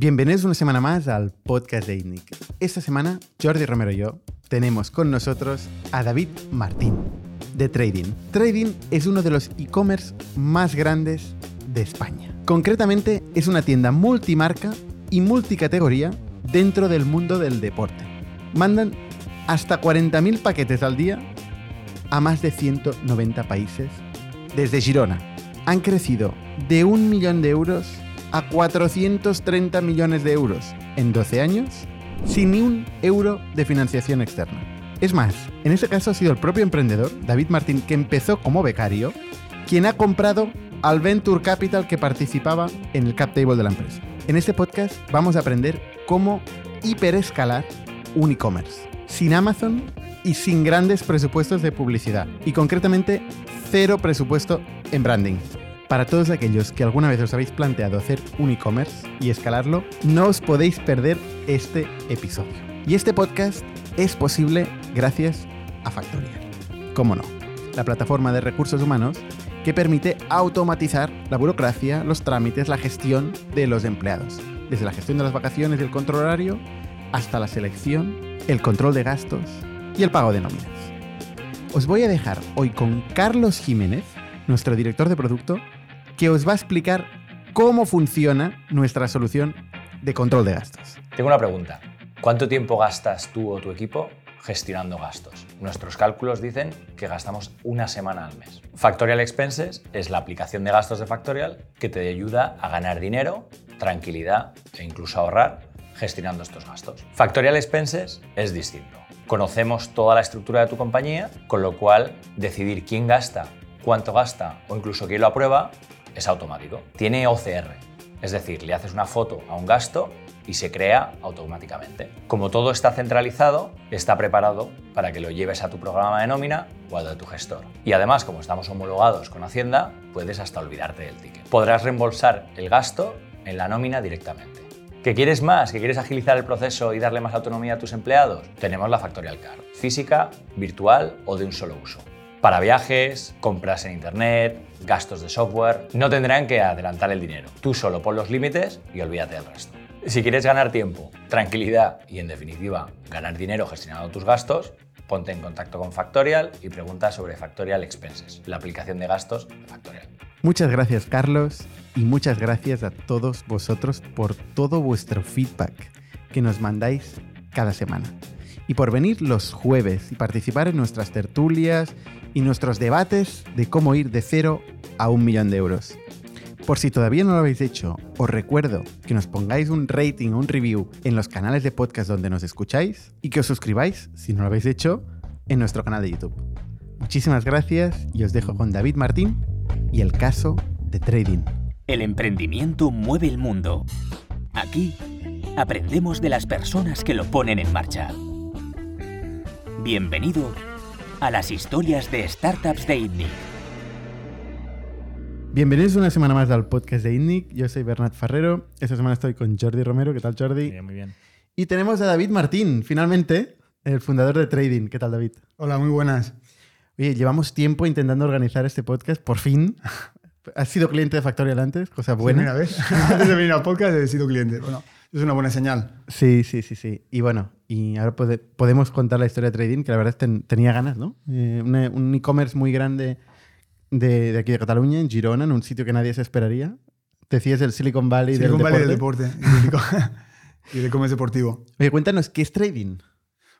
Bienvenidos una semana más al podcast de ITNIC. Esta semana, Jordi Romero y yo tenemos con nosotros a David Martín, de Trading. Trading es uno de los e-commerce más grandes de España. Concretamente, es una tienda multimarca y multicategoría dentro del mundo del deporte. Mandan hasta 40.000 paquetes al día a más de 190 países desde Girona. Han crecido de un millón de euros a 430 millones de euros en 12 años sin ni un euro de financiación externa. Es más, en este caso ha sido el propio emprendedor, David Martín, que empezó como becario, quien ha comprado al Venture Capital que participaba en el cap table de la empresa. En este podcast vamos a aprender cómo hiperescalar un e-commerce, sin Amazon y sin grandes presupuestos de publicidad, y concretamente cero presupuesto en branding. Para todos aquellos que alguna vez os habéis planteado hacer un e-commerce y escalarlo, no os podéis perder este episodio. Y este podcast es posible gracias a Factorial. ¿Cómo no? La plataforma de recursos humanos que permite automatizar la burocracia, los trámites, la gestión de los empleados. Desde la gestión de las vacaciones y el control horario hasta la selección, el control de gastos y el pago de nóminas. Os voy a dejar hoy con Carlos Jiménez, nuestro director de producto, que os va a explicar cómo funciona nuestra solución de control de gastos. Tengo una pregunta. ¿Cuánto tiempo gastas tú o tu equipo gestionando gastos? Nuestros cálculos dicen que gastamos una semana al mes. Factorial Expenses es la aplicación de gastos de Factorial que te ayuda a ganar dinero, tranquilidad e incluso ahorrar gestionando estos gastos. Factorial Expenses es distinto. Conocemos toda la estructura de tu compañía, con lo cual decidir quién gasta, cuánto gasta o incluso quién lo aprueba es automático. Tiene OCR, es decir, le haces una foto a un gasto y se crea automáticamente. Como todo está centralizado, está preparado para que lo lleves a tu programa de nómina o de tu gestor. Y además, como estamos homologados con Hacienda, puedes hasta olvidarte del ticket. Podrás reembolsar el gasto en la nómina directamente. ¿Que quieres más? ¿Que quieres agilizar el proceso y darle más autonomía a tus empleados? Tenemos la Factorial Card, física, virtual o de un solo uso. Para viajes, compras en internet, gastos de software, no tendrán que adelantar el dinero. Tú solo pon los límites y olvídate del resto. Si quieres ganar tiempo, tranquilidad y en definitiva ganar dinero gestionando tus gastos, ponte en contacto con Factorial y pregunta sobre Factorial Expenses, la aplicación de gastos de Factorial. Muchas gracias Carlos y muchas gracias a todos vosotros por todo vuestro feedback que nos mandáis cada semana. Y por venir los jueves y participar en nuestras tertulias y nuestros debates de cómo ir de cero a un millón de euros. Por si todavía no lo habéis hecho, os recuerdo que nos pongáis un rating o un review en los canales de podcast donde nos escucháis y que os suscribáis, si no lo habéis hecho, en nuestro canal de YouTube. Muchísimas gracias y os dejo con David Martín y el caso de trading. El emprendimiento mueve el mundo. Aquí aprendemos de las personas que lo ponen en marcha. Bienvenido a las historias de startups de ITNIC. Bienvenidos una semana más al podcast de ITNIC. Yo soy Bernat Ferrero. Esta semana estoy con Jordi Romero. ¿Qué tal, Jordi? Bien, muy bien. Y tenemos a David Martín, finalmente, el fundador de Trading. ¿Qué tal, David? Hola, muy buenas. Oye, llevamos tiempo intentando organizar este podcast, por fin. ¿Has sido cliente de Factorial antes? Cosa buena. Primera vez. Antes de venir al podcast he sido cliente. Bueno, es una buena señal. Sí, sí, sí, sí. Y bueno, y ahora pode- podemos contar la historia de Trading, que la verdad ten- tenía ganas, ¿no? Eh, una- un e-commerce muy grande de, de aquí de Cataluña, en Girona, en un sitio que nadie se esperaría. Te decías el Silicon Valley Silicon del Valley del deporte. deporte y de comercio deportivo. Oye, cuéntanos, ¿qué es Trading?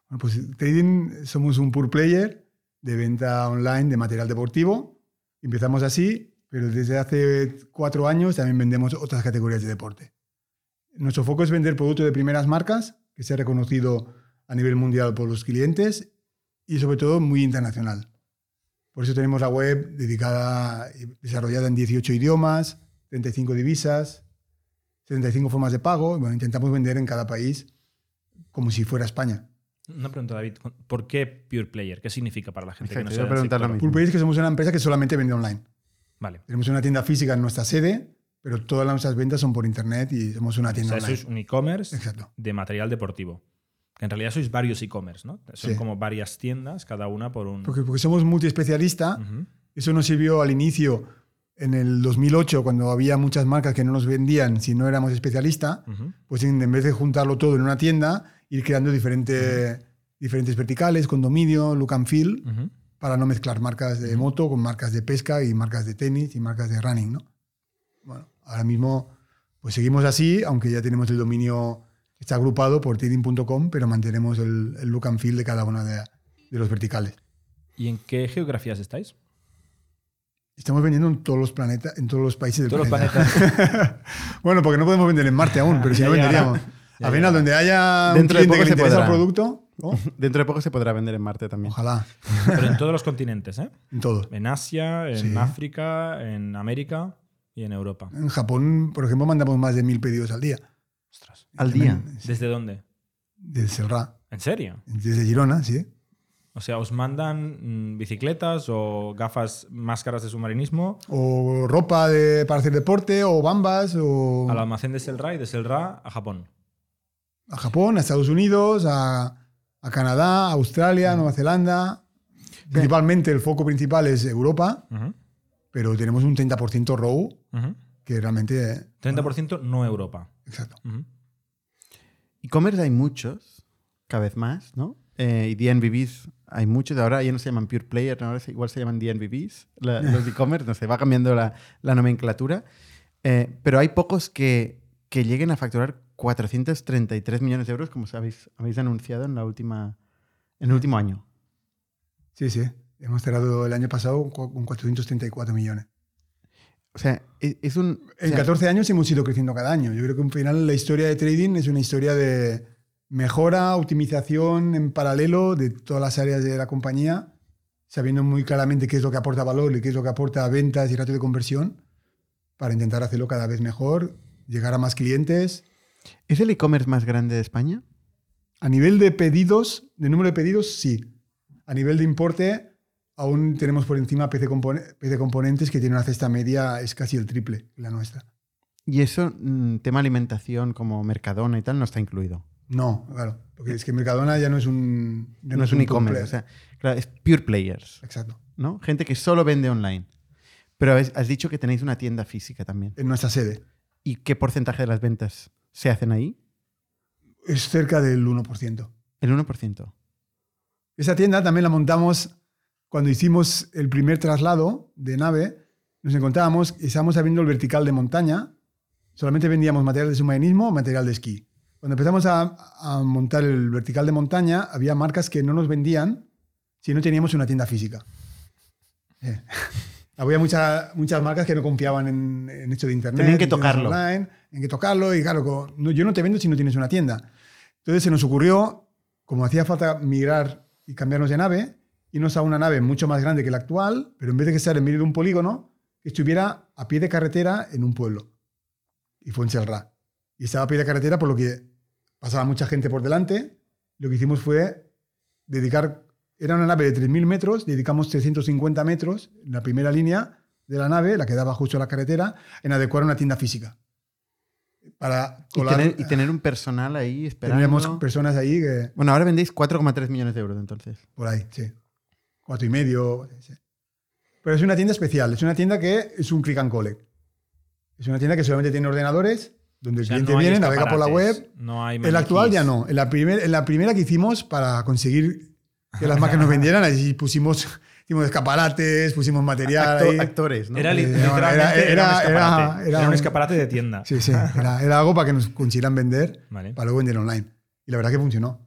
Bueno, pues Trading somos un pure player de venta online de material deportivo. Empezamos así, pero desde hace cuatro años también vendemos otras categorías de deporte. Nuestro foco es vender productos de primeras marcas, que sea reconocido a nivel mundial por los clientes y sobre todo muy internacional. Por eso tenemos la web dedicada y desarrollada en 18 idiomas, 35 divisas, 75 formas de pago. Bueno, intentamos vender en cada país como si fuera España. Una pregunta, David. ¿Por qué Pure Player? ¿Qué significa para la gente Exacto, que no sabe mismo. Pulpe es que somos una empresa que solamente vende online. Vale. Tenemos una tienda física en nuestra sede, pero todas nuestras ventas son por internet y somos una O tienda sea, online. sois un e-commerce de material deportivo. Que en realidad sois varios e-commerce, ¿no? Son Sí. como varias tiendas, cada una por un... Porque, porque somos multiespecialista, Ujú. eso nos sirvió al inicio en el 2008, cuando había muchas marcas que no nos vendían si no éramos especialistas, Ujú. pues en vez de juntarlo todo en una tienda, ir creando diferentes, diferentes verticales, condominio, look and feel, Ujú. Para no mezclar marcas de moto con marcas de pesca y marcas de tenis y marcas de running, ¿no? Bueno, ahora mismo pues seguimos así, aunque ya tenemos el dominio, está agrupado por trading.com, pero mantenemos el, el look and feel de cada uno de, de los verticales. ¿Y en qué geografías estáis? Estamos vendiendo en todos los planetas, en todos los países del Todos los planeta. bueno, porque no podemos vender en Marte aún, pero si no venderíamos. Al final, donde haya Dentro un de cliente poco que le se interesa el producto, ¿no? Dentro de poco se podrá vender en Marte también. ojalá, Pero en todos los continentes, ¿eh? en todos. En Asia, en Sí. África, en América y en Europa. En Japón, por ejemplo, mandamos más de mil pedidos al día. Ostras. Al día. Sí, ¿Desde dónde? Desde Celrà. ¿En serio? Desde Girona, sí. O sea, ¿os mandan mm, bicicletas o gafas, máscaras de submarinismo O ropa de, para hacer deporte, o bambas, o al almacén de Selra y de Selra a Japón? a Japón, a Estados Unidos, a, a Canadá, a Australia, Nueva Zelanda. Principalmente el foco principal es Europa, pero tenemos un 30% ROW que realmente... 30% no Europa. Exacto. E-commerce hay muchos, cada vez más, ¿no? Eh, y DNVBs hay muchos. Ahora ya no se llaman Pure Player, ahora se- igual se llaman DNVBs, la- los e-commerce, no sé, va cambiando la, la nomenclatura. Eh, pero hay pocos que, que lleguen a facturar 433 millones de euros, como sabéis, habéis anunciado en, la última, en el último año. Sí, sí. Hemos cerrado el año pasado con con 434 millones. O sea, es, es un... o En sea, 14 años hemos ido creciendo cada año. Yo creo que al final la historia de trading es una historia de mejora, optimización en paralelo de todas las áreas de la compañía, sabiendo muy claramente qué es lo que aporta valor y qué es lo que aporta ventas y ratio de conversión, para intentar hacerlo cada vez mejor, llegar a más clientes. ¿Es el e-commerce más grande de España? A nivel de pedidos, de número de pedidos, sí. A nivel de importe, aún tenemos por encima PC, compone- PC Componentes, que tiene una cesta media, es casi el triple que la nuestra. Y eso, mm, tema alimentación como Mercadona y tal, no está incluido. No, claro, porque es que Mercadona ya no es un... ya No, es un e-commerce. player. O sea, claro, es pure players, Exacto. ¿no? Gente que solo vende online. Pero has dicho que tenéis una tienda física también. En nuestra sede. ¿Y qué porcentaje de las ventas se hacen ahí? Es cerca del 1%. El 1%. Esa tienda también la montamos cuando hicimos el primer traslado de nave. Nos encontrábamos, estábamos abriendo el vertical de montaña. Solamente vendíamos material de submarinismo o material de esquí. Cuando empezamos a, a montar el vertical de montaña, había marcas que no nos vendían si no teníamos una tienda física. Eh. Había mucha- muchas marcas que no confiaban en, en esto de internet. Tenían que tocarlo. online, en que tocarlo y claro, no, yo no te vendo si no tienes una tienda. Entonces se nos ocurrió, como hacía falta migrar y cambiarnos de nave, irnos a una nave mucho más grande que la actual, pero en vez de que estar en medio de un polígono, que estuviera a pie de carretera en un pueblo. Y fue en Selrà. Y estaba a pie de carretera por lo que pasaba mucha gente por delante. Lo que hicimos fue dedicar, era una nave de 3.000 metros, dedicamos 350 metros en la primera línea de la nave, la que daba justo a la carretera, en adecuar una tienda física. Para Y tener, y tener un personal ahí esperando. Teníamos personas ahí que, Bueno, ahora vendéis 4,3 millones de euros entonces. por ahí, sí. Cuatro y medio. sí. Pero es una tienda especial. Es una tienda que es un click and collect. Es una tienda que solamente tiene ordenadores, donde el O sea, cliente no viene, navega por la web. No hay En la actual ya no. En la, primer, en la primera que hicimos para conseguir que las marcas nos vendieran, ahí pusimos, hicimos escaparates, pusimos material. Acto- ahí. actores, ¿no? Era Eh, literalmente era- era, un era- escaparate. era- Era un escaparate de tienda. Sí, sí. Era, era algo para que nos consiguieran vender, Vale. para luego vender online. Y la verdad que funcionó.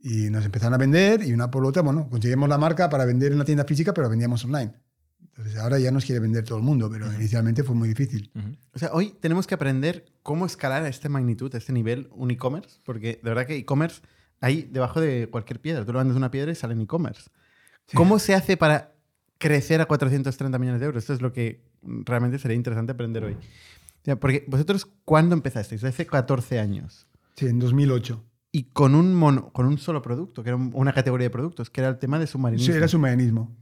Y nos empezaron a vender y una por otra, bueno, conseguimos la marca para vender en la tienda física, pero vendíamos online. Entonces ahora ya nos quiere vender todo el mundo, pero inicialmente fue muy difícil. Ujú. O sea, hoy tenemos que aprender cómo escalar a esta magnitud, a este nivel, un e-commerce, porque de verdad que e-commerce hay debajo de cualquier piedra. Tú le mandas una piedra y sale en e-commerce. ¿Cómo se hace para crecer a 430 millones de euros? Esto es lo que realmente sería interesante aprender hoy. O sea, porque vosotros, ¿cuándo empezasteis? Hace 14 años. Sí, en 2008. Y con un, mono- con un solo producto, que era un- una categoría de productos, que era el tema de submarinismo. Sí, era submarinismo.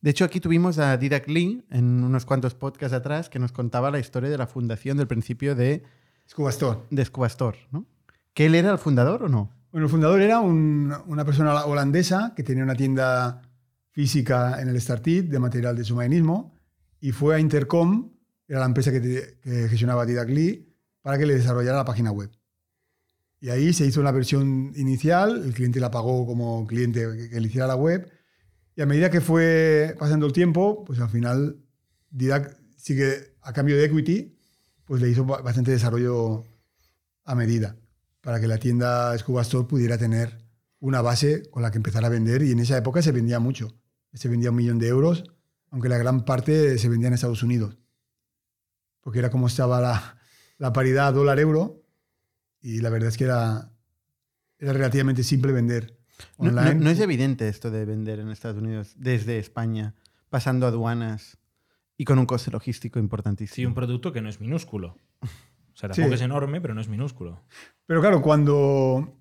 De hecho, aquí tuvimos a Didac Lee en unos cuantos podcasts atrás que nos contaba la historia de la fundación del principio de, Scuba Store. de Scubastor, ¿no? ¿Que él era el fundador o no? Bueno, el fundador era un- una persona holandesa que tenía una tienda física en el Startit de material de submarinismo y fue a Intercom era la empresa que, te- que gestionaba Didacli, para que le desarrollara la página web. Y ahí se hizo una versión inicial, el cliente la pagó como cliente que, que le hiciera la web, y a medida que fue pasando el tiempo, pues al final Didac sí que a cambio de equity, pues le hizo ba- bastante desarrollo a medida para que la tienda Scuba Store pudiera tener una base con la que empezar a vender y en esa época se vendía mucho. Se vendía un millón de euros, aunque la gran parte se vendía en Estados Unidos. Porque era como estaba la, la paridad dólar-euro y la verdad es que era, era relativamente simple vender No, no- online. no es evidente esto de vender en Estados Unidos desde España, pasando aduanas y con un coste logístico importantísimo. Sí, un producto que no es minúsculo. O sea, Sí. tampoco es enorme, pero no es minúsculo. Pero claro, cuando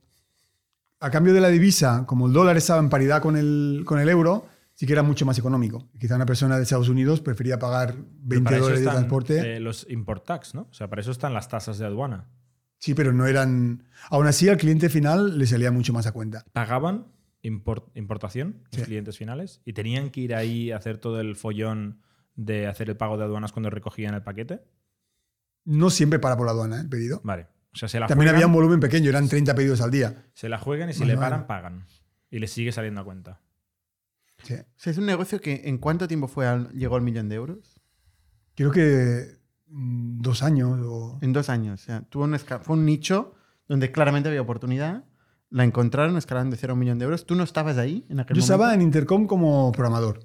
a cambio de la divisa, como el dólar estaba en paridad con el, con el euro, sí que era mucho más económico. Quizá una persona de Estados Unidos prefería pagar Pero 20 para eso dólares de transporte. eh, los import tax, ¿no? O sea, para eso están las tasas de aduana. Sí, pero no eran. Aún así, al cliente final le salía mucho más a cuenta. Pagaban import- importación los Sí. clientes finales y tenían que ir ahí a hacer todo el follón de hacer el pago de aduanas cuando recogían el paquete. No siempre para por la aduana ¿eh? el pedido. Vale. O sea, se la También juegan, había un volumen pequeño, eran 30 pedidos al día. se la juegan y si le paran, vale. pagan. Y les sigue saliendo a cuenta. Sí. O sea, es un negocio que en cuánto tiempo fue al- llegó al millón de euros? Creo que mm, dos años o. En dos años. O sea, tuvo un fue un nicho donde claramente había oportunidad. La encontraron, escalaron de cero a un millón de euros. ¿Tú no estabas ahí en aquel Yo estaba momento? en Intercom como programador.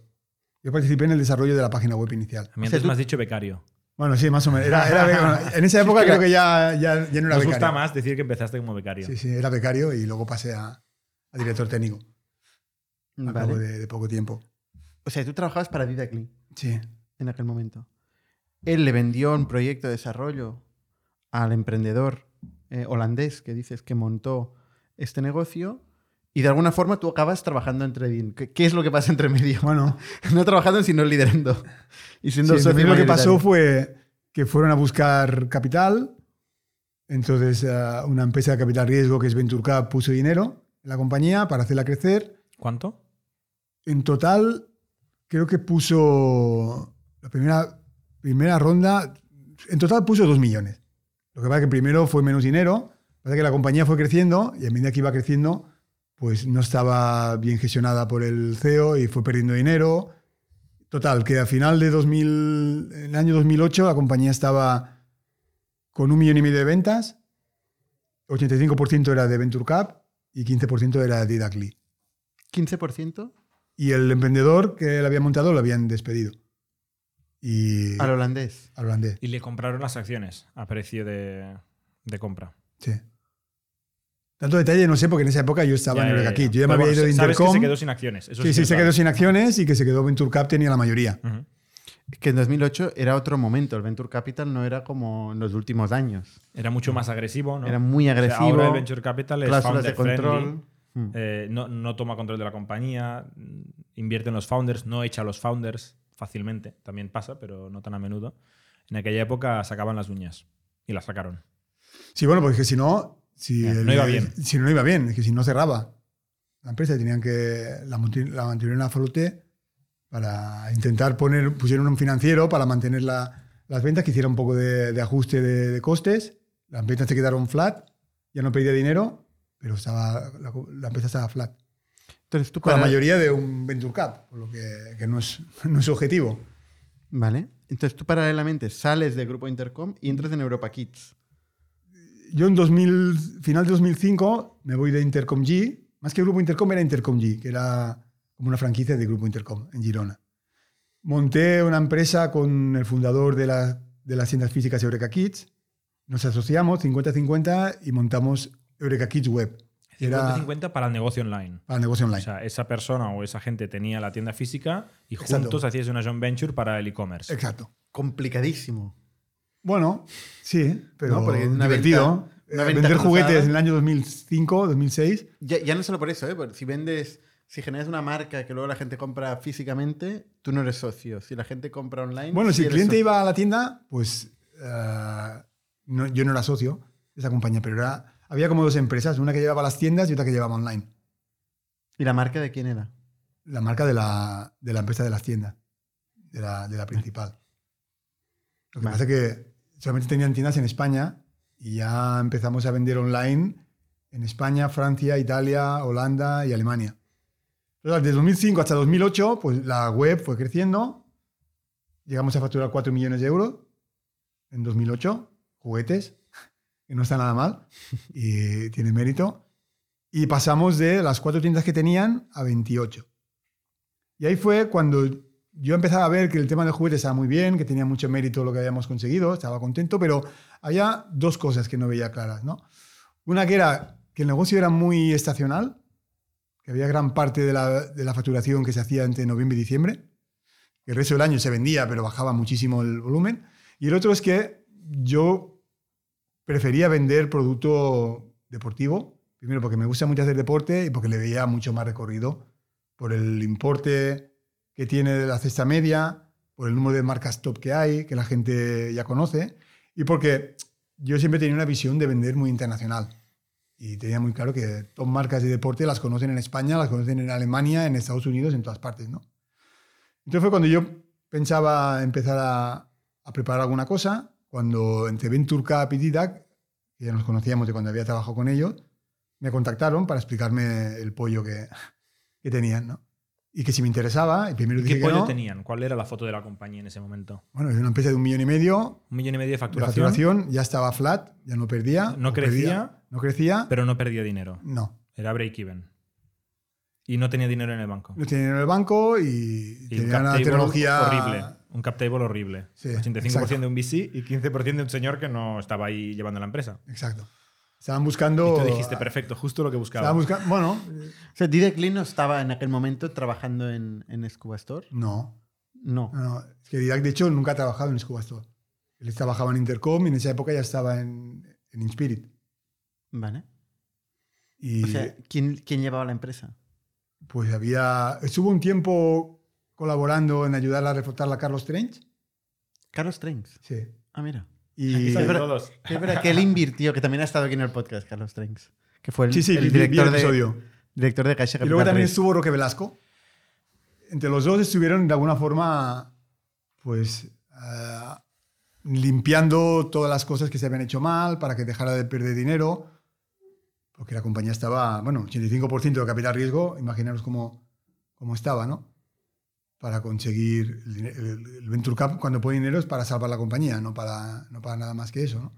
Yo participé en el desarrollo de la página web inicial. A mí O sea, antes tú- me has dicho becario. Bueno, sí, más o menos. Era, era becario. en esa época creo que ya, ya, ya no era Nos becario. gusta más decir que empezaste como becario. Sí, sí, era becario y luego pasé a, a director técnico al Vale. cabo de, de poco tiempo. O sea, tú trabajabas para Didacli Sí. en aquel momento. Él le vendió un proyecto de desarrollo al emprendedor eh, holandés que dices que montó este negocio y de alguna forma tú acabas trabajando en trading. ¿Qué, qué es lo que pasa entre medio? Bueno, no trabajando, sino liderando. Y siendo sí, socio lo que pasó fue que fueron a buscar capital. Entonces, eh, una empresa de capital riesgo que es VentureCap puso dinero en la compañía para hacerla crecer. ¿Cuánto? En total, creo que puso la primera, primera ronda, en total puso 2 millones. Lo que pasa es que primero fue menos dinero, pasa que la compañía fue creciendo y a medida que iba creciendo, pues no estaba bien gestionada por el CEO y fue perdiendo dinero. Total, que a final de 2000, en el año 2008 la compañía estaba con un millón y medio de ventas, 85% era de Venture Cap y 15% era de Didacli. 15% Y el emprendedor que lo había montado lo habían despedido. Y al holandés. al holandés, Y le compraron las acciones a precio de, de compra. sí. Tanto detalle no sé porque en esa época yo estaba en Ya, ya. Kid. Yo ya me había bueno, ido de sabes que Intercom. se quedó sin acciones. Eso sí, sí, se quedó sin acciones y que se quedó Venture Cap tenía la mayoría. Ujú. Que en 2008 era otro momento. El Venture Capital no era como en los últimos años. Era mucho más agresivo, ¿no? Era muy O sea, agresivo. ahora el venture capital es cláusulas de control. friendly, Mm. eh, no, no toma control de la compañía, mm, invierte en los founders, no echa a los founders fácilmente. También pasa, pero no tan a menudo. En aquella época sacaban las uñas y las sacaron. Sí, bueno, porque si no, si el- no iba bien. Si no, iba bien, es que si no cerraba la empresa, tenían que la, la mantuvieron a flote para intentar poner, pusieron un financiero para mantener la- las ventas, que hiciera un poco de, de ajuste de, de costes. Las ventas se quedaron flat, ya no pedía dinero, pero estaba, la, la empresa estaba flat. Entonces tú Con la para- mayoría de un Venture Cap, por lo que, que no, es, no es objetivo. Vale. Entonces tú paralelamente sales del grupo Intercom y entras en Europa Kids. Yo en 2000, final de 2005 me voy de Intercom G. Más que Grupo Intercom era Intercom G, que era como una franquicia de Grupo Intercom en Girona. Monté una empresa con el fundador de, la- de las tiendas físicas Eureka Kids. Nos asociamos 50-50 y montamos Eureka Kids Web. Era 50-50 para el negocio online. para el negocio O online. sea, esa persona o esa gente tenía la tienda física y Exacto. juntos hacíais una joint venture para el e-commerce. Exacto. Complicadísimo. Bueno, sí, pero No, porque una divertido. venta- una Eh, venta Vender cruzada. juguetes en el año 2005, 2006. Ya, ya no solo por eso, ¿eh? Porque si vendes, si generas una marca que luego la gente compra físicamente, tú no eres socio. Si la gente compra online. Bueno, sí si el cliente socio. iba a la tienda, pues eh, no- yo no era socio de esa compañía, pero era, había como dos empresas, una que llevaba las tiendas y otra que llevaba online. ¿Y la marca de quién era? La marca de la, de la empresa de las tiendas, de la, de la principal. Lo que Vale. pasa es que solamente tenían tiendas en España y ya empezamos a vender online en España, Francia, Italia, Holanda y Alemania. Pero desde 2005 hasta 2008, pues la web fue creciendo. Llegamos a facturar 4 millones de euros en 2008, juguetes, que no está nada mal y tiene mérito. Y pasamos de las cuatro tiendas que tenían a 28. Y ahí fue cuando yo empezaba a ver que el tema de juguetes estaba muy bien, que tenía mucho mérito lo que habíamos conseguido, estaba contento, pero había dos cosas que no veía claras. ¿no? Una que era que el negocio era muy estacional, que había gran parte de la, de la facturación que se hacía entre noviembre y diciembre, el resto del año se vendía, pero bajaba muchísimo el volumen. Y el otro es que yo prefería vender producto deportivo, primero porque me gusta mucho hacer deporte y porque le veía mucho más recorrido por el importe que tiene la cesta media, por el número de marcas top que hay, que la gente ya conoce, y porque yo siempre tenía una visión de vender muy internacional. Y tenía muy claro que top marcas de deporte las conocen en España, las conocen en Alemania, en Estados Unidos, en todas partes. ¿no? Entonces fue cuando yo pensaba empezar a preparar alguna cosa, cuando entre Venture Cup y Didac, que ya nos conocíamos de cuando había trabajado con ellos, me contactaron para explicarme el pollo que, que tenían, ¿no? Y que si me interesaba, y primero ¿Y dije ¿Qué que pollo no. tenían? ¿Cuál era la foto de la compañía en ese momento? Bueno, es una empresa de un millón y medio Un millón y medio de de facturación, facturación, ya estaba flat, ya no perdía. No crecía, perdía, no crecía, pero no perdía dinero. no. Era break-even. Y no tenía dinero en el banco. No tenía dinero en el banco y, Y tenía cap una tecnología horrible. Un cap table horrible. Sí, 85% exacto. de un VC y 15% de un señor que no estaba ahí llevando la empresa. Exacto. Estaban buscando. Y tú dijiste, perfecto, justo lo que buscaba. Estaban buscando. Bueno, O sea, Didek Lee no estaba en aquel momento trabajando en, en Scuba Store. no. No. no. Es que Didac, de hecho, nunca ha trabajado en Scuba Store. Él trabajaba en Intercom y en esa época ya estaba en, en Inspirit. Vale. Y O sea, ¿quién, quién llevaba la empresa? pues había. Estuvo un tiempo colaborando en ayudar a reforzar la Carlos Trench. Carlos Trenks. Sí. Ah, mira. Y, Es verdad, todos. que es verdad que él invirtió, que también ha estado aquí en el podcast, Carlos Trenks. Que fue el, sí, sí, el vi el director, de, episodio. director de Caixa Y luego también estuvo Roque Velasco. Entre los dos estuvieron de alguna forma, pues, ah, limpiando todas las cosas que se habían hecho mal para que dejara de perder dinero. Porque la compañía estaba, bueno, 85% de capital riesgo, imaginaros cómo, cómo estaba, ¿no? Para conseguir el, el- el Venture Cap, cuando pone dinero es para salvar la compañía, no para, no para nada más que eso, ¿no?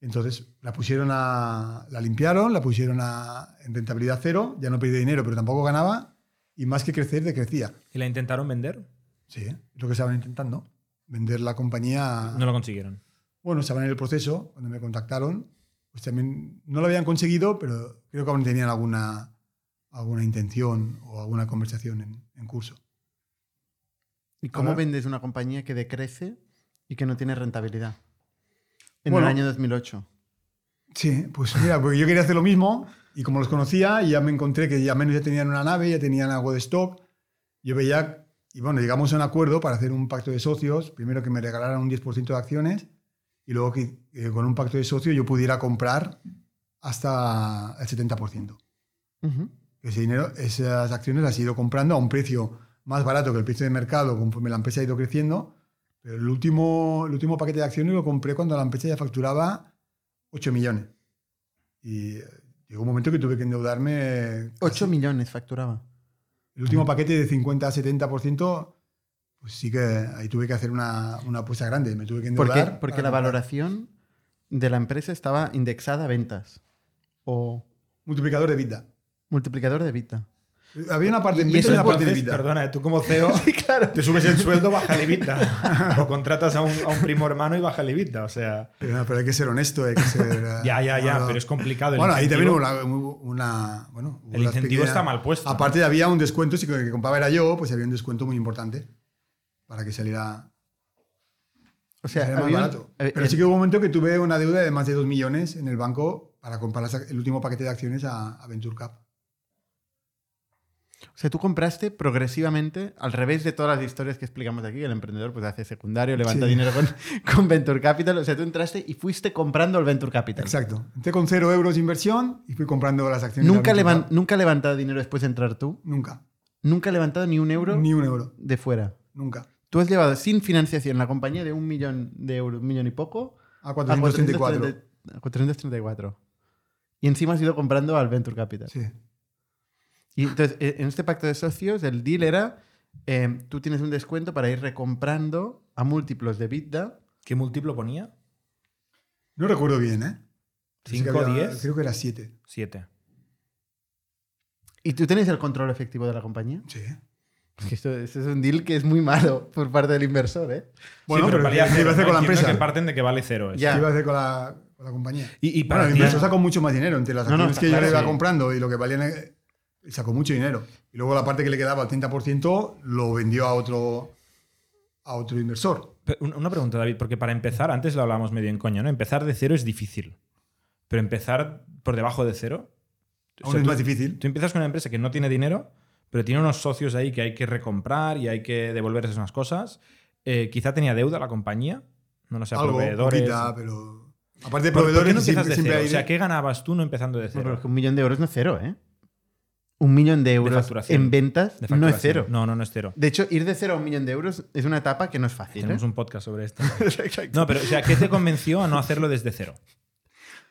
Entonces la pusieron a, la limpiaron, la pusieron a, en rentabilidad cero, ya no perdía dinero, pero tampoco ganaba, y más que crecer, decrecía. ¿Y la intentaron vender? Sí, es lo que estaban intentando, vender la compañía. No lo consiguieron. Bueno, estaban en el proceso, cuando me contactaron, pues también no lo habían conseguido, pero creo que aún tenían alguna, alguna intención o alguna conversación en, en curso. ¿Y cómo vendes una compañía que decrece y que no tiene rentabilidad? En Bueno. el año 2008. Sí, pues mira, porque yo quería hacer lo mismo y como los conocía, ya me encontré que ya menos ya tenían una nave, ya tenían algo de stock. Yo veía, y bueno, llegamos a un acuerdo para hacer un pacto de socios. Primero que me regalaran un 10% de acciones y luego que eh, con un pacto de socios yo pudiera comprar hasta el 70%. Ujú. Ese dinero, esas acciones las he ido comprando a un precio más barato que el precio de mercado conforme la empresa ha ido creciendo. Pero el último, el último paquete de acciones lo compré cuando la empresa ya facturaba 8 millones. Y eh, llegó un momento que tuve que endeudarme. 8 casi. millones facturaba. El último paquete de 50 a 70%, pues sí que ahí tuve que hacer una, una apuesta grande. Me tuve que ¿Por endeudar. qué? Porque la comprar. valoración de la empresa estaba indexada a ventas o Multiplicador de vida. multiplicador de Vita. Había una parte de Y y una parte de vida. perdona, ¿eh? tú como CEO te subes el sueldo, baja el EBITDA. o contratas a un, a un primo hermano y baja el EBITDA. O sea, Pero, pero hay que ser honesto, hay que ser. ya, ya, ya, bueno, pero es complicado. El Bueno, ahí también hubo una, una- bueno, hubo El una incentivo está mal puesto, ¿no? Aparte había un descuento, si el que compraba era yo, pues había un descuento muy importante para que saliera, O sea, saliera más un- barato. eh, Pero eh, sí que hubo un momento que tuve una deuda de más de 2 millones en el banco para comprar el último paquete de acciones a, a Venture Cap. O sea, tú compraste progresivamente, al revés de todas las historias que explicamos aquí, el emprendedor pues hace secundario, levanta Sí. dinero con, con Venture Capital. O sea, tú entraste y fuiste comprando el Venture Capital. Exacto. Entré con cero euros de inversión y fui comprando las acciones. Nunca, Cap. nunca levantado dinero después de entrar tú. Nunca. Nunca levantado ni un euro Ni un euro. de fuera. Nunca. Tú has llevado sin financiación la compañía de un millón de euros, un millón y poco, A a 434. 430 a 434. Y encima has ido comprando al Venture Capital. Sí. Y entonces, eh, en este pacto de socios, el deal era, eh, tú tienes un descuento para ir recomprando a múltiplos de EBITDA. ¿Qué múltiplo ponía? No recuerdo bien, ¿eh? Sí ¿Cinco, había- diez? Creo que era 7. Siete. ¿Y tú tienes el control efectivo de la compañía? Sí. Es que esto, esto es un deal que es muy malo por parte del inversor, ¿eh? Bueno, Sí, pero, valía ¿qué cero, iba a hacer ¿no? con la empresa? que parten de que vale cero. eso. Ya. ¿Qué iba a hacer con la, con la compañía? Y, y Bueno, para el inversor sacó mucho más dinero entre las No, no, acciones está que yo le iba sí. comprando y lo que valían, eh, sacó mucho dinero. Y luego la parte que le quedaba, el 30%, lo vendió a otro, a otro inversor. Una pregunta, David, porque para empezar, antes lo hablábamos medio en coña, ¿no? Empezar de cero es difícil. Pero empezar por debajo de cero. o Aún sea, es tú- más difícil. Tú empiezas con una empresa que no tiene dinero, pero tiene unos socios ahí que hay que recomprar y hay que devolverles unas cosas. Eh, quizá tenía deuda la compañía, no lo sé, Algo, proveedores. poquita, pero... Aparte de ¿Por, por proveedores, qué no empiezas siempre, de cero? hay... O sea, ¿qué ganabas tú no empezando de No, pero cero? es que un millón de euros no es cero, ¿eh? Un millón de euros en ventas De no es cero. No, no, no es cero. De hecho, ir de cero a un millón de euros es una etapa que no es fácil. Tenemos ¿eh? un podcast sobre esto. No, pero, o sea, ¿qué te convenció a no hacerlo desde cero?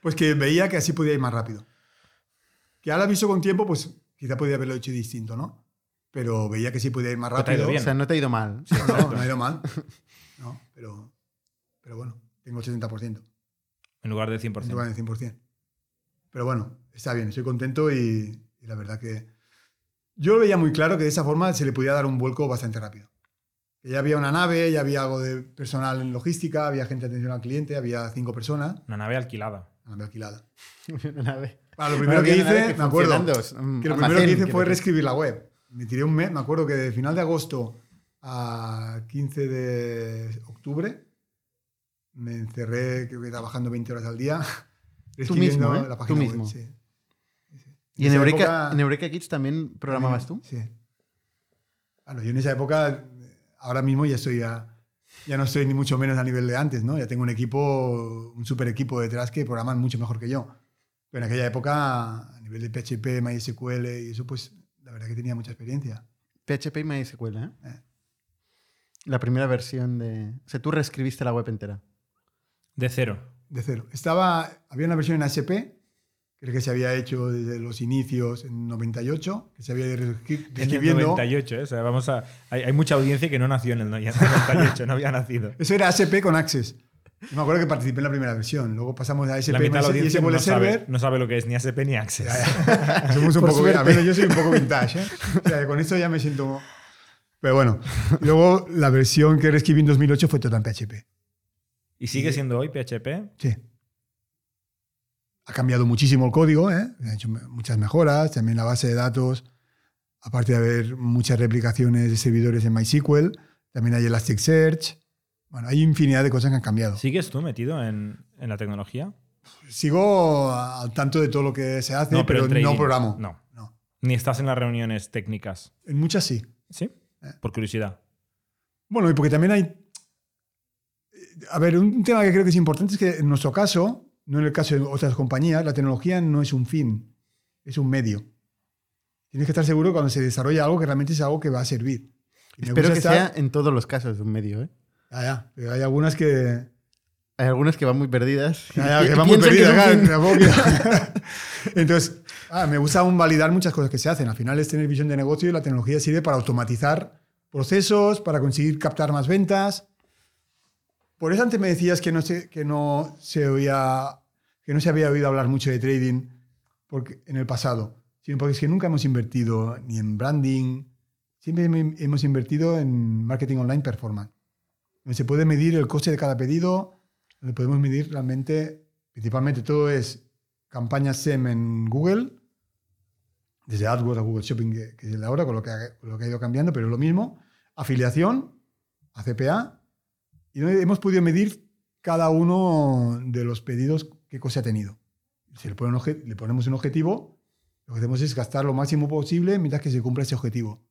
Pues que veía que así podía ir más rápido. Que ahora visto con tiempo, pues quizá podía haberlo hecho distinto, ¿no? Pero veía que sí podía ir más rápido. bien. O sea, no te ha ido mal. No, no ha ido mal. No, pero, pero bueno, tengo el 70%. En lugar del en 100%. lugar del 100%. Pero bueno, está bien, estoy contento y, y la verdad que yo lo veía muy claro que de esa forma se le podía dar un vuelco bastante rápido. Ya había una nave, ya había algo de personal en logística, había gente de atención al cliente, había cinco personas, Una nave alquilada. una nave alquilada. Una nave. Bueno, lo primero Bueno, que hice, que me acuerdo, que lo almacén, primero que hice fue reescribir la web. Me tiré un mes, me acuerdo que de final de agosto a 15 de octubre me encerré, creo que trabajando 20 horas al día, reescribiendo mismo, ¿eh? la Tú página mismo. web. sí. ¿Y en Eureka, época- en Eureka Kids también programabas tú? Sí. Bueno, yo en esa época, ahora mismo ya estoy ya no estoy ni mucho menos a nivel de antes, ¿no? Ya tengo un equipo, un super equipo detrás que programan mucho mejor que yo. Pero en aquella época, a nivel de PHP, MySQL y eso, pues la verdad que tenía mucha experiencia. PHP y MySQL, ¿eh? Eh. La primera versión de... O sea, tú reescribiste la web entera. De cero. De cero. Estaba, había una versión en HP, creo que se había hecho desde los inicios en 98, que se había ido reescri- En el reescribiendo. 98, ¿eh? O sea, vamos a, hay, hay mucha audiencia que no nació en el 98, no había nacido. Eso era HP con Access. Me acuerdo que participé en la primera versión. Luego pasamos a SP La mitad de la y audiencia no Server. sabe, no sabe lo que es ni ASP ni Access. Somos un Por poco, suerte. a ver, yo soy un poco vintage, ¿eh? O sea, con esto ya me siento... Pero bueno, luego la versión que reescribí en 2008 fue toda en PHP. ¿Y sigue siendo hoy PHP? Sí. Ha cambiado muchísimo el código, ¿eh? Ha hecho muchas mejoras, también la base de datos, aparte de haber muchas replicaciones de servidores en MySQL, también hay Elasticsearch. Bueno, hay infinidad de cosas que han cambiado. ¿Sigues tú metido en, en la tecnología? Sigo al tanto de todo lo que se hace, No, pero no programo. no. no. Ni estás en las reuniones técnicas. En muchas sí. ¿Sí? Eh. Por curiosidad. Bueno, y porque también hay... A ver, un tema que creo que es importante es que en nuestro caso, no en el caso de otras compañías, la tecnología no es un fin, es un medio. Tienes que estar seguro cuando se desarrolla algo que realmente es algo que va a servir. Y Espero que estar- sea en todos los casos un medio, ¿eh? Ya, ya, pero hay algunas que, Hay algunas que van muy perdidas. ya, ya, que van muy que perdidas. tampoco quiero- Entonces, ah, me gusta aún validar muchas cosas que se hacen. Al final es tener visión de negocio y la tecnología sirve para automatizar procesos, para conseguir captar más ventas. Por eso antes me decías que no se, que no se, oía, que no se había oído hablar mucho de trading porque, en el pasado, sino porque es que nunca hemos invertido ni en branding, siempre hem- hemos invertido en marketing online performance, donde se puede medir el coste de cada pedido, donde podemos medir realmente, principalmente todo es campañas SEM en Google, desde AdWords a Google Shopping, que, es de ahora, con lo que, ha, con lo que ha ido cambiando, pero es lo mismo, afiliación a CPA, y hemos podido medir cada uno de los pedidos qué cosa ha tenido. Si le, ponemos un objetivo, lo que hacemos es gastar lo máximo posible mientras que se cumpla ese objetivo.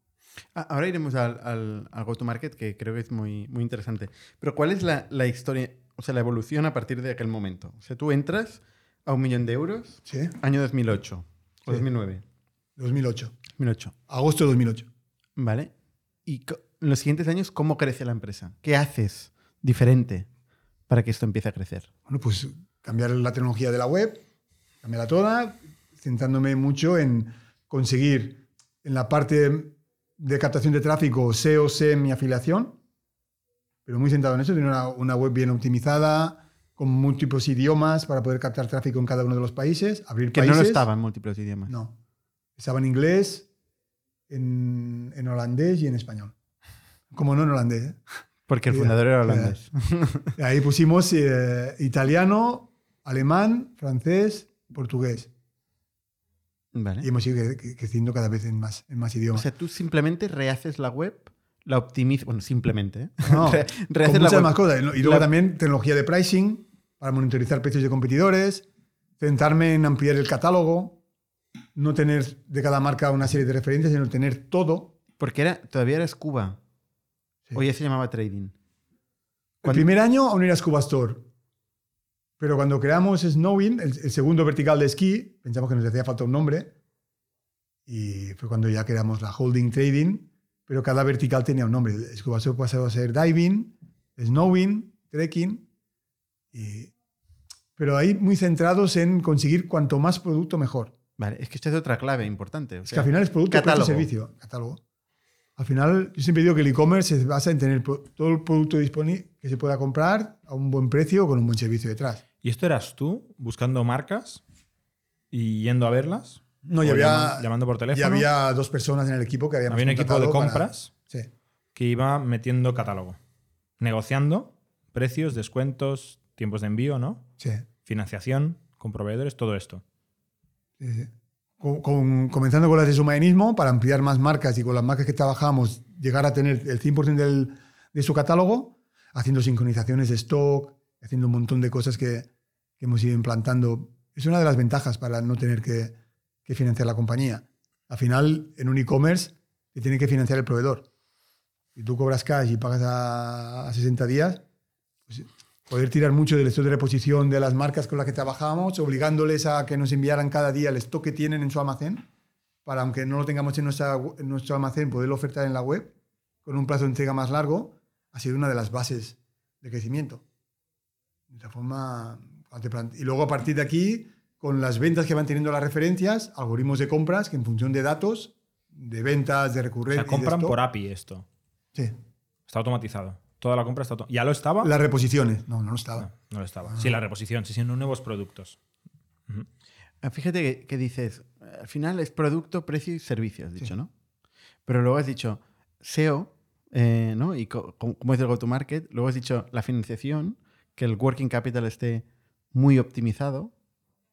Ah, Ahora iremos al, al, al go-to-market, que creo que es muy, muy interesante. Pero ¿cuál es la, la historia, o sea, la evolución a partir de aquel momento? O sea, tú entras a un millón de euros, ¿Sí? año 2008 o Sí. 2009. 2008. 2008. Agosto de 2008. Vale. ¿Y en los siguientes años, ¿cómo crece la empresa? ¿Qué haces diferente para que esto empiece a crecer? Bueno, pues cambiar la tecnología de la web, cambiarla toda, centrándome mucho en conseguir en la parte de captación de tráfico SEO, SEM y afiliación, pero muy centrado en eso, tener una, una web bien optimizada, con múltiples idiomas para poder captar tráfico en cada uno de los países, abrir Que países. no lo estaba en múltiples idiomas. No. Estaba en inglés, en, en holandés y en español. Como no en holandés. ¿eh? Porque el fundador era holandés. Ahí pusimos eh, italiano, alemán, francés, portugués. Vale. Y hemos ido cre- cre- creciendo cada vez en más, en más O idiomas. sea, tú simplemente rehaces la web, la optimizas. Bueno, simplemente, ¿eh? No, Re- con rehaces la muchas web. más cosas. Y luego La- también tecnología de pricing para monitorizar precios de competidores, centrarme en ampliar el catálogo, no tener de cada marca una serie de referencias, sino tener todo. Porque era, todavía era Scuba. Sí. O ya se llamaba Trading. El primer año aún era Scuba Store. Pero cuando creamos Snowing, el, el segundo vertical de esquí, pensamos que nos hacía falta un nombre. Y fue cuando ya creamos la Holding Trading. Pero cada vertical tenía un nombre. Scuba Store pasó a ser Diving, Snowing, Trekking. Y, pero ahí muy centrados en conseguir cuanto más producto mejor. Vale, es que esta es otra clave importante. o Es sea, que al final es producto, catálogo. y servicio. Catálogo. Al final, yo siempre digo que el e-commerce se basa en tener todo el producto disponible que se pueda comprar a un buen precio con un buen servicio detrás. ¿Y esto eras tú buscando marcas y yendo a verlas? No, ¿O ya había, llaman- llamando por teléfono. ya había dos personas en el equipo que habíamos Había un equipo de para- compras Sí. que iba metiendo catálogo, negociando precios, descuentos, tiempos de envío, ¿no? Sí, Financiación con proveedores, todo esto. sí, sí. Con- comenzando con las de submarinismo para ampliar más marcas y con las marcas que trabajamos llegar a tener el 100% del- de su catálogo, haciendo sincronizaciones de stock, haciendo un montón de cosas que, que hemos ido implantando. Es una de las ventajas para no tener que, que financiar la compañía. Al final, en un e-commerce, te tiene que financiar el proveedor. Si tú cobras cash y pagas a, a 60 días, poder tirar mucho del stock de reposición de las marcas con las que trabajábamos, obligándoles a que nos enviaran cada día el stock que tienen en su almacén, para aunque no lo tengamos en, nuestra- en nuestro almacén, poderlo ofertar en la web con un plazo de entrega más largo, ha sido una de las bases de crecimiento. De esta forma, y luego a partir de aquí, con las ventas que van teniendo las referencias, algoritmos de compras que en función de datos, de ventas, de O recurrencia. sea, compran por API esto. Sí. Está automatizado. Toda la compra está auto- ¿Ya lo estaba? Las reposiciones. No, no lo estaba. No, no lo estaba. Sí, la reposición, sí, siendo nuevos productos. Ah, Fíjate que, que dices, al final es producto, precio y servicio, has dicho, ¿no? Pero luego has dicho SEO, eh, ¿no? Y co- co- cómo es el go-to-market. Luego has dicho la financiación, que el working capital esté muy optimizado.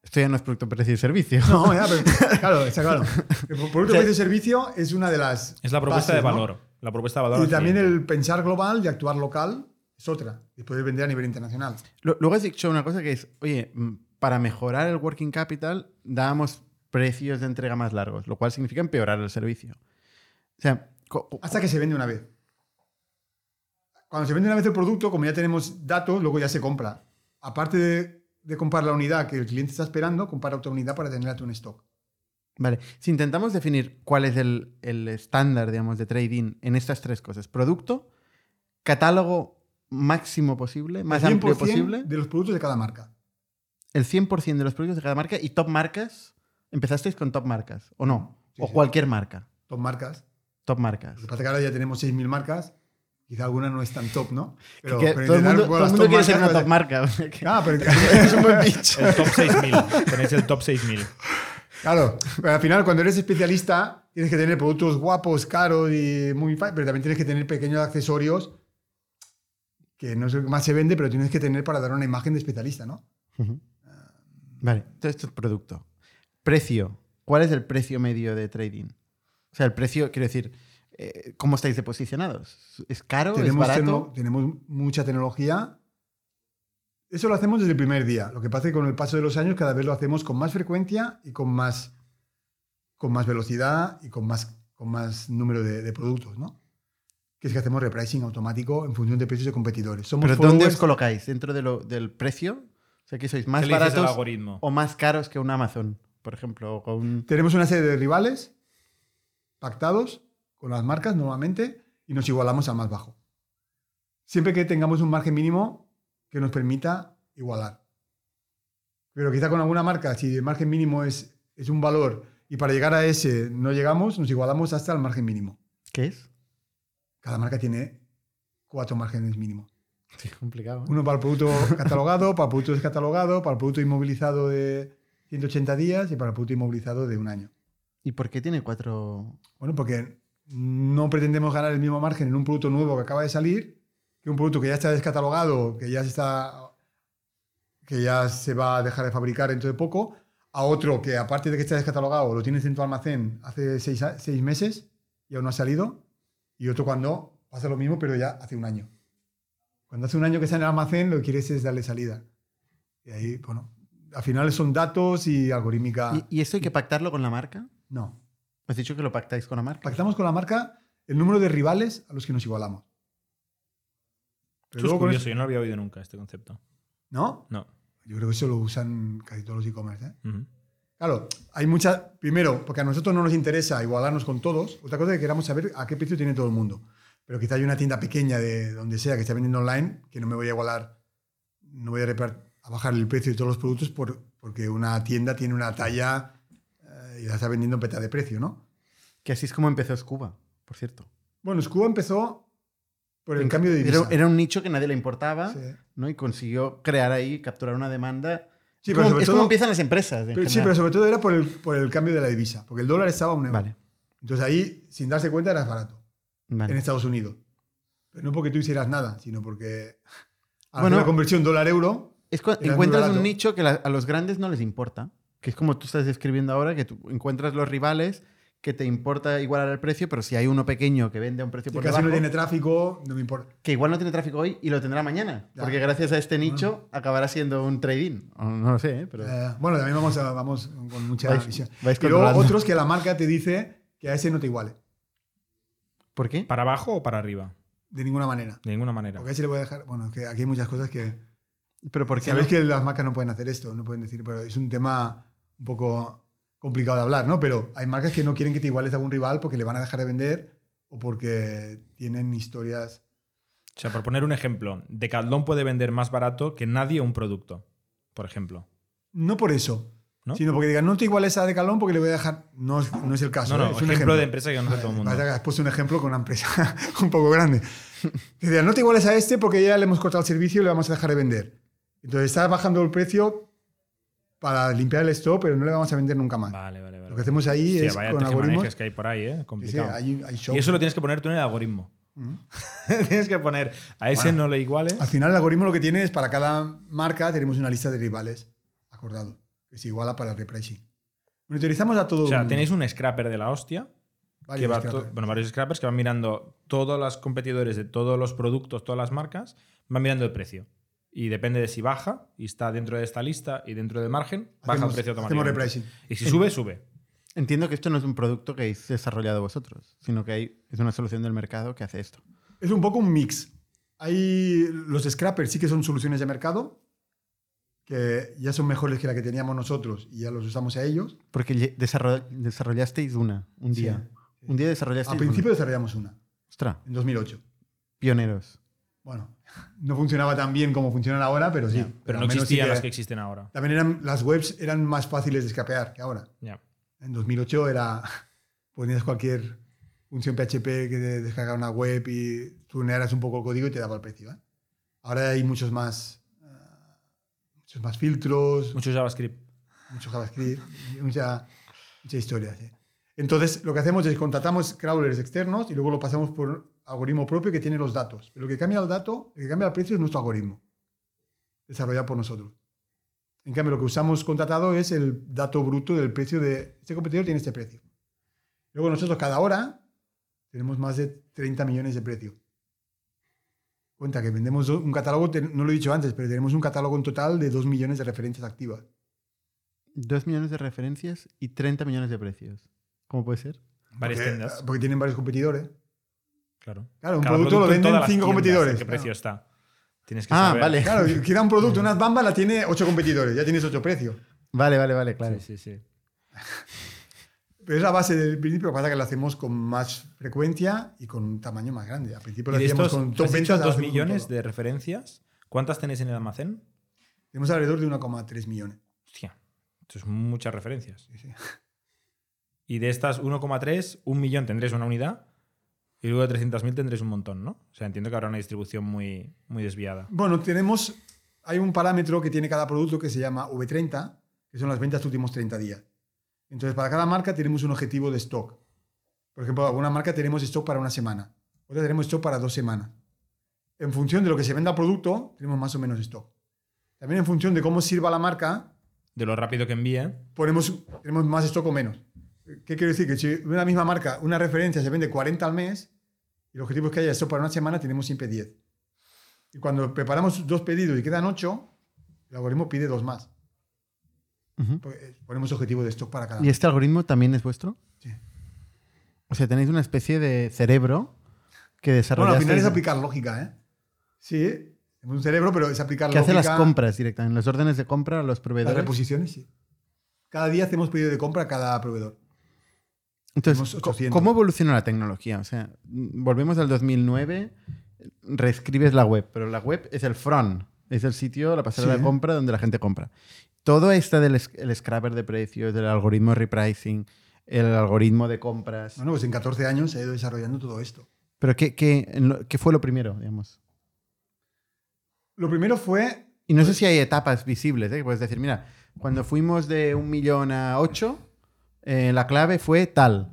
Esto ya no es producto, precio y servicio. No, ya, pero claro, está claro. El producto, O sea, precio y servicio es una de las. Es la propuesta bases, de ¿no? La propuesta de valor. Y también cliente. el pensar global y actuar local es otra. Y poder vender a nivel internacional. Lu- Luego has dicho una cosa que es, oye, mm, para mejorar el working capital dábamos precios de entrega más largos, lo cual significa empeorar el servicio. O sea, Hasta que se vende una vez. Cuando se vende una vez el producto, como ya tenemos datos, luego ya se compra. Aparte de, de comprar la unidad que el cliente está esperando, comprar otra unidad para tenerla tú en stock. Vale, si intentamos definir cuál es el, el estándar, digamos, de trading en estas tres cosas, producto, catálogo máximo posible, más El amplio 100% posible, De los productos de cada marca. el 100% de los productos de cada marca y top marcas, empezasteis con top marcas, ¿o no? Sí, o sí. cualquier marca, Top marcas. top marcas. Lo que pasa es que ahora ya tenemos 6.000 marcas. Quizá alguna no es tan top, ¿no? Pero, Que pero todo el mundo, todo el mundo top quiere ser una top marca. Ah, pero es un buen pitch. El top 6000. Tenéis el top 6000. Claro, pero al final cuando eres especialista tienes que tener productos guapos, caros y muy pero también tienes que tener pequeños accesorios que no es lo que más se vende, pero tienes que tener para dar una imagen de especialista, ¿no? Ujú. Vale, entonces esto es producto. Precio. ¿Cuál es el precio medio de trading? O sea, el precio, quiero decir, eh, ¿cómo estáis de posicionados? ¿Es caro? ¿Es Tenemos, barato? tecno- tenemos mucha tecnología. Eso lo hacemos desde el primer día. Lo que pasa es que con el paso de los años cada vez lo hacemos con más frecuencia y con más, con más velocidad y con más, con más número de, de productos, ¿no? Que es que hacemos repricing automático en función de precios de competidores. Somos ¿Pero dónde os colocáis? ¿Dentro de lo- del precio? O sea, que sois más ¿Qué le dices al baratos algoritmo? o más caros que un Amazon, por ejemplo. o con- Tenemos una serie de rivales pactados con las marcas normalmente y nos igualamos al más bajo. Siempre que tengamos un margen mínimo que nos permita igualar. Pero quizá con alguna marca, si el margen mínimo es, es un valor y para llegar a ese no llegamos, nos igualamos hasta el margen mínimo. ¿Qué es? Cada marca tiene cuatro márgenes mínimos. Sí, complicado. ¿eh? Uno para el producto catalogado, para el producto descatalogado, para el producto inmovilizado de 180 días y para el producto inmovilizado de un año. ¿Y por qué tiene cuatro? Bueno, porque no pretendemos ganar el mismo margen en un producto nuevo que acaba de salir que un producto que ya está descatalogado, que ya se está que ya se va a dejar de fabricar dentro de poco, a otro que aparte de que está descatalogado lo tienes en tu almacén hace seis, seis meses y aún no ha salido, y otro cuando pasa lo mismo pero ya hace un año. Cuando hace un año que está en el almacén lo que quieres es darle salida. Y ahí, bueno, al final son datos y algorítmica. ¿Y, y esto hay que pactarlo con la marca? No. Has dicho que lo pactáis con la marca. Pactamos con la marca el número de rivales a los que nos igualamos. Pero Eso es curioso, eso- yo no había oído nunca este concepto. ¿No? No. Yo creo que eso lo usan casi todos los e-commerce. ¿eh? Claro, hay muchas. Primero, porque a nosotros no nos interesa igualarnos con todos. Otra cosa es que queramos saber a qué precio tiene todo el mundo. Pero quizá hay una tienda pequeña de donde sea que esté vendiendo online que no me voy a igualar, no voy a, a bajar el precio de todos los productos por- porque una tienda tiene una talla eh, y la está vendiendo en peta de precio, ¿no? Que así es como empezó Scuba, por cierto. Bueno, Scuba empezó por el cambio de divisa. Era, era un nicho que nadie le importaba Sí. ¿no? y consiguió crear ahí, capturar una demanda. Sí, pero como, sobre es como todo- empiezan las empresas. Pero- sí, pero sobre todo era por el, por el cambio de la divisa, porque el dólar estaba a un euro. Vale, Entonces ahí, sin darse cuenta, era barato vale. en Estados Unidos. Pero no porque tú hicieras nada, sino porque al Bueno. la conversión dólar-euro, Es encuentras un nicho que la- a los grandes no les importa, que es como tú estás describiendo ahora, que tú encuentras los rivales que te importa igualar el precio, pero si hay uno pequeño que vende a un precio por casi debajo, no tiene tráfico, no me importa. que igual no tiene tráfico hoy y lo tendrá mañana, Ya. porque gracias a este nicho acabará siendo un trading. No lo sé, ¿eh? pero Eh, bueno, también vamos, a- vamos con mucha Vais- visión. controlando. otros que la marca te dice que a ese no te iguale, ¿por qué? ¿Para abajo o para arriba? de ninguna manera. De ninguna manera. Porque a ese le voy a dejar. Bueno, que aquí hay muchas cosas que. Pero porque Sabéis que las marcas no pueden hacer esto, no pueden decir, pero es un tema un poco complicado de hablar, ¿no? Pero hay marcas que no quieren que te iguales a un rival porque le van a dejar de vender o porque tienen historias. O sea, por poner un ejemplo, Decathlon puede vender más barato que nadie un producto, por ejemplo. No por eso, ¿No? sino porque digan, no te iguales a Decathlon porque le voy a dejar. No es, no es el caso. No, no, ¿eh? es un ejemplo, de empresa que conoce Vale, todo el mundo. has puesto un ejemplo con una empresa un poco grande. Que digan, no te iguales a este porque ya le hemos cortado el servicio y le vamos a dejar de vender. Entonces estás bajando el precio para limpiar el stock, pero no le vamos a vender nunca más. Vale, vale, vale. Lo que hacemos ahí Hostia, es vaya con algoritmos. que hay por ahí, ¿eh? Sí, sí, Complicado. hay, y eso lo tienes que poner tú en el algoritmo. Ujú. tienes que poner a ese Bueno. no le iguales. Al final el algoritmo lo que tiene es para cada marca tenemos una lista de rivales acordado, que se iguala para el repricing. Monitorizamos a todo O sea, tenéis un scrapper de la hostia. que va to- bueno, varios scrappers que van mirando todos los competidores de todos los productos, todas las marcas, van mirando el precio. Y depende de si baja y está dentro de esta lista y dentro del margen, baja Hacemos- el precio automáticamente. repricing. Y si sube, sube. Entiendo que esto no es un producto que habéis desarrollado vosotros, sino que hay, es una solución del mercado que hace esto. Es un poco un mix. Hay los scrappers sí que son soluciones de mercado que ya son mejores que la que teníamos nosotros y ya los usamos a ellos. Porque desarrollasteis una, un Sí, día. sí. Un día desarrollasteis Al principio una. desarrollamos una, Ostras, en 2008. pioneros. Bueno, no funcionaba tan bien como funcionan ahora, pero sí. Pero no sí existían que- las que existen ahora. También eran, las webs eran más fáciles de escapear que ahora. Ya. En 2008 era, ponías cualquier función PHP que te descargaba una web y tunearas un poco el código y te daba el precio. ¿eh? Ahora hay muchos más, ah, muchos más filtros, Mucho JavaScript. mucho JavaScript, mucha, mucha historia. sí. Entonces, lo que hacemos es contratamos crawlers externos y luego lo pasamos por algoritmo propio que tiene los datos. Pero lo que cambia el dato, lo que cambia el precio es nuestro algoritmo, desarrollado por nosotros. En cambio, lo que usamos contratado es el dato bruto del precio de este competidor tiene este precio. Luego nosotros cada hora tenemos más de 30 millones de precio. Cuenta que vendemos un catálogo, no lo he dicho antes, pero tenemos un catálogo en total de 2 millones de referencias activas. Dos millones de referencias y 30 millones de precios. ¿Cómo puede ser? Varias porque, tiendas. porque tienen varios competidores. Claro. Claro, un Cada producto lo en venden cinco competidores. ¿En qué claro. precio está? Tienes que Ah, saber. vale. Claro, quiera un producto, una bamba la tiene ocho competidores, ya tienes ocho precios. Vale, vale, vale, claro. Sí, sí, sí. Pero es la base del principio, lo que pasa es que lo hacemos con más frecuencia y con un tamaño más grande. Al principio lo hacíamos estos, con top dicho ventas, ahora 2 hacemos con millones de referencias. ¿Cuántas tenéis en el almacén? Tenemos alrededor de 1,3 millones. Hostia, esto es muchas referencias. Sí, sí. Y de estas 1,3, un millón tendréis una unidad y luego de 300.000 tendréis un montón, ¿no? O sea, entiendo que habrá una distribución muy, muy desviada. Bueno, tenemos, hay un parámetro que tiene cada producto que se llama V30, que son las ventas de últimos 30 días. Entonces, para cada marca tenemos un objetivo de stock. Por ejemplo, alguna marca tenemos stock para una semana, otra tenemos stock para dos semanas. En función de lo que se venda producto, tenemos más o menos stock. También en función de cómo sirva la marca, De lo rápido que envíe. ponemos, tenemos más stock o menos. ¿Qué quiero decir? Que si una misma marca, una referencia se vende 40 al mes, el objetivo es que haya stock para una semana, tenemos siempre 10. Y cuando preparamos dos pedidos y quedan 8, el algoritmo pide dos más. Pues, eh, Ponemos objetivo de stock para cada ¿Y este algoritmo también es vuestro? Sí. O sea, tenéis una especie de cerebro que Bueno, desarrolla. al final es aplicar lógica, ¿eh? Sí, es un cerebro, pero es aplicar que hace lógica. las compras directamente, los órdenes de compra a los Las proveedores. reposiciones, sí. Cada día hacemos pedido de compra a cada proveedor. Entonces, tenemos co- 800. ¿cómo evoluciona la tecnología? O sea, volvemos al 2009, reescribes la web, pero la web es el front, es el sitio, la pasarela Sí. de compra donde la gente compra. Todo esto del el scrapper de precios, del algoritmo de repricing, el algoritmo de compras. Bueno, pues en 14 años se ha ido desarrollando todo esto. ¿Pero qué, qué, qué fue lo primero, digamos? Lo primero fue Y no sé si hay etapas visibles, ¿eh? que puedes decir, mira, cuando fuimos de un millón a ocho, eh, la clave fue tal.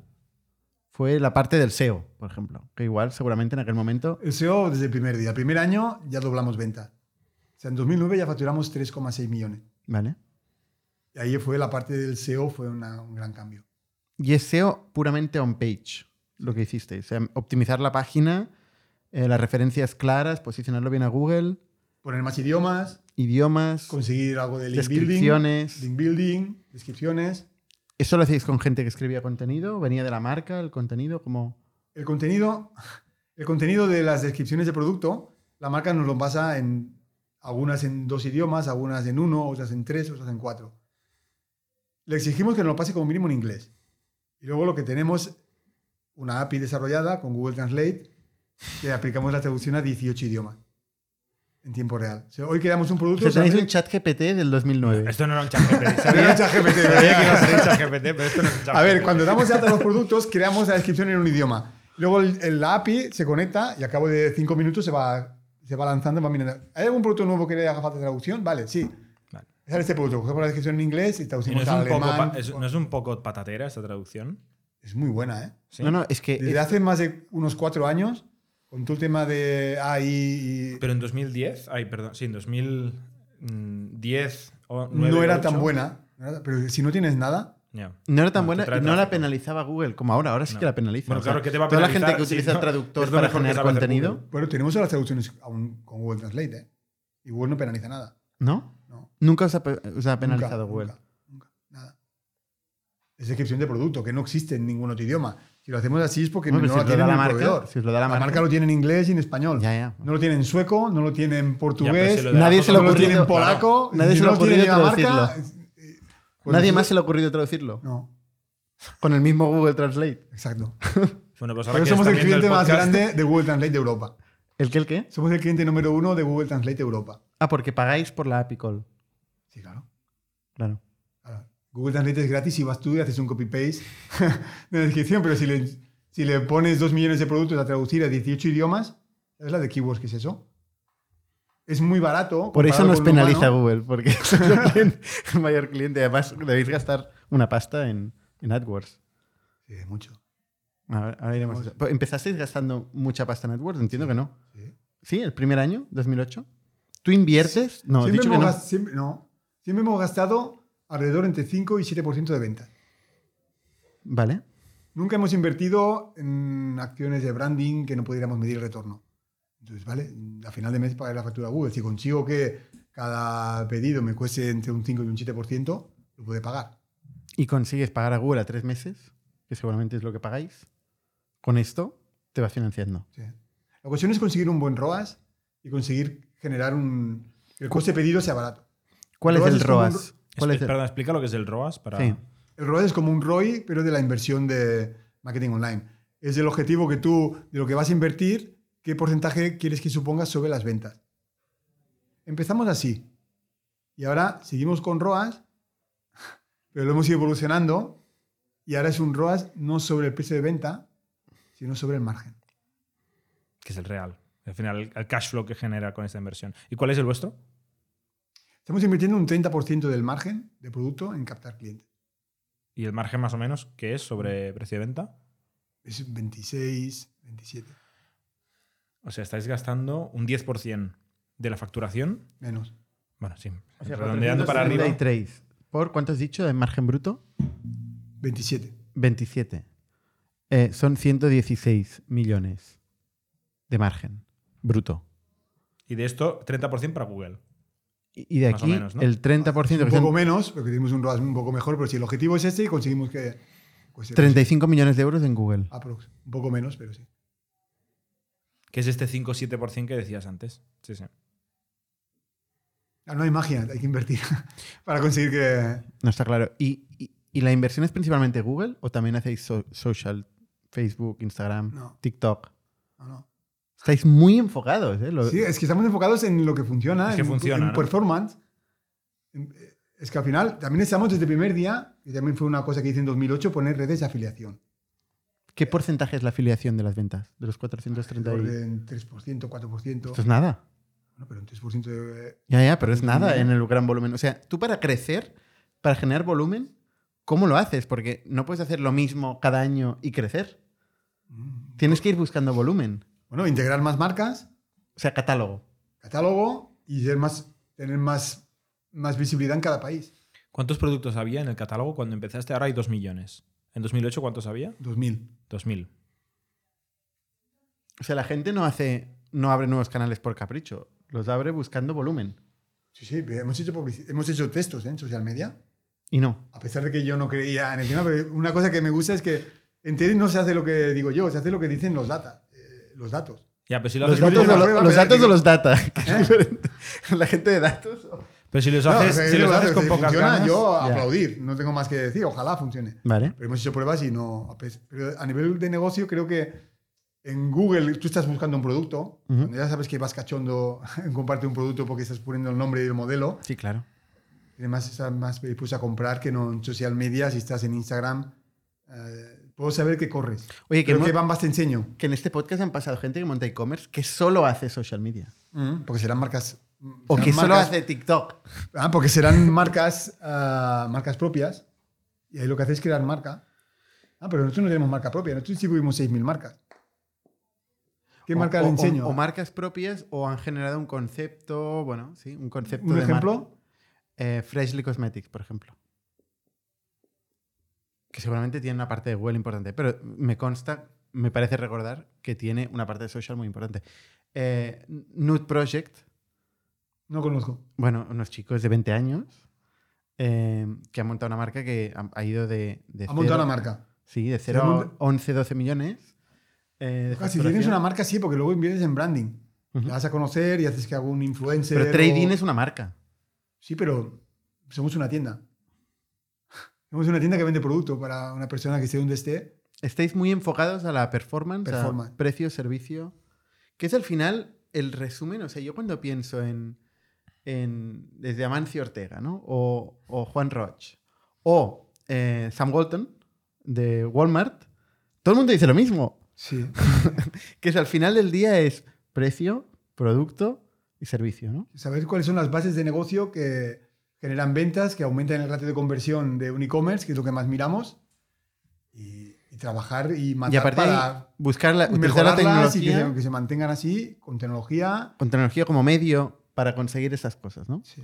Fue la parte del SEO, por ejemplo. Que igual, seguramente en aquel momento. el SEO desde el primer día. El primer año ya doblamos ventas. O sea, en 2009 ya facturamos 3,6 millones. ¿Vale? Y ahí fue la parte del SEO, fue una- un gran cambio. Y es SEO puramente on-page, lo que hicisteis. O sea, optimizar la página, eh, las referencias claras, posicionarlo bien a Google, Poner más idiomas, idiomas, conseguir algo de link building, descripciones. link building, descripciones. ¿Eso lo hacéis con gente que escribía contenido? ¿Venía de la marca el contenido? como El contenido, el contenido de las descripciones de producto, la marca nos lo basa en algunas en dos idiomas, algunas en uno, otras en tres, otras en cuatro. Le exigimos que nos lo pase como mínimo en inglés. Y luego lo que tenemos, una API desarrollada con Google Translate, que aplicamos la traducción a 18 idiomas en tiempo real. O sea, hoy creamos un producto... sea, tenéis un chat GPT del 2009. Esto no era un chat GPT. No era Sabía, un ChatGPT, sabía que iba a ser un chat GPT, pero esto no es un chat A ver, GPT. cuando damos de alta los productos, creamos la descripción en un idioma. Luego el, el- la API se conecta y a cabo de cinco minutos se va, se va lanzando y va mirando. ¿Hay algún producto nuevo que le haga falta traducción? Vale, sí. Vale. Es este producto. Cogemos la descripción en inglés y ¿Y no traducimos es, al un poco, alemán. es- no es un poco patatera esta traducción? Es muy buena, ¿eh? ¿Sí? No, no, es que. Desde hace más de unos cuatro años, con todo el tema de AI y... Pero en 2010, ay, perdón, sí, en 2010 o 9, no era 8, tan buena. Pero si no tienes nada. No era tan No, buena y no la penalizaba Google como ahora. Ahora sí No. que la penaliza. Bueno, O sea, claro, ¿qué te va a Toda la gente que Sí, utiliza no, el traductor para generar contenido. Bueno, tenemos las traducciones aún con Google Translate, ¿eh? Y Google no penaliza nada. ¿No? No. Nunca os ha, pe- os ha penalizado Nunca, Google. Nunca. Es descripción de producto, que no existe en ningún otro idioma. Si lo hacemos así es porque no lo lo tiene la marca, proveedor. si os lo da la la marca- marca lo tiene en inglés y en español. Ya, ya. No lo tiene en sueco, no lo tiene en portugués, si lo de Nadie se le no lo tiene en polaco. Nadie si se no lo tiene la marca, traducirlo. eh, pues Nadie más se le ha ocurrido traducirlo. No, Con el mismo Google Translate. exacto. Bueno, pues ahora Pero que somos el cliente más grande de Google Translate de Europa. ¿El qué, el qué? Somos el cliente número uno de Google Translate Europa. Ah, porque pagáis por la API Call. Sí, claro. Claro. Google Translate es gratis y vas tú y haces un copy-paste de la descripción, pero si le, si le pones dos millones de productos a traducir a 18 idiomas, ¿sabes la de keywords que es eso? Es muy barato. Por eso nos penaliza. Google, porque es el, mayor cliente. Además, debéis gastar una pasta en, en AdWords. Sí, mucho. Ahora, ahora iremos a. Pero, ¿Empezasteis gastando mucha pasta en AdWords? Entiendo que no. Sí. ¿Sí? ¿El primer año? ¿2008? ¿Tú inviertes? No, siempre, dicho que siempre, no. Siempre hemos gastado alrededor entre 5 y 7% de ventas. Vale. Nunca hemos invertido en acciones de branding que no pudiéramos medir el retorno. Entonces, ¿vale? A final de mes pagaré la factura a Google. Si consigo que cada pedido me cueste entre un 5 y un 7%, lo puede pagar. ¿Y consigues pagar a Google a tres meses? Que seguramente es lo que pagáis. Con esto te vas financiando. Sí. La cuestión es conseguir un buen ROAS y conseguir generar un... que el coste de pedido sea barato. ¿Cuál es el es ROAS? ¿Cuál Espe- es el- Perdón, explica lo que es el ROAS para. Sí. El ROAS es como un ROI, pero de la inversión de marketing online. Es el objetivo que tú, de lo que vas a invertir, qué porcentaje quieres que suponga sobre las ventas. Empezamos así. Y ahora seguimos con ROAS, pero lo hemos ido evolucionando. Y ahora es un ROAS no sobre el precio de venta, sino sobre el margen. Que es el real. Al final, el- el cash flow que genera con esta inversión. ¿Y cuál es el vuestro? Estamos invirtiendo un 30% del margen de producto en captar clientes. ¿Y el margen más o menos qué es sobre precio de venta? Es 26, 27, O sea, estáis gastando un 10% de la facturación. menos. Bueno, sí. O sea, redondeando para arriba. 433. ¿Por cuánto has dicho de margen bruto? 27. 27. Eh, son 116 millones de margen bruto. Y de esto, 30% para Google. Y de aquí, menos, ¿no? el 30%, un poco menos, porque tenemos un ROAS un poco mejor, pero si el objetivo es este, conseguimos que... pues, 35 millones de euros en Google. aprox. Un poco menos, pero sí. Que es este 5 o 7% que decías antes. Sí, sí. Ah, no hay magia, hay que invertir para conseguir que... No está claro. ¿Y, y- y la inversión es principalmente Google o también hacéis so- social, Facebook, Instagram, No. TikTok? No, no. Estáis muy enfocados, ¿eh? Lo- Sí, es que estamos enfocados en lo que funciona, Es que en, funciona, en ¿no? performance. En- Es que al final también estamos desde el primer día, y también fue una cosa que hice en 2008, poner redes de afiliación. ¿Qué porcentaje es la afiliación de las ventas? De los 430 y... Orden 3%, 4%. Esto es nada. Bueno, pero un 3% de... Ya, ya, pero es nada en el gran volumen. O sea, tú para crecer, para generar volumen, ¿cómo lo haces? Porque no puedes hacer lo mismo cada año y crecer. Mm. Tienes que ir buscando volumen. Bueno, integrar más marcas, O sea, catálogo. catálogo y ser más, tener más, más visibilidad en cada país. ¿Cuántos productos había en el catálogo cuando empezaste? Ahora hay 2 millones. ¿En 2008 cuántos había? 2000. 2000. O sea, la gente no hace, no abre nuevos canales por capricho. Los abre buscando volumen. Sí, sí, hemos hecho, hemos hecho textos ¿eh? en social media. Y no. A pesar de que yo no creía en el tema, pero una cosa que me gusta es que en TED no se hace lo que digo yo, se hace lo que dicen los, data, los datos. Ya, pero si lo Los haces, datos, o, lo- los datos o los data. ¿Eh? La gente de datos. pero si los No, haces, o sea, si los los haces con si pocas funciona, ganas. yo ya. aplaudir, no tengo más que decir, ojalá funcione. Vale. Pero hemos hecho pruebas y no. Pero a nivel de negocio, creo que en Google tú estás buscando un producto, Ujú. cuando ya sabes que vas cachondo en compartir un producto porque estás poniendo el nombre y el modelo, Sí, claro. tienes más, estás más predispuesto a comprar que no en social media. Si estás en Instagram, eh, puedo saber que corres. Oye, que, Creo que Bambas te enseño. que en este podcast han pasado gente que monta e-commerce que solo hace social media. Porque serán marcas. O serán que solo marcas- hace TikTok. Ah, porque serán marcas, ah, marcas propias. Y ahí lo que hace es crear marca. Ah, pero nosotros no tenemos marca propia. Nosotros sí tuvimos 6.000 marcas. ¿Qué O- marca o, le o- enseño? O, marcas propias o han generado un concepto, bueno, sí, un concepto ¿Un de ejemplo? marca. Eh, Freshly Cosmetics, por ejemplo. Que seguramente tiene una parte de Google importante, pero me consta, me parece recordar que tiene una parte de social muy importante. Eh, Nude Project, No conozco. bueno, unos chicos de 20 años eh, que han montado una marca que ha, ha ido de, de Ha montado una marca. Sí, de Se 0 ha a monta- 11, 12 millones. eh, Ah, si tienes una marca, sí, porque luego inviertes en branding. La vas a conocer y haces que haga un influencer. Pero trading o- es una marca. Sí, pero somos una tienda. Somos una tienda que vende producto para una persona que esté donde esté. Estáis muy enfocados a la performance, Performance. a precio, servicio, que es al final el resumen. O sea, yo cuando pienso en, en desde Amancio Ortega, ¿no? O, o Juan Roch, o eh, Sam Walton de Walmart, todo el mundo dice lo mismo. Sí. Que es al final del día es precio, producto y servicio, ¿no? Saber cuáles son las bases de negocio que generan ventas, que aumentan el ratio de conversión de un e-commerce, que es lo que más miramos. Y, y trabajar y ahí, para buscar la, utilizar la mejorarlas y que tecnología se, que se mantengan así, con tecnología con tecnología como medio para conseguir esas cosas, ¿no? sí.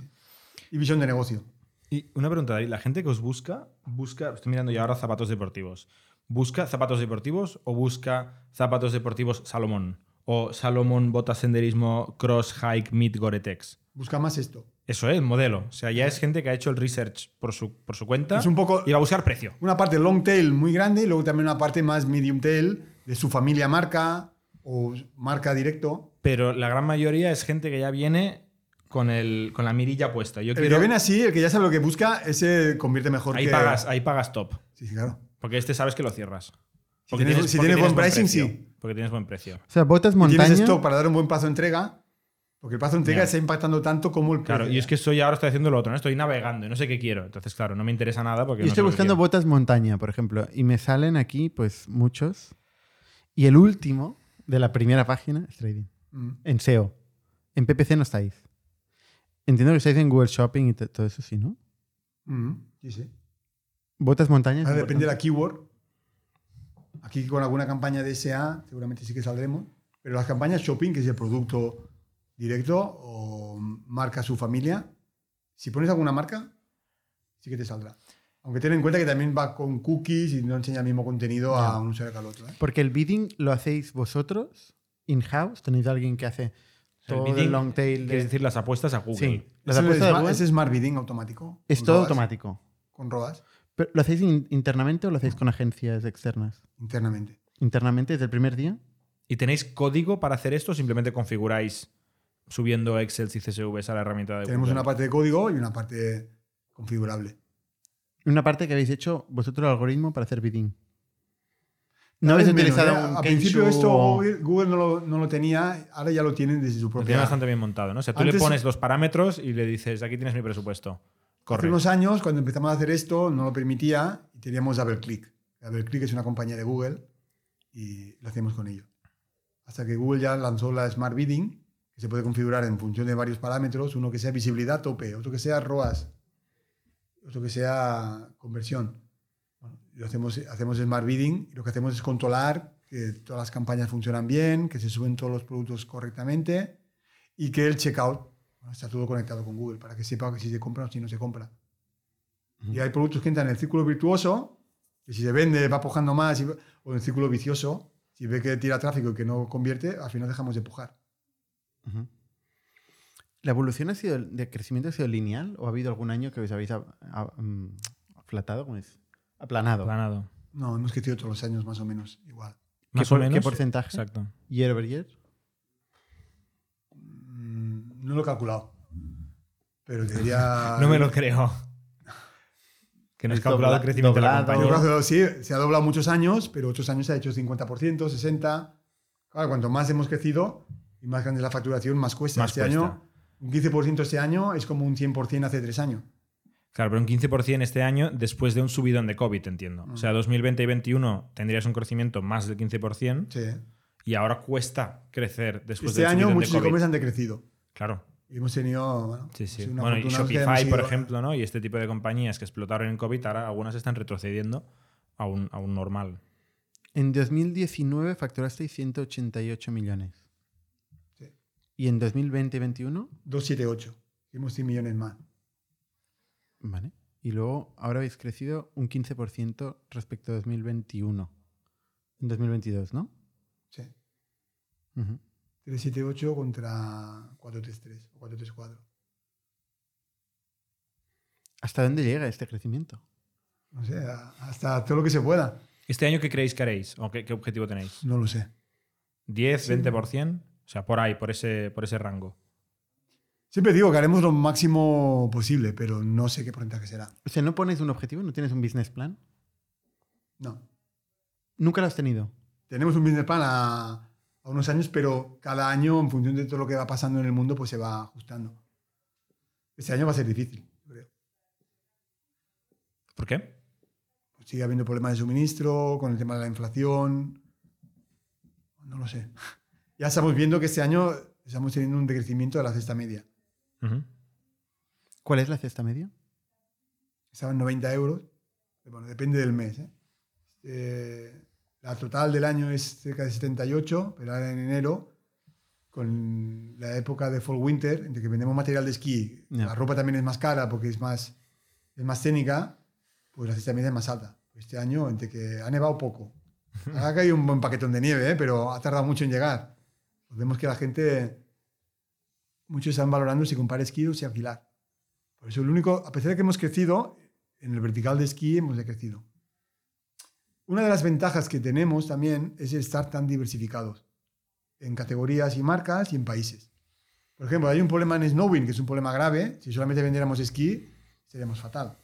y visión de negocio. Y una pregunta, David. La gente que os busca, busca, estoy mirando yo ahora zapatos deportivos. ¿Busca zapatos deportivos o busca zapatos deportivos Salomón? O Salomón, botas senderismo, cross, hike, mid, Gore-Tex. Busca más esto. Eso es, el modelo. O sea, ya es gente que ha hecho el research por su, por su cuenta Es un poco y va a buscar precio. una parte long tail muy grande y luego también una parte más medium tail de su familia marca o marca directo. Pero la gran mayoría es gente que ya viene con, el, con la mirilla puesta. Yo El quiero, que viene así, el que ya sabe lo que busca, ese convierte mejor ahí, que... pagas, ahí pagas top. Sí, sí, claro. Porque este sabes que lo cierras. Si tienes- si porque tienes buen pricing, precio, sí. Porque tienes buen precio. O sea, botas Y montaña. tienes stock para dar un buen plazo de entrega, porque el plazo de entrega Ya. está impactando tanto como el Claro, y es que estoy ahora estoy haciendo lo otro, ¿no? Estoy navegando y no sé qué quiero. Entonces, claro, no me interesa nada porque Yo no estoy buscando botas montaña, por ejemplo, y me salen aquí, pues, muchos. Y el último de la primera página es trading. Mm. En SEO. En PPC no estáis. Entiendo que estáis en Google Shopping y to- todo eso, sí, ¿no? Mm. Sí, sí. Botas montaña. Ahora depende de la keyword. Aquí con alguna campaña de SA seguramente sí que saldremos. Pero las campañas shopping, que es el producto directo o marca su familia, si pones alguna marca, sí que te saldrá. Aunque ten en cuenta que también va con cookies y no enseña el mismo contenido a un usuario que al otro. ¿eh? Porque el bidding lo hacéis vosotros, in-house. ¿Tenéis alguien que hace El todo el, bidding, long tail? Es De... decir, las apuestas a Google. Sí. Las Ese apuestas de es, es Smart Bidding automático. es todo automático. Con ROAS, ¿Pero ¿Lo hacéis in- internamente o lo hacéis con agencias externas? internamente. Internamente, desde el primer día. ¿Y tenéis código para hacer esto o simplemente configuráis subiendo Excel y CSVs a la herramienta de Tenemos una parte de código y una parte configurable. Una parte que habéis hecho vosotros el algoritmo para hacer bidding. No habéis vez menos, utilizado ¿eh? un Al Kensho principio esto Google, Google no, lo, no lo tenía, ahora ya lo tienen desde su Lo propia... tiene bastante bien montado, ¿no? O sea, tú Antes- le pones los parámetros y le dices, aquí tienes mi presupuesto. Hace Corre. unos años, cuando empezamos a hacer esto, no lo permitía y teníamos DoubleClick. DoubleClick es una compañía de Google y lo hacemos con ellos. Hasta que Google ya lanzó la Smart Bidding, que se puede configurar en función de varios parámetros, uno que sea visibilidad tope, otro que sea ROAS, otro que sea conversión. Bueno, lo hacemos, hacemos Smart Bidding y lo que hacemos es controlar que todas las campañas funcionan bien, que se suben todos los productos correctamente y que el checkout bueno, está todo conectado con Google para que sepa que si se compra o si no se compra. Y hay productos que entran en el círculo virtuoso, que si se vende va pujando más, y- o en el círculo vicioso, si ve que tira tráfico y que no convierte, al final dejamos de pujar. ¿La evolución ha sido, de crecimiento ha sido lineal o ha habido algún año que os habéis a- a- mm, aflatado? ¿Cómo es? Aplanado. Planado. No, hemos crecido todos los años más o menos igual. Más por- o qué menos. porcentaje? Exacto. Year over year. Mm, No lo he calculado. Pero te diría... No me lo creo. Que no has Es calculado el crecimiento de la doblado. Compañía. creo sí, se ha doblado muchos años, pero otros años se ha hecho 50%, 60%. Claro, cuanto más hemos crecido y más grande es la facturación, más cuesta. Más este cuesta. año, un 15% este año es como un 100% hace tres años. Claro, pero un 15% este año después de un subidón de COVID, entiendo. O sea, 2020 y 2021 tendrías un crecimiento más del 15% Sí. y ahora cuesta crecer después Este del año subidón muchos de COVID. e-commerce han decrecido. Claro. Y hemos tenido. Bueno, Sí, sí. una Bueno, y Shopify, por ido- ejemplo, ¿no? Y este tipo de compañías que explotaron en COVID, ahora algunas están retrocediendo a un, a un normal. En 2019 facturasteis 188 millones. ¿Y en 2020 y 2021? 278. Hicimos 100 millones más. Vale. Y luego ahora habéis crecido un 15% respecto a 2021. En 2022, ¿no? Sí. Ujú. 378 contra 433 o 434. ¿Hasta dónde llega este crecimiento? No sé, hasta todo lo que se pueda. ¿Este año qué creéis que haréis? ¿O qué, qué objetivo tenéis? No lo sé. ¿10, Sí. 20%? O sea, por ahí, por ese, por ese rango. Siempre digo que haremos lo máximo posible, pero no sé qué porcentaje será. O sea, ¿no pones un objetivo? ¿No tienes un business plan? No. Nunca lo has tenido. Tenemos un business plan a, a unos años, pero cada año, en función de todo lo que va pasando en el mundo, pues se va ajustando. Este año va a ser difícil, yo creo. ¿Por qué? Pues sigue habiendo problemas de suministro, con el tema de la inflación. No lo sé. Ya estamos viendo que este año estamos teniendo un decrecimiento de la cesta media. ¿Cuál es la cesta media? Estaba en 90 euros. Bueno, depende del mes. ¿eh? Eh, la total del año es cerca de 78, pero ahora en enero, con la época de fall-winter, entre que vendemos material de esquí, la ropa también es más cara porque es más, es más técnica, pues la cesta media es más alta. Este año, entre que ha nevado poco, ha caído un buen paquetón de nieve, ¿eh? pero ha tardado mucho en llegar. Vemos que la gente, muchos están valorando si comprar esquí o si alquilar. Por eso el único, a pesar de que hemos crecido, en el vertical de esquí hemos decrecido. Una de las ventajas que tenemos también es estar tan diversificados en categorías y marcas y en países. Por ejemplo, hay un problema en snowing, que es un problema grave. Si solamente vendiéramos esquí, seríamos fatal.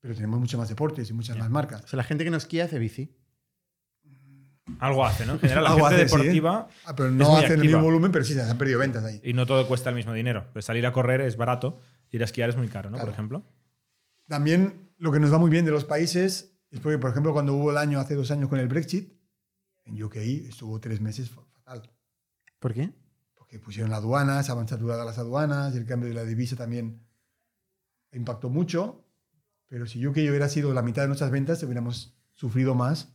Pero tenemos mucho más deportes y muchas más marcas. O sea, la gente que no esquía hace bici. Algo hace, ¿no? En general, la Algo gente hace, sí, ¿eh? deportiva Ah, pero es no muy hacen el mismo volumen, pero sí, se han perdido ventas ahí. y no todo cuesta el mismo dinero. Pues salir a correr es barato, ir a esquiar es muy caro, ¿no? Claro. Por ejemplo. También lo que nos va muy bien de los países es porque, por ejemplo, cuando hubo el año, hace dos años con el Brexit, en UK estuvo tres meses fa- fatal. ¿Por qué? Porque pusieron las aduanas, saturadas las aduanas, y el cambio de la divisa también impactó mucho. Pero si UK hubiera sido la mitad de nuestras ventas, hubiéramos sufrido más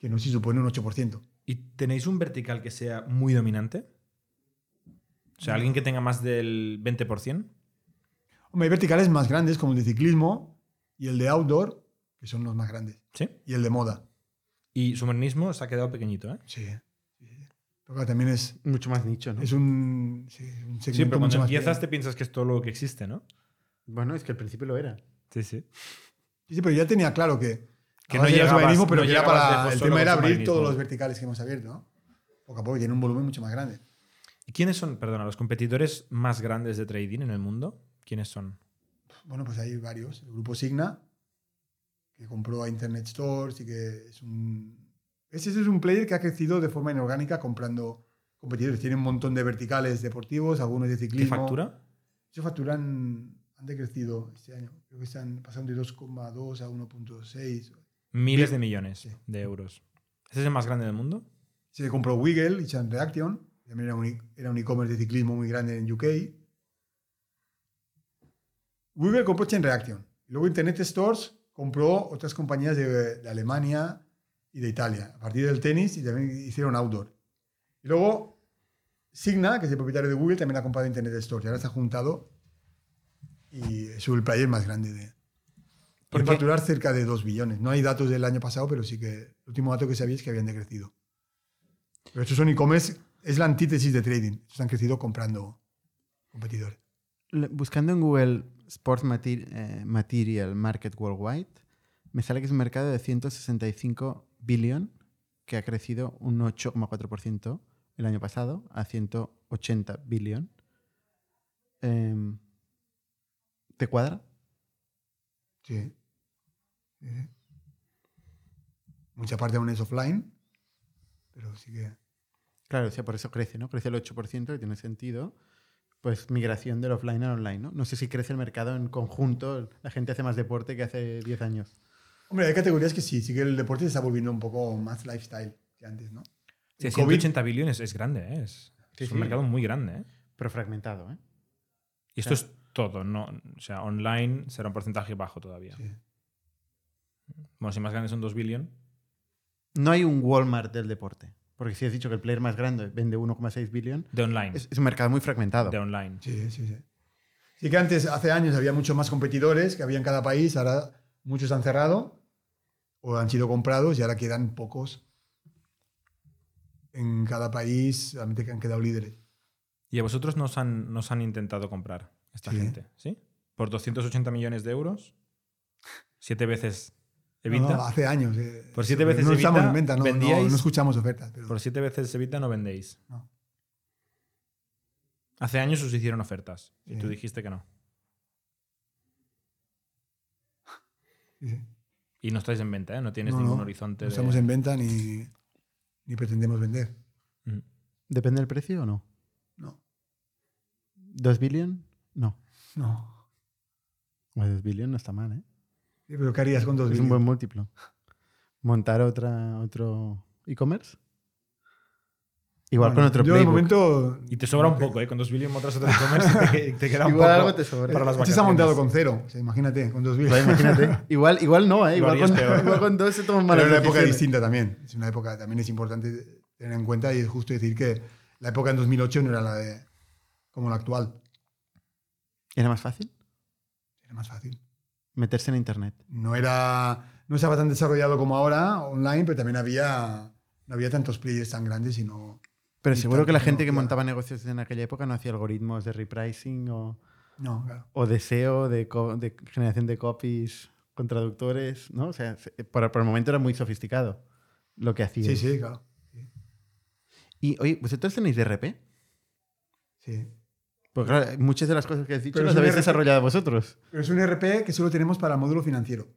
que no si supone un 8%. ¿Y tenéis un vertical que sea muy dominante? O sea, alguien que tenga más del 20%. Hombre, hay verticales más grandes, como el de ciclismo y el de outdoor, que son los más grandes. ¿Sí? Y el de moda. Y submarinismo se ha quedado pequeñito, ¿eh? Sí. sí, sí. Pero claro, también es, Mucho más nicho, ¿no? es un, sí, un segmento Sí, pero cuando más empiezas pequeño. te piensas que es todo lo que existe, ¿no? Bueno, es que al principio lo era. Sí, sí. Sí, sí, pero ya tenía claro que, Que no era llegabas- pero no era llegabas para el tema era abrir todos los verticales que hemos abierto, ¿no? Poco a poco tiene un volumen mucho más grande. ¿Y quiénes son, perdona, los competidores más grandes de trading en el mundo? ¿Quiénes son? Bueno, pues hay varios. El grupo Signa, que compró a Internet Stores y que es un... Ese es un player que ha crecido de forma inorgánica comprando competidores. Tiene un montón de verticales deportivos, algunos de ¿Qué ciclismo. factura? Se facturan, han decrecido este año. Creo que están pasando de 2,2 a 1,6. Miles Bien. de millones Sí. de euros. ¿Ese es el más grande del mundo? Se compró Wiggle y Chain Reaction. También era un era un e-commerce de ciclismo muy grande en UK. Wiggle compró Chain Reaction. Luego Internet Stores compró otras compañías de, de Alemania y de Italia. A partir del tenis y también hicieron outdoor. Y luego Signa, que es el propietario de Google, también ha comprado Internet Stores. Y ahora se ha juntado y es el player más grande de... ¿Por facturar cerca de 2 billones. No hay datos del año pasado, pero sí que el último dato que sabía es que habían decrecido. Pero estos son e-commerce, es la antítesis de trading. Estos han crecido comprando competidores. Buscando en Google Sports eh, Material Market Worldwide, me sale que es un mercado de 165 billion, que ha crecido un 8,4% el año pasado a 180 billion. Em, ¿Te cuadra? Sí. Sí. Mucha parte aún es offline, pero sí que... Claro, o sea, por eso crece, ¿no? Crece el 8%, que tiene sentido. Pues migración del offline al online, ¿no? No sé si crece el mercado en conjunto, la gente hace más deporte que hace 10 años. Hombre, hay categorías que sí, sí que el deporte se está volviendo un poco más lifestyle que antes, ¿no? Sí, El COVID 180 billones es grande, ¿eh? Es, Sí, es un sí. mercado muy grande, ¿eh? Pero fragmentado, ¿eh? Y esto es todo, ¿no? O sea, online será un porcentaje bajo todavía. Sí. Bueno, si más grandes son 2 billion. No hay un Walmart del deporte. Porque si has dicho que el player más grande vende 1,6 billion, De online. es, es un mercado muy fragmentado. De online. Sí, sí, sí. Sí que antes, hace años, había muchos más competidores que había en cada país. Ahora muchos han cerrado o han sido comprados y ahora quedan pocos en cada país, solamente que han quedado líderes. Y a vosotros nos han, nos han intentado comprar esta Sí. gente, ¿sí? Por 280 millones de euros, siete veces No, EBITDA. no, hace años. eh. Por siete veces No estamos EBITDA, en venta, no, vendíais- no escuchamos ofertas. pero- Por siete veces EBITDA no vendéis. No. Hace años os hicieron ofertas y Sí. tú dijiste que no. sí. Y no estáis en venta, ¿eh? No tienes No, ningún no, horizonte No de... estamos en venta ni, ni pretendemos vender. Mm. ¿Depende del precio o no? No, ¿2 billion? No. no. Bueno, 2 billion no está mal, ¿eh? Sí, pero ¿qué harías con dos Es un buen múltiplo. ¿Montar otra, otro e-commerce? Igual Bueno, con otro Yo de playbook. momento... Y te sobra un poco, ¿eh? Con dos billion montas otro e-commerce te, te queda un Igual poco algo te sobra. para las Este vacaciones. montado con cero. O sea, imagínate, con dos billion. Imagínate. igual, igual no, ¿eh? Igual Igual, ya es con, peor. igual con dos se toman Pero malas es una época decisiones. distinta también. Es una época, también es importante tener en cuenta y es justo decir que la época en 2008 no era la de como la actual. ¿Era más fácil? Era más fácil. Meterse en internet. No era, no estaba tan desarrollado como ahora online, pero también había, no había tantos players tan grandes y no, Pero Y seguro que la gente que montaba negocios en aquella época no hacía algoritmos de repricing o, no, claro. o de SEO, de, generación de copies con traductores, ¿no? O sea, se- por, por el momento era muy sofisticado lo que hacía. Sí, sí, claro. Y, oye, ¿vosotros tenéis DRP? Sí. Pues claro, muchas de las cosas que has dicho Pero las habéis RP. desarrollado vosotros. Pero es un ERP que solo tenemos para el módulo financiero.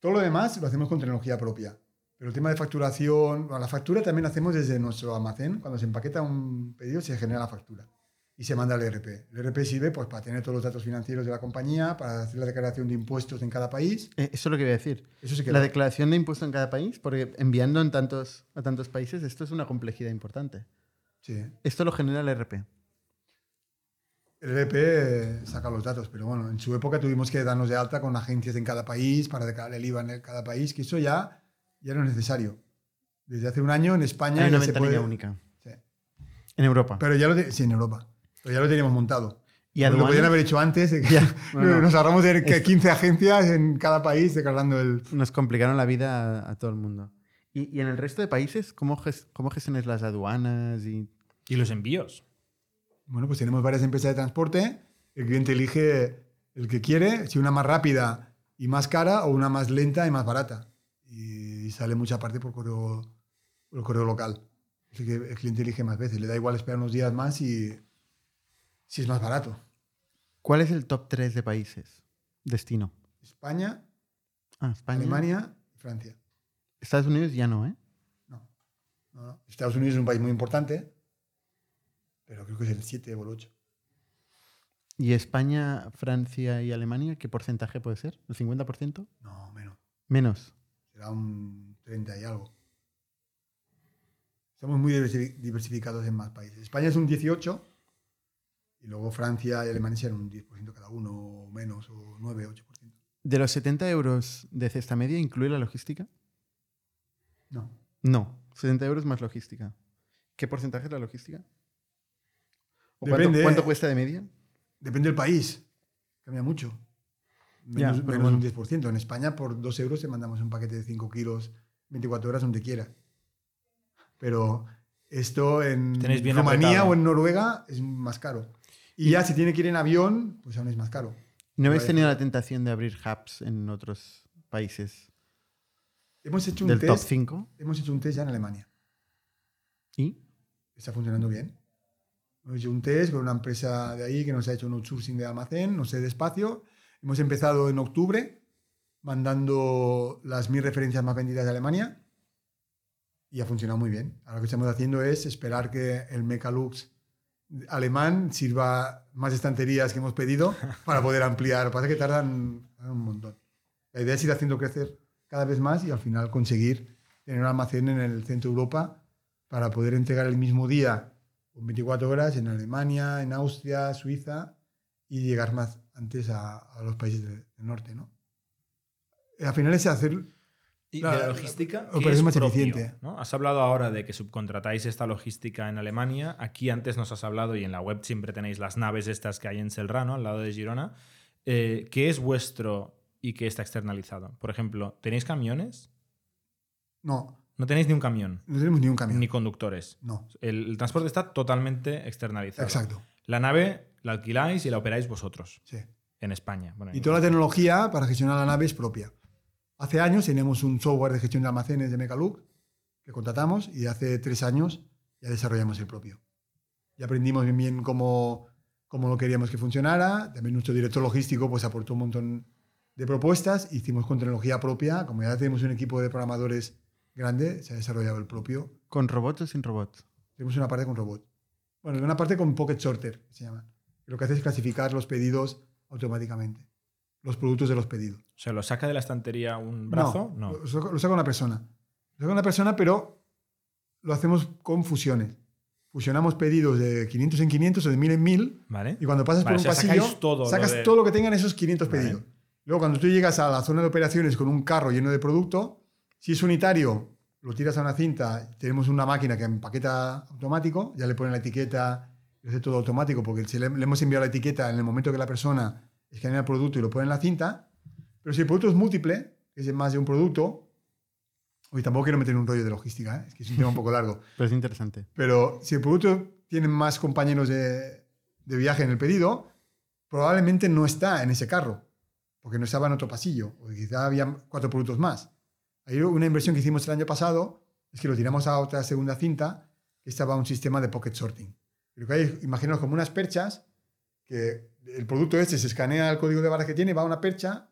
Todo lo demás lo hacemos con tecnología propia. Pero el tema de facturación, bueno, la factura también la hacemos desde nuestro almacén. Cuando se empaqueta un pedido se genera la factura y se manda al ERP. El ERP sirve pues, para tener todos los datos financieros de la compañía, para hacer la declaración de impuestos en cada país. Eh, Eso es lo que voy a decir. Eso sí que La declaración de impuesto en cada país, porque enviando en tantos, a tantos países, esto es una complejidad importante. Sí. Esto lo genera el RP. El ERP eh, saca los datos, pero bueno, en su época tuvimos que darnos de alta con agencias en cada país para declarar el IVA en cada país, que eso ya, ya no es necesario. Desde hace un año en España Hay una ya se ventanilla puede- única. Sí. En Europa. Pero ya lo te- sí, en Europa. Pero ya lo teníamos montado. ¿Y Nos lo aduanas? podían haber hecho antes. de que- Ya, bueno. Nos ahorramos de que Es- 15 agencias en cada país declarando el. Nos complicaron la vida a, a todo el mundo. ¿Y, y en el resto de países, cómo, ges- cómo gestionas las aduanas? Y... Y los envíos. Bueno, pues tenemos varias empresas de transporte. El cliente elige el que quiere, si una más rápida y más cara o una más lenta y más barata. Y sale mucha parte por correo, por el correo local. Así que el cliente elige más veces. Le da igual esperar unos días más y si es más barato. ¿Cuál es el top 3 de países? Destino. España, Ah, España. Alemania y Francia. Estados Unidos ya no, ¿eh? No. no, no. Estados Unidos es un país muy importante, pero creo que es el 7 o el 8. ¿Y España, Francia y Alemania qué porcentaje puede ser? ¿El 50%? No, menos. Menos. Será un 30 y algo. Estamos muy diversi- diversificados en más países. España es un 18 y luego Francia y Alemania serán un 10% cada uno, o menos, o 9, 8%. ¿De los 70 euros de cesta media incluye la logística? No. No, 70 euros más logística. ¿Qué porcentaje es la logística? ¿O cuánto, Depende. cuánto cuesta de media? Depende del país. Cambia mucho. Ya, Menos, pero menos bueno. un 10%. En España, por 2 euros, te mandamos un paquete de 5 kilos 24 horas donde quiera. Pero esto en bien Rumanía apretado. o en Noruega es más caro. Y ya si tiene que ir en avión, pues aún es más caro. ¿No habéis tenido la tentación de abrir hubs en otros países Hemos hecho un del top test. 5? Hemos hecho un test ya en Alemania. ¿Y? Está funcionando bien. Hemos un test con una empresa de ahí que nos ha hecho un outsourcing de almacén, no sé, de espacio. Hemos empezado en octubre mandando las mil referencias más vendidas de Alemania y ha funcionado muy bien. Ahora lo que estamos haciendo es esperar que el Mecalux alemán sirva más estanterías que hemos pedido para poder ampliar. Lo que pasa es que tardan, un montón. La idea es ir haciendo crecer cada vez más y al final conseguir tener un almacén en el centro de Europa para poder entregar el mismo día, 24 horas, en Alemania, en Austria, Suiza y llegar más antes a, a los países del, del norte. ¿no? Al final es hacer Y La- de la logística, o ¿qué parece es más propio, eficiente. ¿no? Has hablado ahora de que subcontratáis esta logística en Alemania. Aquí antes nos has hablado y en la web siempre tenéis las naves estas que hay en Selrano, al lado de Girona. Eh, ¿Qué es vuestro y qué está externalizado? Por ejemplo, ¿tenéis camiones? No, No tenéis ni un camión, no tenemos ni un camión. ni conductores. no, El, el transporte está totalmente externalizado. exacto. La nave la alquiláis y la operáis vosotros Sí. en España. Bueno, Y toda la tecnología para gestionar la nave es propia. Hace años teníamos un software de gestión de almacenes de Mecalook que contratamos y hace tres años ya desarrollamos el propio. Ya aprendimos bien, bien cómo, cómo lo queríamos que funcionara. También nuestro director logístico pues, aportó un montón de propuestas. Hicimos con tecnología propia. Como ya tenemos un equipo de programadores grande, se ha desarrollado el propio. ¿Con robots o sin robots? Tenemos una parte con robot. Bueno, una parte con Pocket Sorter, que se llama. Lo que hace es clasificar los pedidos automáticamente. Los productos de los pedidos. O sea, ¿lo saca de la estantería un brazo? No. Lo, saca- lo saca una persona. Lo saca una persona, pero lo hacemos con fusiones. Fusionamos pedidos de 500 en 500 o de 1000 en 1000 ¿Vale? y cuando pasas Vale, por un o sea, pasillo, todo lo sacas de- todo lo que tengan esos 500 Vale. pedidos. Luego, cuando tú llegas a la zona de operaciones con un carro lleno de producto, si es unitario, lo tiras a una cinta, tenemos una máquina que empaqueta automático, ya le ponen la etiqueta, lo hace todo automático, porque si le, le hemos enviado la etiqueta en el momento que la persona escanea el producto y lo pone en la cinta, pero si el producto es múltiple, que es más de un producto, hoy tampoco quiero meter un rollo de logística, ¿eh? es que es un tema un poco largo, Pero es interesante. pero si el producto tiene más compañeros de, de viaje en el pedido, probablemente no está en ese carro, porque no estaba en otro pasillo, o quizá había cuatro productos más. Hay una inversión que hicimos el año pasado, es que lo tiramos a otra segunda cinta, que estaba un sistema de pocket sorting. Pero que hay, imaginaos como unas perchas, que el producto este se escanea el código de barras que tiene, va a una percha,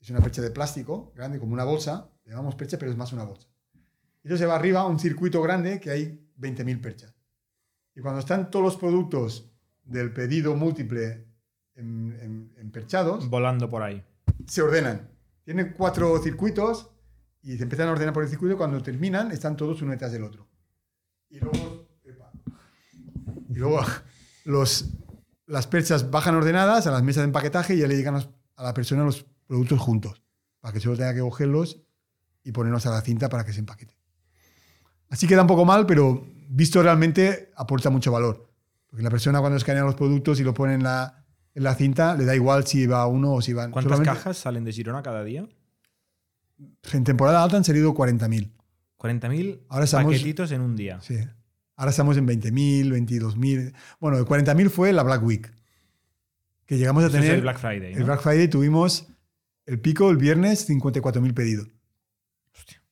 es una percha de plástico, grande, como una bolsa, le llamamos percha, pero es más una bolsa. Y entonces se va arriba a un circuito grande que hay 20.000 perchas. Y cuando están todos los productos del pedido múltiple en- en- emperchados, Volando por ahí. se ordenan. Tienen cuatro circuitos y se empiezan a ordenar por el circuito. Cuando terminan, están todos uno detrás del otro. Y luego, epa. y luego los, las perchas bajan ordenadas a las mesas de empaquetaje y ya le llegan a la persona los productos juntos, para que solo tenga que cogerlos y ponerlos a la cinta para que se empaquete. Así queda un poco mal, pero visto realmente aporta mucho valor. Porque la persona cuando escanea los productos y lo pone en la, en la cinta, le da igual si va uno o si van. ¿Cuántas solamente- cajas salen de Girona cada día? En temporada alta han salido 40.000. 40.000 Ahora estamos- paquetitos en un día. Sí. Ahora estamos en 20.000, 22.000. Bueno, el 40.000 fue la Black Week. Que llegamos a Eso es tener. el Black Friday. el ¿no? Black Friday tuvimos el pico el viernes, 54.000 pedidos. Hostia.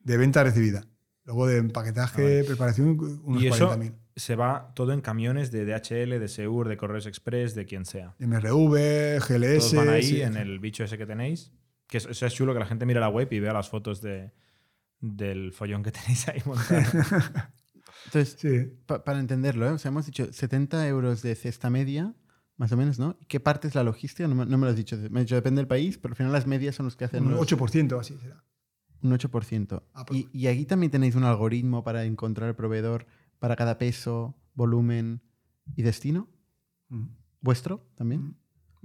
De venta recibida. Luego de empaquetaje, Ah, preparación, unos Y eso 40.000. se va todo en camiones de DHL, de Seur, de Correos Express, de quien sea. MRV, GLS. Todos van ahí sí. en el bicho ese que tenéis. Que eso eso es chulo que la gente mire la web y vea las fotos de, del follón que tenéis ahí montado. Entonces, Sí. pa- para entenderlo, ¿eh? o sea, hemos dicho 70 euros de cesta media, más o menos, ¿no? ¿Qué parte es la logística? No me, no me lo has dicho. Me has dicho, depende del país, pero al final las medias son los que hacen Un los- 8% así será. un 8%. Ah, pues- y, y aquí también tenéis un algoritmo para encontrar el proveedor para cada peso, volumen y destino. Mm. ¿Vuestro también?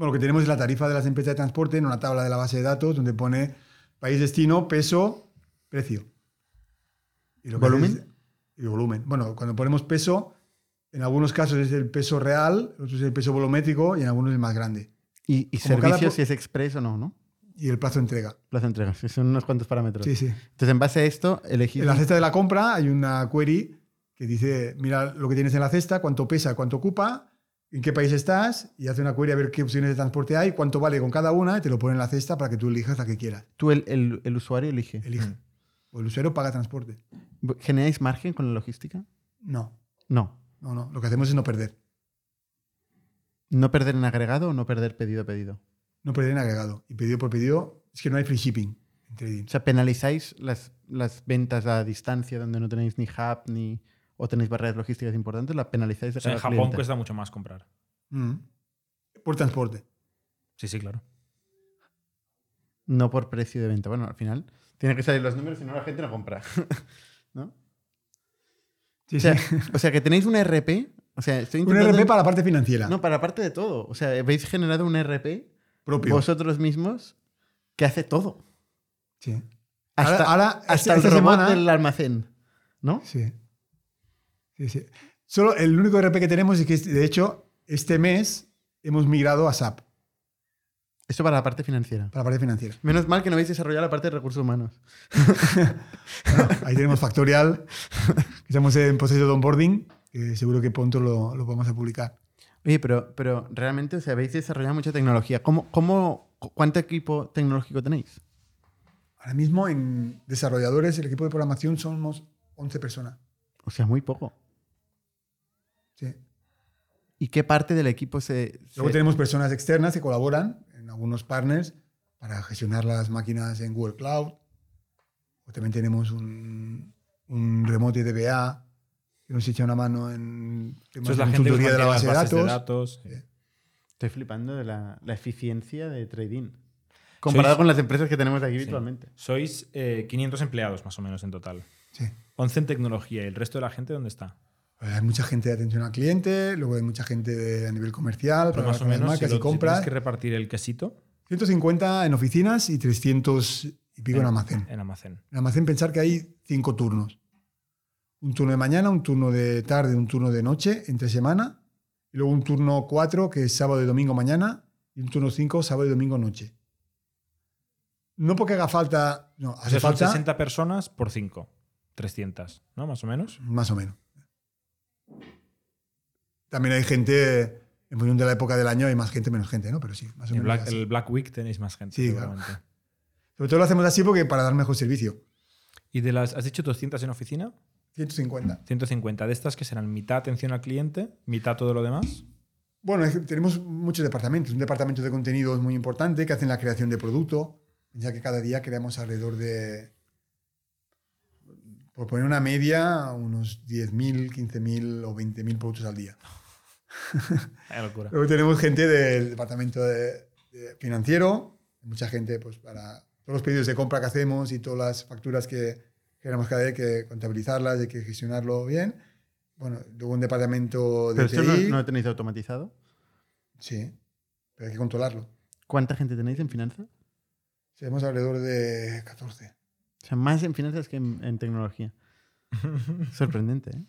Bueno, lo que tenemos es la tarifa de las empresas de transporte en una tabla de la base de datos donde pone país, destino, peso, precio. Y lo que ¿Volumen? es- y volumen. Bueno, cuando ponemos peso, en algunos casos es el peso real, en otros es el peso volumétrico y en algunos es más grande. Y, y cada servicios, si es express o no, ¿no? Y el plazo de entrega. Las entregas, que son unos cuantos parámetros. Sí, sí. Entonces, en base a esto, elegís... En la cesta de la compra hay una query que dice, mira lo que tienes en la cesta, cuánto pesa, cuánto ocupa, en qué país estás, y hace una query a ver qué opciones de transporte hay, cuánto vale con cada una, y te lo pone en la cesta para que tú elijas la que quieras. Tú, el, el- el usuario, elige. Elige. Mm. O el usuario paga transporte. ¿Generáis margen con la logística? No, No. no, no. Lo que hacemos es no perder. ¿No perder en agregado o no perder pedido a pedido? No perder en agregado. Y pedido por pedido, es que no hay free shipping en trading. O sea, penalizáis las, las ventas a distancia donde no tenéis ni hub ni o tenéis barreras logísticas importantes, la penalizáis de O sea, en Japón cliente. cuesta mucho más comprar. Mm. Por transporte. Sí, sí, claro. No por precio de venta. Bueno, al final tienen que salir los números, si no la gente no compra. ¿No? Sí, O sea, sí. o sea, que tenéis un RP. O sea, estoy Un RP para la parte financiera. No, para la parte de todo. O sea, habéis generado un RP propio. vosotros mismos que hace todo. Sí. Hasta, ahora, hasta esta- el esta robot semana- del almacén. ¿No? Sí. Solo el único RP que tenemos es que, de hecho, este mes hemos migrado a SAP Esto para la parte financiera. para la parte financiera. Menos mal que no habéis desarrollado la parte de recursos humanos. Bueno, ahí tenemos Factorial, que estamos en proceso de onboarding, que seguro que pronto lo, lo vamos a publicar. Oye, pero, pero realmente o sea, habéis desarrollado mucha tecnología. ¿Cómo, cómo, ¿Cuánto equipo tecnológico tenéis? Ahora mismo en desarrolladores, el equipo de programación somos 11 personas. O sea, muy poco. Sí. ¿Y qué parte del equipo se...? Luego se- tenemos personas externas que colaboran en algunos partners para gestionar las máquinas en Google Cloud. O también tenemos un, un remote DBA que nos echa una mano en temas Eso es la gente que de la base de datos. de datos. Estoy flipando de la, la eficiencia de trading. Comparado Sois- con las empresas que tenemos aquí habitualmente. Sois eh, 500 empleados más o menos en total. Sí. 11 en tecnología. ¿Y el resto de la gente dónde está? Hay mucha gente de atención al cliente, luego hay mucha gente de- a nivel comercial, Pero para más o menos, si, marcas lo- y si compras. tienes que repartir el quesito 150 en oficinas y 300 y pico en, almacén. En almacén. En almacén pensar que hay cinco turnos. Un turno de mañana, un turno de tarde, un turno de noche, entre semana. Y luego un turno 4, que es sábado y domingo mañana. Y un turno 5, sábado y domingo noche. No porque haga falta... No, O hace sea, son falta 60 personas por 5. 300, ¿no? Más o menos. más o menos. También hay gente, en función de la época del año, hay más gente, menos gente, ¿no? Pero sí, más o El menos. Black, el Black Week tenéis más gente, Sí, claro. Sobre todo lo hacemos así porque para dar mejor servicio. ¿Y de las, has dicho 200 en oficina? 150. 150. ¿De estas que serán mitad atención al cliente, mitad todo lo demás? Bueno, es que tenemos muchos departamentos. Un departamento de contenido es muy importante que hacen la creación de producto, ya que cada día creamos alrededor de, por poner una media, unos 10.000, 15.000 o 20.000 productos al día. Qué locura. Luego tenemos gente del departamento de- de financiero, mucha gente pues para todos los pedidos de compra que hacemos y todas las facturas que generamos cada día, hay que contabilizarlas, hay que gestionarlo bien. Bueno, luego un departamento de ¿Pero esto no, no lo tenéis automatizado? sí, pero hay que controlarlo. ¿Cuánta gente tenéis en finanzas? Tenemos alrededor de 14. O sea, más en finanzas que en, en tecnología. Sorprendente, ¿eh?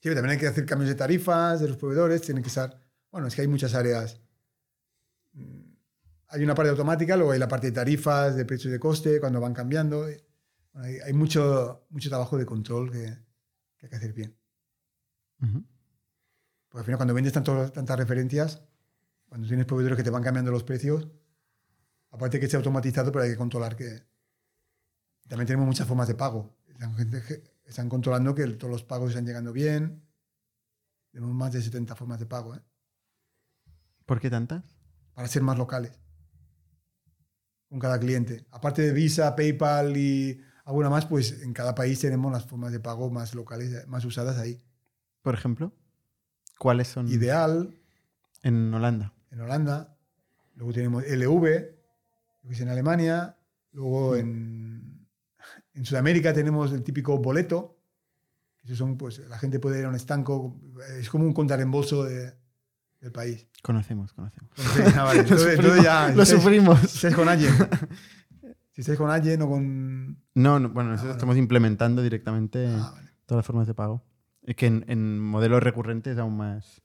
Sí, pero también hay que hacer cambios de tarifas de los proveedores, tienen que estar... Bueno, es que hay muchas áreas. Mm, Hay una parte automática, luego hay la parte de tarifas, de precios de coste, cuando van cambiando. Bueno, hay, hay mucho, mucho trabajo de control que, que hay que hacer bien. Ujú. Porque al final cuando vendes tanto- tantas referencias, cuando tienes proveedores que te van cambiando los precios, aparte que esté automatizado, pero hay que controlar que... También tenemos muchas formas de pago. Están, controlando que todos los pagos están llegando bien. Tenemos más de 70 formas de pago, ¿eh? ¿Por qué tantas? para ser más locales con cada cliente. Aparte de Visa, PayPal y alguna más, pues en cada país tenemos las formas de pago más locales, más usadas ahí. Por ejemplo, ¿cuáles son Ideal, en Holanda? en Holanda. Luego tenemos LV, que es en Alemania. Luego en, en Sudamérica tenemos el típico boleto. que son, pues, la gente puede ir a un estanco. Es como un contrarreembolso de, del país. Conocemos, conocemos. Entonces, ah, vale, entonces- entonces ya- Lo estáis- sufrimos. Con alguien. Si estáis con alguien o con. No, no, bueno, nosotros bueno. estamos implementando directamente Ah, vale. todas las formas de pago. Es que en, en modelos recurrentes es aún más,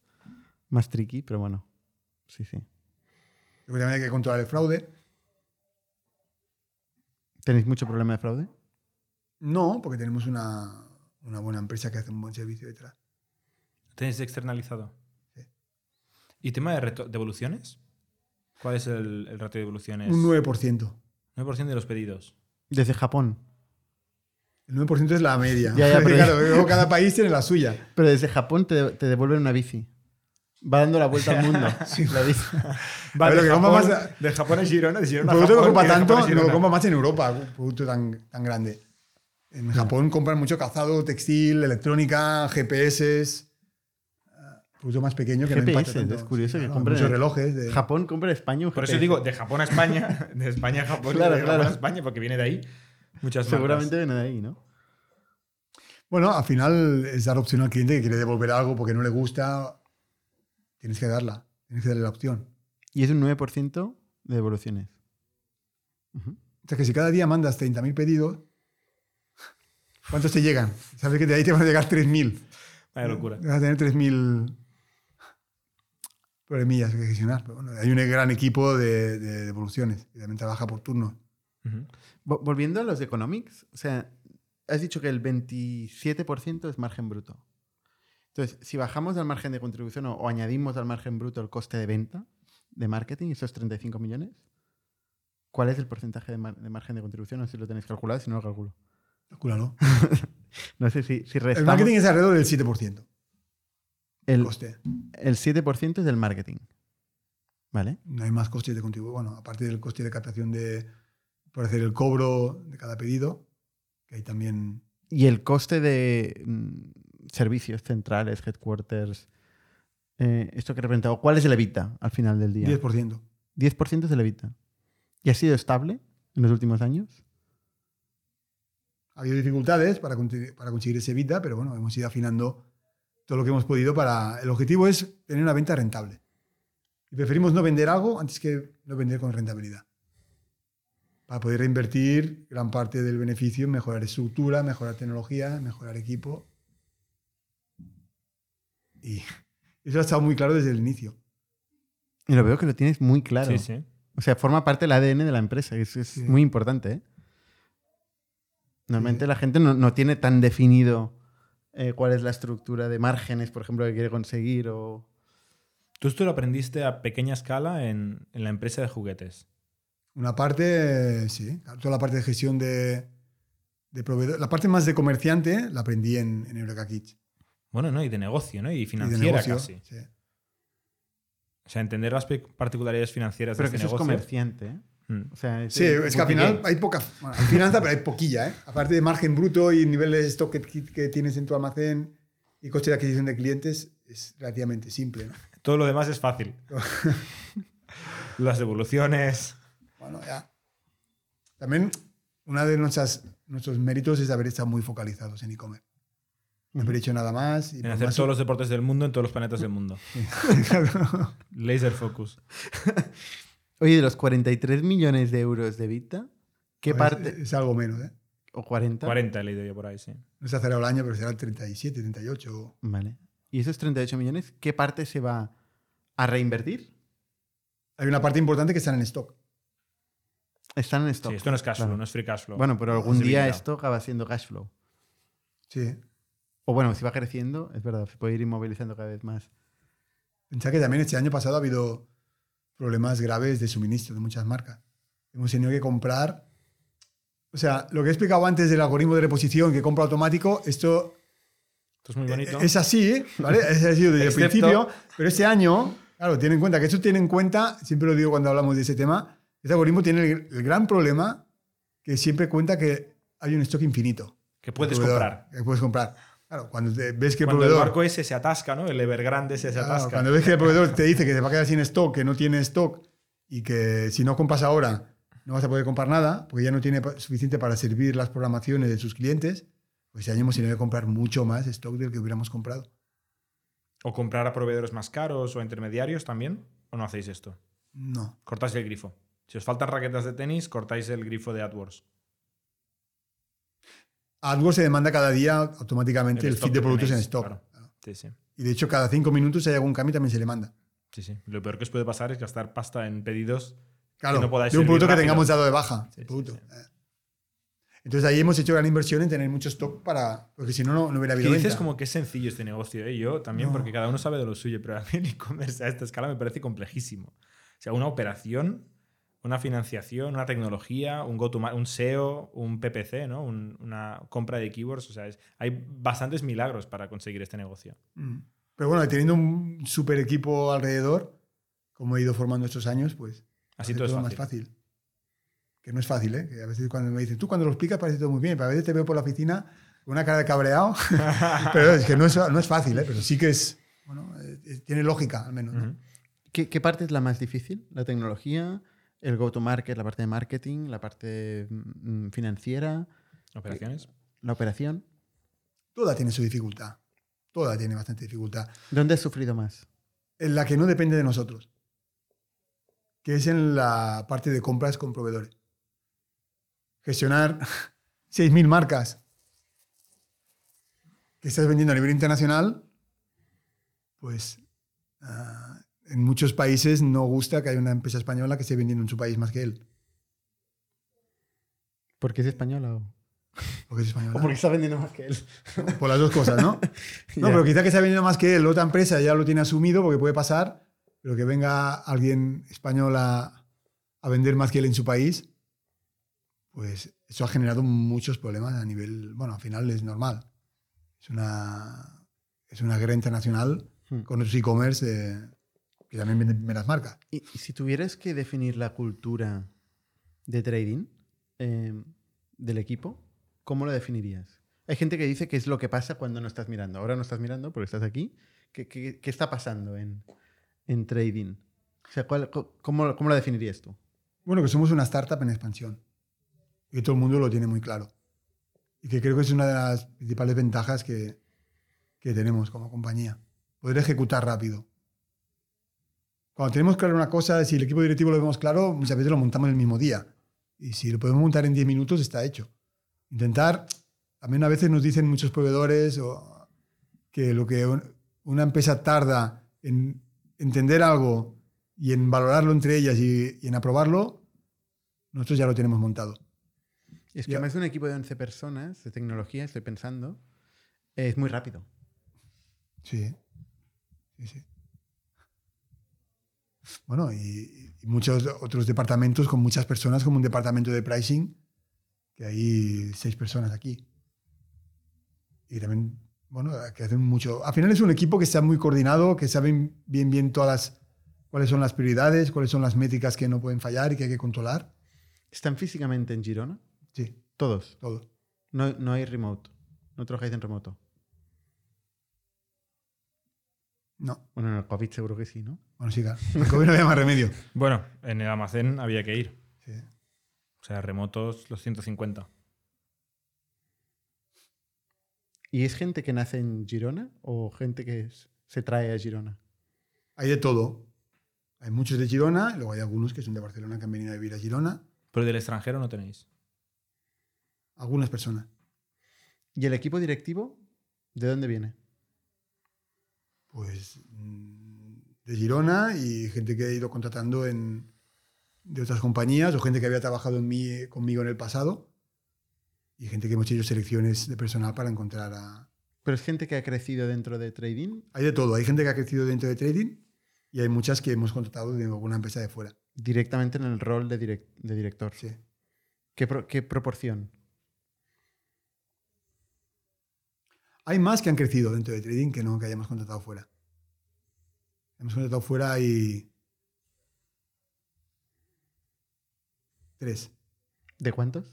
más tricky, pero bueno, sí, sí. También hay que controlar el fraude. ¿Tenéis mucho problema de fraude? No, porque tenemos una, una buena empresa que hace un buen servicio detrás. ¿Tenéis externalizado? Sí. ¿Y tema de reto- devoluciones? ¿Cuál es el, el ratio de devoluciones? Un 9%. 9% de los pedidos. Desde Japón. El 9% es la media. Ya, ya, pero- claro, luego cada país tiene la suya. Pero desde Japón te, te devuelven una bici. Va dando la vuelta al mundo. La bici. Vale, lo que compra más- de Japón a Girona, de Girona a producto que Japón, Japón tanto a no lo compra más en Europa, un producto tan, tan grande. En Japón compran mucho calzado, textil, electrónica, GPS. ah, Producto más pequeño que no GPS, impacta tanto. es curioso que claro, compren Muchos relojes. de- Japón compra España un Por eso GPS. digo, de Japón a España, de España a Japón, y Claro, de Japón claro. a España, porque viene de ahí. Muchas Seguramente marcas. viene de ahí, ¿no? Bueno, al final es dar opción al cliente que quiere devolver algo porque no le gusta. Tienes que darla. Tienes que darle la opción. Y es un 9% de devoluciones. Ujú. O sea que si cada día mandas 30.000 pedidos, ¿cuántos te llegan? Sabes que de ahí te van a llegar 3.000. Vaya locura. Vas a tener 3.000 problemillas que gestionar. Pero bueno, hay un gran equipo de, de devoluciones que también trabaja por turno. Volviendo a los economics, o sea, has dicho que el 27% es margen bruto. Entonces, si bajamos del margen de contribución o, o añadimos al margen bruto el coste de venta de marketing, esos 35 millones, ¿cuál es el porcentaje de, mar- de margen de contribución? No sé si lo tenéis calculado, si no lo calculo. Calcúlalo. No sé si, si El marketing es alrededor del 7%. el, Coste. el 7% es del marketing. ¿Vale? No hay más costes de contribución. Bueno, aparte del coste de captación de, por hacer el cobro de cada pedido, que hay también Y el coste de mm, servicios centrales, headquarters, eh, esto que he representado, ¿cuál es el evita al final del día? 10%. 10% es el evita. ¿Y ha sido estable en los últimos años? Ha habido dificultades para, conseguir ese vida, pero bueno, hemos ido afinando todo lo que hemos podido para... El objetivo es tener una venta rentable. Y preferimos no vender algo antes que no vender con rentabilidad. Para poder reinvertir gran parte del beneficio en mejorar estructura, mejorar tecnología, mejorar equipo. Y eso ha estado muy claro desde el inicio. Y lo veo que lo tienes muy claro. Sí, sí. O sea, forma parte del ADN de la empresa. y Eso es Sí. muy importante. ¿eh? Normalmente la gente no, no tiene tan definido eh, cuál es la estructura de márgenes, por ejemplo, que quiere conseguir. O... Tú esto lo aprendiste a pequeña escala en, en la empresa de juguetes. Una parte, sí, toda la parte de gestión de, de proveedor. La parte más de comerciante la aprendí en, en Eureka Kids. Bueno, ¿no? Y de negocio, ¿no? Y Y de financiera negocio, casi. sí. O sea, entender las particularidades financieras Pero de que este eso es negocio. comerciante, ¿eh? Mm. O sea, Sí, es que al final hay poca. Bueno, hay finanza, pero hay poquilla, ¿eh? Aparte de margen bruto y niveles de stock que, que tienes en tu almacén y coste de adquisición de clientes, es relativamente simple, ¿no? Todo lo demás es fácil. las devoluciones. Bueno, ya. También una de nuestras, nuestros méritos es haber estado muy focalizados en e-commerce. No haber hecho nada más. Y En hacer más- todos los deportes del mundo en todos los planetas del mundo. Laser focus. Oye, de los 43 millones de euros de Vita, ¿qué parte? Es, algo menos, ¿eh? ¿O 40? 40 he leído yo por ahí, sí. No se ha cerrado el año, pero será el 37, 38. Vale. ¿Y esos 38 millones, qué parte se va a reinvertir? Hay una parte importante que está en stock. Están en stock. Sí, esto no es cash flow, Claro. no es free cash flow. Bueno, pero algún día esto acaba siendo cash flow. Sí. O bueno, si va creciendo, es verdad, se puede ir inmovilizando cada vez más. Pensá que también este año pasado ha habido problemas graves de suministro de muchas marcas. Hemos tenido que comprar. O sea, lo que he explicado antes del algoritmo de reposición que compra automático, esto Esto es muy bonito. es así, ¿vale? Es así desde el Excepto- principio. Pero este año, claro, tiene en cuenta que esto tiene en cuenta, siempre lo digo cuando hablamos de ese tema, este algoritmo tiene el, el gran problema que siempre cuenta que hay un stock infinito. que puedes comprar. Que puedes comprar. Claro, cuando te- ves que el Cuando el proveedor. barco ese se atasca, ¿no? El Evergrande ese se Claro, atasca. cuando ves que el proveedor te dice que te va a quedar sin stock, que no tiene stock y que si no compras ahora no vas a poder comprar nada, porque ya no tiene suficiente para servir las programaciones de sus clientes, pues este año hemos tenido que comprar mucho más stock del que hubiéramos comprado. O comprar a proveedores más caros o a intermediarios también. ¿O no hacéis esto? No. Cortáis el grifo. Si os faltan raquetas de tenis, cortáis el grifo de AdWords. AdWords se demanda cada día automáticamente el, stock feed de que productos en tenéis, stock. claro. Sí, sí. Y de hecho, cada cinco minutos, si hay algún cambio, también se le manda. Sí, sí. Lo peor que os puede pasar es gastar pasta en pedidos. Claro, no podáis de un producto que tengamos dado de baja. Sí, el producto. Eh. Entonces ahí hemos hecho gran inversión en tener mucho stock para. Porque si no, no, no hubiera Que habido. dices venta. como que es sencillo este negocio, ¿eh? Yo también, No. porque cada uno sabe de lo suyo, pero a mí el e-commerce a esta escala me parece complejísimo. O sea, una operación, una financiación, una tecnología, un go to un SEO, un PPC, ¿no? Un- una compra de keywords. O sea, es- hay bastantes milagros para conseguir este negocio. Mm. Pero bueno, teniendo un super equipo alrededor, como he ido formando estos años, pues. Así todo es más fácil. fácil. Que no es fácil, ¿eh? Que a veces cuando me dicen, tú cuando lo explicas parece todo muy bien, pero a veces te veo por la oficina con una cara de cabreado. pero es que no es, no es fácil, ¿eh? Pero sí que es. Bueno, eh, tiene lógica, al menos. ¿no? Ujú. ¿Qué, qué parte es la más difícil? ¿La tecnología? ¿El go-to-market? ¿La parte de marketing? ¿La parte mm, financiera? ¿Operaciones? ¿La operación? Toda tiene su dificultad. Toda tiene bastante dificultad. ¿Dónde has sufrido más? En la que no depende de nosotros. Que es en la parte de compras con proveedores. Gestionar 6.000 marcas que estás vendiendo a nivel internacional, pues ah, en muchos países no gusta que haya una empresa española que esté vendiendo en su país más que él. ¿Porque es española o...? Porque es española. o porque está vendiendo más que él? Por las dos cosas, ¿no? No, pero quizá que se ha vendido más que él, otra empresa ya lo tiene asumido porque puede pasar, pero que venga alguien español a, a vender más que él en su país, pues eso ha generado muchos problemas a nivel, bueno, al final es normal. Es una, es una guerra internacional Hmm. con otros e-commerce eh, que también venden primeras marcas. Y, si tuvieras que definir la cultura de trading eh, del equipo, ¿cómo la definirías? Hay gente que dice que es lo que pasa cuando no estás mirando. Ahora no estás mirando porque estás aquí. ¿Qué, qué- qué está pasando en, en trading? O sea, ¿cuál- cómo, ¿cómo la definirías tú? Bueno, que somos una startup en expansión y todo el mundo lo tiene muy claro. Y que creo que es una de las principales ventajas que, que tenemos como compañía. Poder ejecutar rápido. Cuando tenemos claro una cosa, si el equipo directivo lo vemos claro, muchas veces lo montamos el mismo día. Y si lo podemos montar en 10 minutos, está hecho. Intentar, también a veces nos dicen muchos proveedores o, que lo que un- una empresa tarda en entender algo y en valorarlo entre ellas y, y en aprobarlo, nosotros ya lo tenemos montado. Es que Ya. además de un equipo de 11 personas de tecnología, estoy pensando, es muy rápido. Sí. Sí, sí. Bueno, y, y muchos otros departamentos con muchas personas, como un departamento de pricing, que hay seis personas aquí. Y también, bueno, que hacen mucho. Al final es un equipo que está muy coordinado, que saben bien, bien todas las, cuáles son las prioridades, cuáles son las métricas que no pueden fallar y que hay que controlar. ¿Están físicamente en Girona? Sí, Todos. todo. No, no hay remote. No trabajáis en remoto. No, Bueno, en el COVID seguro que sí, ¿no? bueno, sí, claro. El COVID no había más remedio. Bueno, en el almacén había que ir. Sí. O sea, remotos los 150. ¿Y es gente que nace en Girona o gente que es- se trae a Girona? Hay de todo. Hay muchos de Girona, y luego hay algunos que son de Barcelona que han venido a vivir a Girona. Pero del extranjero no tenéis. Algunas personas. ¿Y el equipo directivo? ¿De dónde viene? Pues mm, de Girona y gente que he ido contratando en, de otras compañías o gente que había trabajado en mí, conmigo en el pasado y gente que hemos hecho selecciones de personal para encontrar a... ¿Pero es gente que ha crecido dentro de trading Hay de todo. Hay gente que ha crecido dentro de trading y hay muchas que hemos contratado de alguna empresa de fuera. directamente en el rol de, direc- de director? Sí. ¿Qué, pro- qué proporción? Hay más que han crecido dentro de trading que no que hayamos contratado fuera. Hemos contratado fuera y... Tres. ¿De cuántos?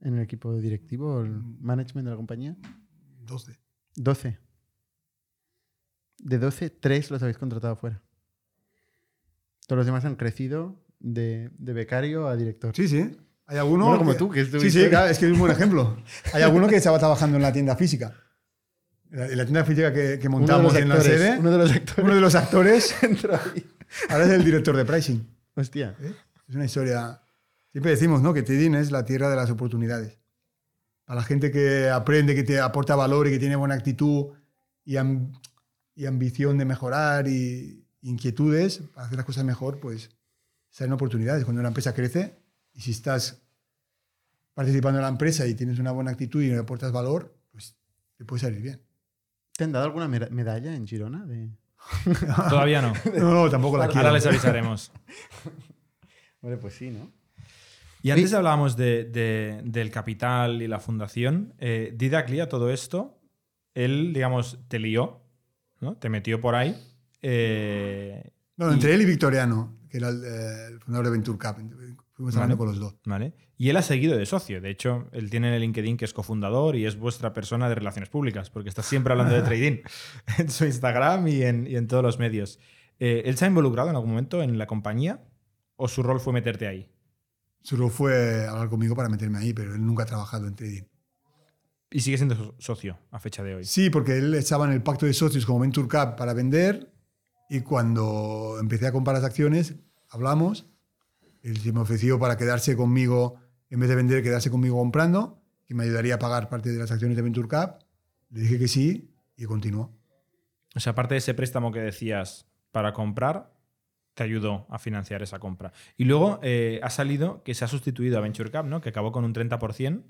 ¿En el equipo directivo o el management de la compañía? Doce. 12. De 12, 3 los habéis contratado fuera. Todos los demás han crecido de, de becario a director. Sí, sí. Hay alguno. Bueno, como que- tú, que es tu Sí, sí, claro, es que es un buen ejemplo. Hay alguno que estaba trabajando en la tienda física. En la, la tienda física que, montamos en la sede. Uno de los actores. Uno de los actores ahora es el director de pricing. Hostia. ¿eh? Es una historia. Siempre decimos ¿no? que trading es la tierra de las oportunidades. Para la gente que aprende, que te aporta valor y que tiene buena actitud y ambición de mejorar y inquietudes para hacer las cosas mejor, pues salen oportunidades. Cuando una empresa crece y si estás participando en la empresa y tienes una buena actitud y le aportas valor, pues te puede salir bien. ¿Te han dado alguna medalla en Girona? De... Todavía no. No, no, tampoco la quiero. Ahora les avisaremos. Hombre, pues sí, ¿no? Y antes hablábamos de- de- del capital y la fundación. Eh, Didac Lía, todo esto, él, digamos, te lió, ¿no? Te metió por ahí. eh, No, entre él y Victoriano, que era el, eh, el fundador de Venture Cup. Fuimos hablando Vale. con los dos. ¿vale? Y él ha seguido de socio. De hecho, él tiene en el LinkedIn que es cofundador y es vuestra persona de relaciones públicas, porque está siempre hablando de trading en su Instagram y en, y en todos los medios. Eh, ¿Él se ha involucrado en algún momento en la compañía o su rol fue meterte ahí? Solo fue hablar conmigo para meterme ahí, pero él nunca ha trabajado en trading. Y sigue siendo so- socio a fecha de hoy. Sí, porque él estaba en el pacto de socios como Venture Cup para vender y cuando empecé a comprar las acciones, hablamos, él se me ofreció para quedarse conmigo, en vez de vender, quedarse conmigo comprando, que me ayudaría a pagar parte de las acciones de Venture Cup. Le dije que sí y continuó. O sea, aparte de ese préstamo que decías para comprar, te ayudó a financiar esa compra. Y luego eh, ha salido que se ha sustituido a Venture Cap, ¿no? que acabó con un 30%,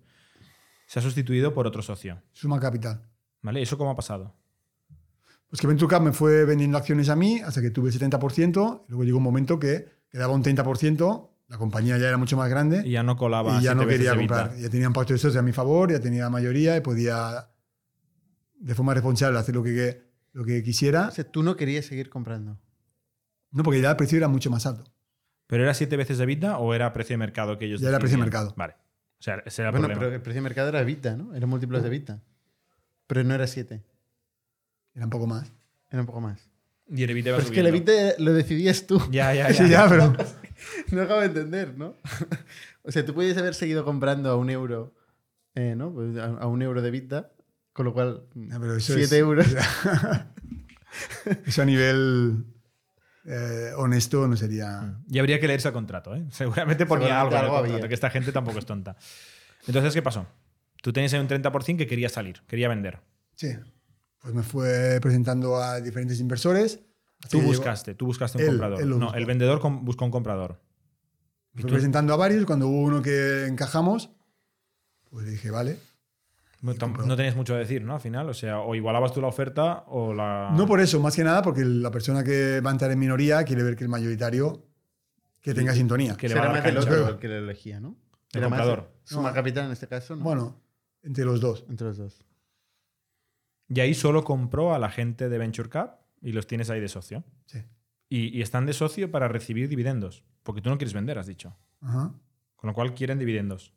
se ha sustituido por otro socio. Suma Capital. ¿Vale? ¿Eso cómo ha pasado? Pues que Venture Cup me fue vendiendo acciones a mí hasta que tuve 70%. Luego llegó un momento que quedaba un 30%, la compañía ya era mucho más grande. Y ya no colaba. y ya siete no quería EBITDA. comprar. Ya tenía un pacto de socios a mi favor, ya tenía mayoría y podía, de forma responsable, hacer lo que, lo que quisiera. O sea, tú no querías seguir comprando. No, porque ya el precio era mucho más alto. ¿Pero era siete veces de EBITDA o era precio de mercado que ellos Ya era precio de mercado. Vale. O sea, ese era el bueno, problema. pero el precio de mercado era Vita, ¿no? Eran múltiplos de Vita. Pero no era 7, Era un poco más. era un poco más. Y el EBITDA iba Pero es que el subiendo. Vita lo decidías tú. Ya, ya, ya. Sí, ya, pero No acabo de entender, ¿no? o sea, tú puedes haber seguido comprando a un euro, eh, ¿no? Pues a, a un euro de Vita, con lo cual, Ya, pero eso 7 es- euros. eso a nivel eh, honesto no sería. Y habría que leerse el contrato, ¿eh? Seguramente ponía Seguramente algo en el contrato, había. que esta gente tampoco es tonta. Entonces, ¿qué pasó? Tú tenías ahí un 30% que quería salir, quería vender. Sí. Pues me fue presentando a diferentes inversores. Tú que llegó- buscaste, tú buscaste un Él- comprador. él no, buscó. el vendedor buscó un comprador. Me fue presentando a varios. Cuando hubo uno que encajamos, pues le dije, vale. No, tenías mucho a decir, ¿no? Al final, o sea, o igualabas tú la oferta o la. No por eso, más que nada porque la persona que va a entrar en minoría quiere ver que el mayoritario que tenga sintonía. que le va a el que lo elegía, ¿no? El comprador. Suma No. capital en este caso, ¿no? Bueno, entre los dos. Entre los dos. Y ahí solo compró a la gente de Venture Cap y los tienes ahí de socio. Sí. Y, y están de socio para recibir dividendos. Porque tú no quieres vender, has dicho. Ajá. Con lo cual quieren dividendos.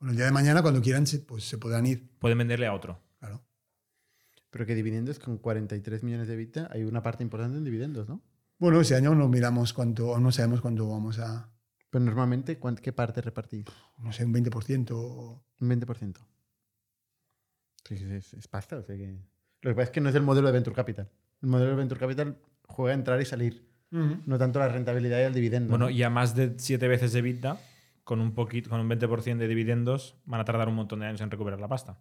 Bueno, el día de mañana, cuando quieran, pues se podrán ir. Pueden venderle a otro. Claro. Pero que dividendos con 43 millones de EBITDA hay una parte importante en dividendos, ¿no? Bueno, ese año no miramos cuánto, aún no sabemos cuánto vamos a. Pero normalmente, ¿cuán- ¿qué parte repartís? No sé, un 20%. o- Un 20%. Sí, sí, es, es pasta. O sea que... Lo que pasa es que no es el modelo de Venture Capital. El modelo de Venture Capital juega a entrar y salir. No tanto la rentabilidad y el dividendo. Bueno, ¿no? y a más de siete veces de EBITDA, con un, poquito, con un 20% de dividendos, van a tardar un montón de años en recuperar la pasta.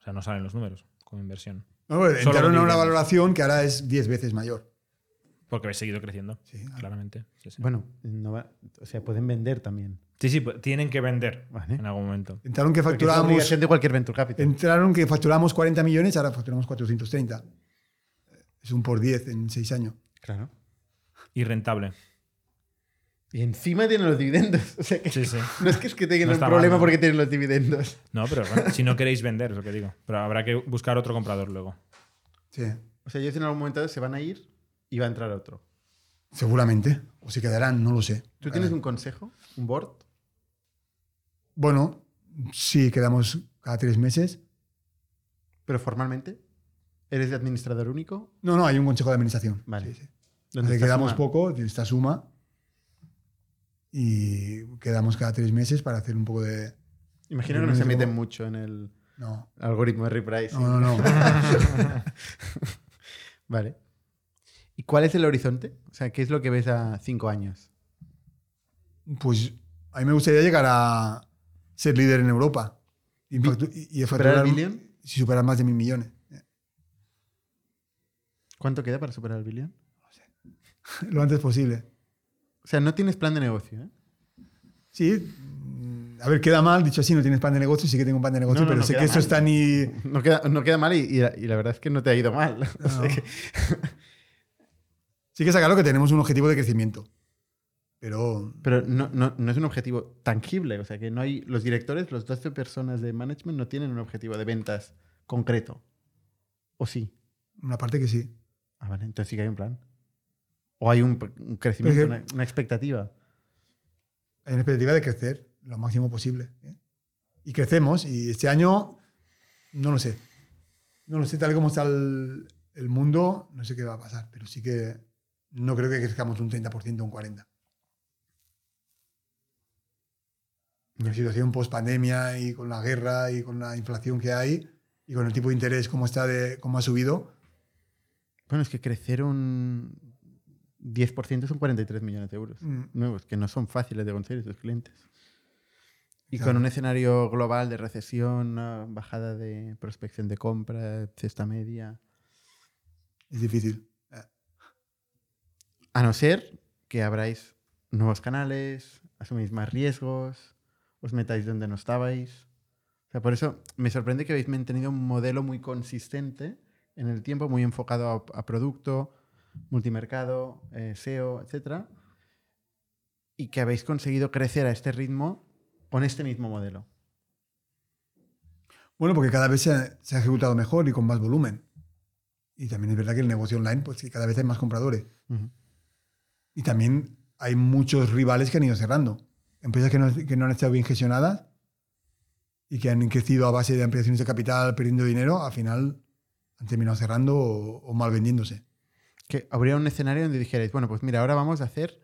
O sea, no salen los números como inversión. No, bueno, Solo entraron a una valoración que ahora es 10 veces mayor. Porque habéis seguido creciendo, Sí, claramente. Sí, sí. Bueno, no va- o sea, pueden vender también. Sí, sí, pues tienen que vender Vale. en algún momento. Entraron que obligación de cualquier Venture Capital. entraron que facturamos 40 millones, ahora facturamos 430. Es un por 10 en 6 años. Claro. Y rentable. Y encima tienen los dividendos. O sea que Sí, sí. no es que, es que tengan No un problema mal, ¿no? porque tienen los dividendos. No, pero bueno, si no queréis vender, es lo que digo. Pero habrá que buscar otro comprador luego. Sí, O sea, ellos en algún momento se van a ir y va a entrar otro. seguramente. O se quedarán, no lo sé. ¿Tú tienes un consejo? ¿Un board? Bueno, sí, quedamos cada tres meses. ¿Pero formalmente? ¿Eres de administrador único? No, no, hay un consejo de administración. Vale. Sí, sí. ¿Dónde Le está quedamos Suma? poco, esta suma. Y quedamos cada tres meses para hacer un poco de. Imagino que no se meten mucho en el No, algoritmo de repricing. no, no. no. Vale. ¿Y cuál es el horizonte? O sea, ¿qué es lo que ves a cinco años? Pues a mí me gustaría llegar a ser líder en Europa. Y, y- y ¿Superar el billón? Sí, superar más de mil millones. ¿Cuánto queda para superar el billón? Lo antes posible. O sea, no tienes plan de negocio, ¿eh? Sí. mm, A ver, queda mal, dicho así, no tienes plan de negocio, sí que tengo un plan de negocio, No, no, pero no sé que mal. está ni. No queda, no queda mal y, y la, y la verdad es que no te ha ido mal. O sea No. que- Sí que está claro que tenemos un objetivo de crecimiento. Pero pero no, no- no es un objetivo tangible. O sea, que no hay. Los directores, los 12 personas de management, no tienen un objetivo de ventas concreto. ¿O sí? una parte que sí. Ah, vale, entonces sí que hay un plan. O hay un, un crecimiento, una, una expectativa. Hay una expectativa de crecer lo máximo posible. ¿eh? Y crecemos, y este año, no lo sé. No lo sé, tal como está el, el mundo, no sé qué va a pasar, pero sí que no creo que crezcamos un 30% o un 40%. La situación post pandemia y con la guerra y con la inflación que hay y con el tipo de interés como está de cómo ha subido, Bueno, es que crecer un 10% son 43 millones de euros mm, nuevos, que no son fáciles de conseguir esos clientes. Y Claro. con un escenario global de recesión, una bajada de prospección de compra, cesta media. es difícil. A no ser que abráis nuevos canales, asumís más riesgos, os metáis donde no estabais. O sea, por eso me sorprende que habéis mantenido un modelo muy consistente en el tiempo, muy enfocado a, a producto, multimercado, eh, SEO, etc. Y que habéis conseguido crecer a este ritmo con este mismo modelo. Bueno, porque cada vez se ha, se ha ejecutado mejor y con más volumen. Y también es verdad que el negocio online, pues que cada vez hay más compradores. Y también hay muchos rivales que han ido cerrando. Empresas que no, que no han estado bien gestionadas y que han crecido a base de ampliaciones de capital, perdiendo dinero, al final han terminado cerrando o, o mal vendiéndose. Que habría un escenario donde dijerais, bueno, pues mira, ahora vamos a hacer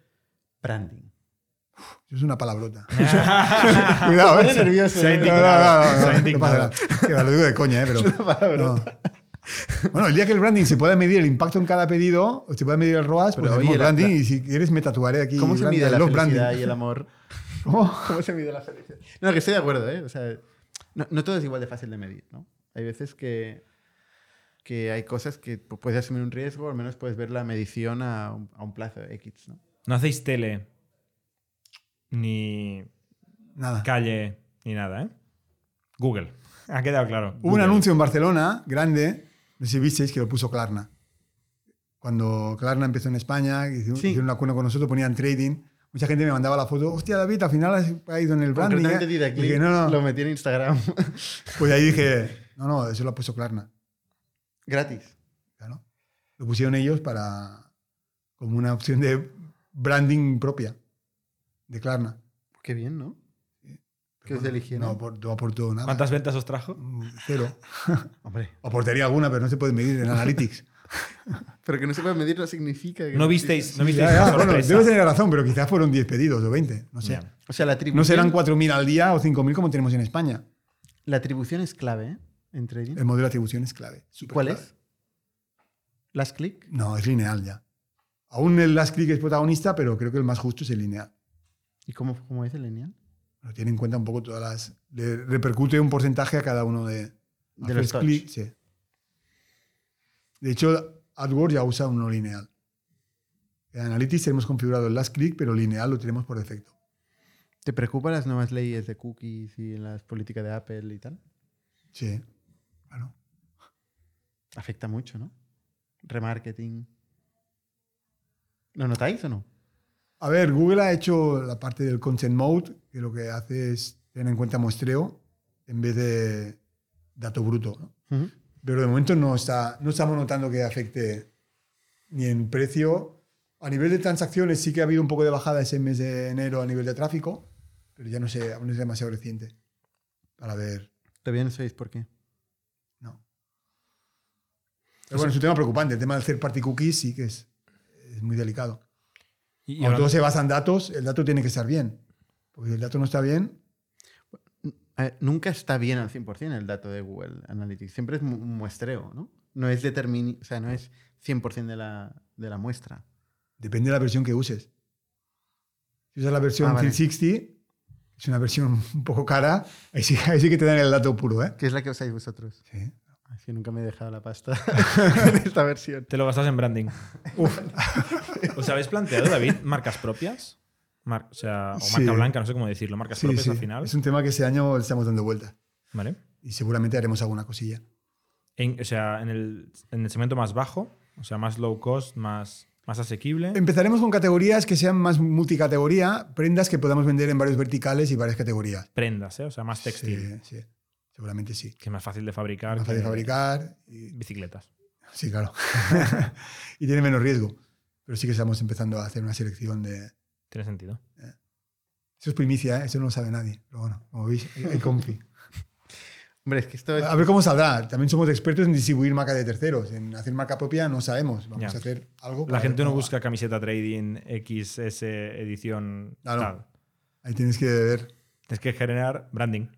branding. Eso es una palabrota. Cuidado, ¿eh? nervioso, Se ¿eh? No, va, Lo digo de coña, ¿eh? Pero, no. Bueno, el día que el branding se pueda medir el impacto en cada pedido, o se pueda medir el ROAS, pues Pero, hacemos oye, branding la- y si quieres me tatuaré aquí. ¿Cómo se branding, mide la felicidad branding. y el amor? ¿Cómo? ¿Cómo se mide la felicidad? No, que estoy de acuerdo, ¿eh? O sea, no, no todo es igual de fácil de medir, ¿no? Hay veces que, que hay cosas que pu- puedes asumir un riesgo, al menos puedes ver la medición a un, a un plazo X, ¿no? No hacéis tele, ni Nada. calle, ni nada, ¿eh? Google. Ha quedado claro. Hubo un anuncio en Barcelona grande, no sé si visteis, que lo puso Klarna. Cuando Klarna empezó en España, hicieron, Sí. hicieron un acuerdo con nosotros, ponían trading, mucha gente me mandaba la foto, hostia, David, al final has caído en el branding. ¿eh?". Dida Y dije, no, no. lo metí en Instagram. Pues ahí dije, no, no, eso lo ha puesto Klarna. Gratis. Claro. Lo pusieron ellos para como una opción de branding propia de Klarna. Qué bien, ¿no? ¿Qué os eligieron? No, no aportó nada. ¿Cuántas ventas os trajo? Mm, Cero. Hombre. Aportaría alguna, pero no se puede medir en Analytics. Pero que no se puede medir no significa que No visteis, no visteis ya, bueno, debes tener razón, pero quizás fueron 10 pedidos o 20. No sé. O sea, la atribución, No serán 4.000 al día o 5.000 como tenemos en España. La atribución es clave ¿eh? en trading. El modelo de atribución es clave. ¿Cuál clave. es? ¿Last click? No, es lineal ya. Aún el last click es protagonista, pero creo que el más justo es el lineal. ¿Y cómo, cómo es el lineal? Lo tiene en cuenta un poco todas las. Le repercute un porcentaje a cada uno de, De a los click, sí. De hecho, AdWords ya usa uno lineal. En Analytics tenemos configurado el last click, pero lineal lo tenemos por defecto. ¿Te preocupan las nuevas leyes de cookies y las políticas de Apple y tal? Sí, claro. Afecta mucho, ¿no? Remarketing. ¿Lo notáis o no? A ver, Google ha hecho la parte del content mode, que lo que hace es tener en cuenta muestreo en vez de dato bruto. ¿no? Ujú. Pero de momento no, está, no estamos notando que afecte ni en precio. A nivel de transacciones sí que ha habido un poco de bajada ese mes de enero a nivel de tráfico, pero ya no sé, aún es demasiado reciente para ver. Todavía no sabéis por qué. No. Pero bueno, es un tema preocupante. El tema del third party cookies sí que es, es muy delicado. Y, y Cuando todo se basa en datos, el dato tiene que estar bien. Porque si el dato no está bien, A ver, nunca está bien al 100% el dato de Google Analytics. Siempre es un muestreo, ¿no? No es determini o sea, no es 100% de la, de la muestra. depende de la versión que uses. Si usas la versión Ah, vale. 360, es una versión un poco cara, ahí sí, ahí sí que te dan el dato puro, ¿eh? ¿Qué es la que usáis vosotros? Sí. Es que nunca me he dejado la pasta en esta versión. Te lo gastas en branding. ¿Os habéis planteado, David, marcas propias? Mar- o sea, o Sí. marca blanca, no sé cómo decirlo, marcas Sí, propias sí. al final. Es un tema que este año le estamos dando vuelta ¿Vale? y seguramente haremos alguna cosilla. En- o sea, en el, en el segmento más bajo, o sea, más low cost, más, más asequible. Empezaremos con categorías que sean más multicategoría, prendas que podamos vender en varios verticales y varias categorías. Prendas, ¿eh? o sea, más textil, Sí, sí, seguramente sí. que es más fácil de fabricar. Más fácil de fabricar. y- Bicicletas. sí, claro. y tiene menos riesgo. Pero sí que estamos empezando a hacer una selección de, Tiene sentido. Eso es primicia, ¿eh? eso no lo sabe nadie. Pero bueno, como veis, hay confi. Hombre, es que esto es... A ver cómo saldrá. También somos expertos en distribuir marca de terceros. En hacer marca propia no sabemos. Vamos Ya. a hacer algo. La gente no va. busca camiseta trading XS edición Claro. tal. Ahí tienes que ver. Tienes que generar branding.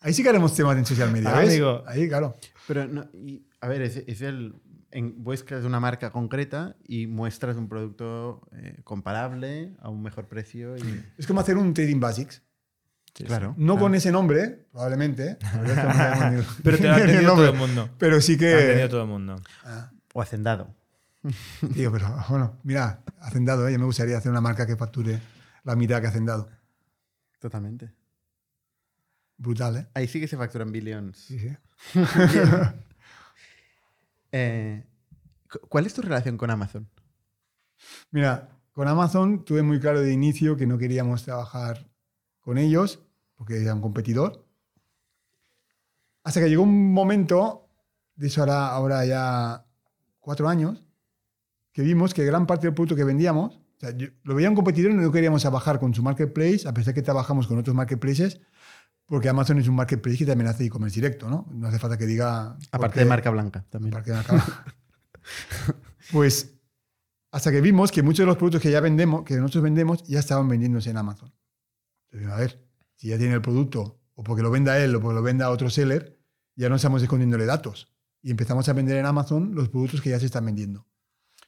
Ahí sí que haremos temas en social media. Ah, ¿ves? amigo. Ahí, claro. Pero, no, y, a ver, es, es el... En, buscas una marca concreta y muestras un producto eh, comparable a un mejor precio y... Es como hacer un trading basics. claro. No claro. con ese nombre, probablemente. Que Pero te lo ha ni el todo nombre. el mundo. Pero sí Te lo ha entendido que. todo el mundo. Ah, O hacendado. tío, pero bueno, mira, Hacendado, ¿eh? Yo me gustaría hacer una marca que facture la mitad que Hacendado. Totalmente. Brutal, ¿eh? Ahí sí que se facturan billions. Sí, sí. Eh, cu- ¿Cuál es tu relación con Amazon? Mira, con Amazon tuve muy claro de inicio que no queríamos trabajar con ellos porque era un competidor. Hasta que llegó un momento, de eso ahora, ahora ya cuatro años, que vimos que gran parte del producto que vendíamos, o sea, lo veía un competidor y no queríamos trabajar con su marketplace, a pesar que trabajamos con otros marketplaces, porque Amazon es un marketplace que también hace e-commerce directo, ¿no? No hace falta que diga... Aparte de marca blanca también. Aparte de marca- pues hasta que vimos que muchos de los productos que ya vendemos, que nosotros vendemos, ya estaban vendiéndose en Amazon. Entonces, a ver, si ya tiene el producto, o porque lo venda él, o porque lo venda otro seller, ya no estamos escondiéndole datos. Y empezamos a vender en Amazon los productos que ya se están vendiendo.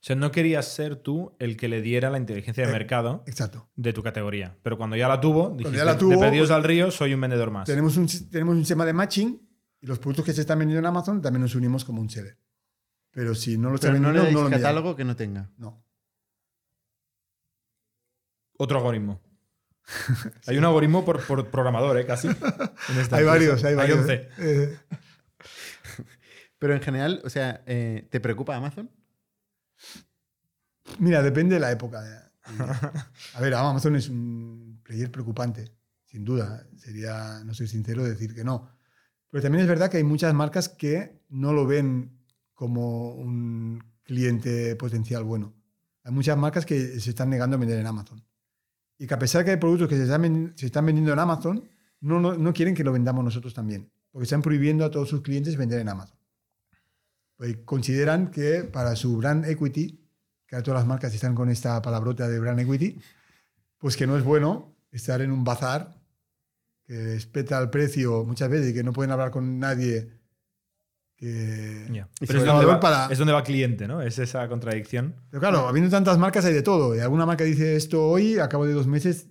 O sea, no querías ser tú el que le diera la inteligencia de Eh, mercado Exacto. de tu categoría. Pero cuando ya la tuvo, dijiste, ya la tuvo, de pedidos pues- al río, soy un vendedor más. Tenemos un, tenemos un sistema de matching y los productos que se están vendiendo en Amazon también nos unimos como un seller. Pero si no lo está Pero no le vendiendo, no lo catálogo que no tenga. No. Otro algoritmo. Hay un algoritmo por, por programador, ¿eh? Casi. en esta Hay empresa. varios, hay varios. 11. Eh, Pero en general, o sea, eh, ¿te preocupa Amazon? Mira, depende de la época. A ver, Amazon es un player preocupante, sin duda. Sería, no soy sincero, decir que no. Pero también es verdad que hay muchas marcas que no lo ven como un cliente potencial bueno. Hay muchas marcas que se están negando a vender en Amazon. Y que a pesar que hay productos que se están, vendiendo en Amazon, no, no quieren que lo vendamos nosotros también. Porque están prohibiendo a todos sus clientes vender en Amazon. Pues consideran que para su brand equity, que todas las marcas están con esta palabrota de brand equity, pues que no es bueno estar en un bazar que respeta el precio muchas veces y que no pueden hablar con nadie que... Pero es donde, va, para- es donde va el cliente, ¿no? Es esa contradicción. Pero claro, habiendo tantas marcas hay de todo. Y alguna marca dice esto hoy, a cabo de dos meses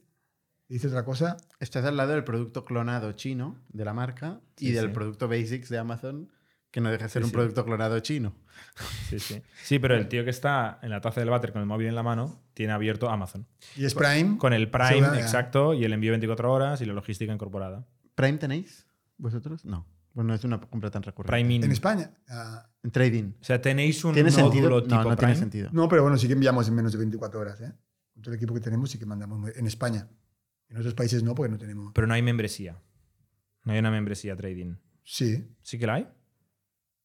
dice otra cosa. Estás al lado del producto clonado chino de la marca y Sí, del sí. producto Basics de Amazon, que no deja de ser Sí, un sí. producto clonado chino. Sí, sí. Sí, pero el tío que está en la taza del váter con el móvil en la mano tiene abierto Amazon. Y es Prime. Con el Prime, Segura- exacto, y el envío 24 horas y la logística incorporada. ¿Prime tenéis vosotros? No. Bueno, no es una compra tan recurrente. Prime In. En España. ah, En trading. O sea, tenéis un ¿Tiene sentido? tipo No, no Prime. tiene sentido. no, pero bueno, sí que enviamos en menos de 24 horas. ¿eh? Con todo el equipo que tenemos sí que mandamos en España. En otros países no, porque no tenemos. Pero no hay membresía. No hay una membresía trading. Sí. ¿Sí que la hay?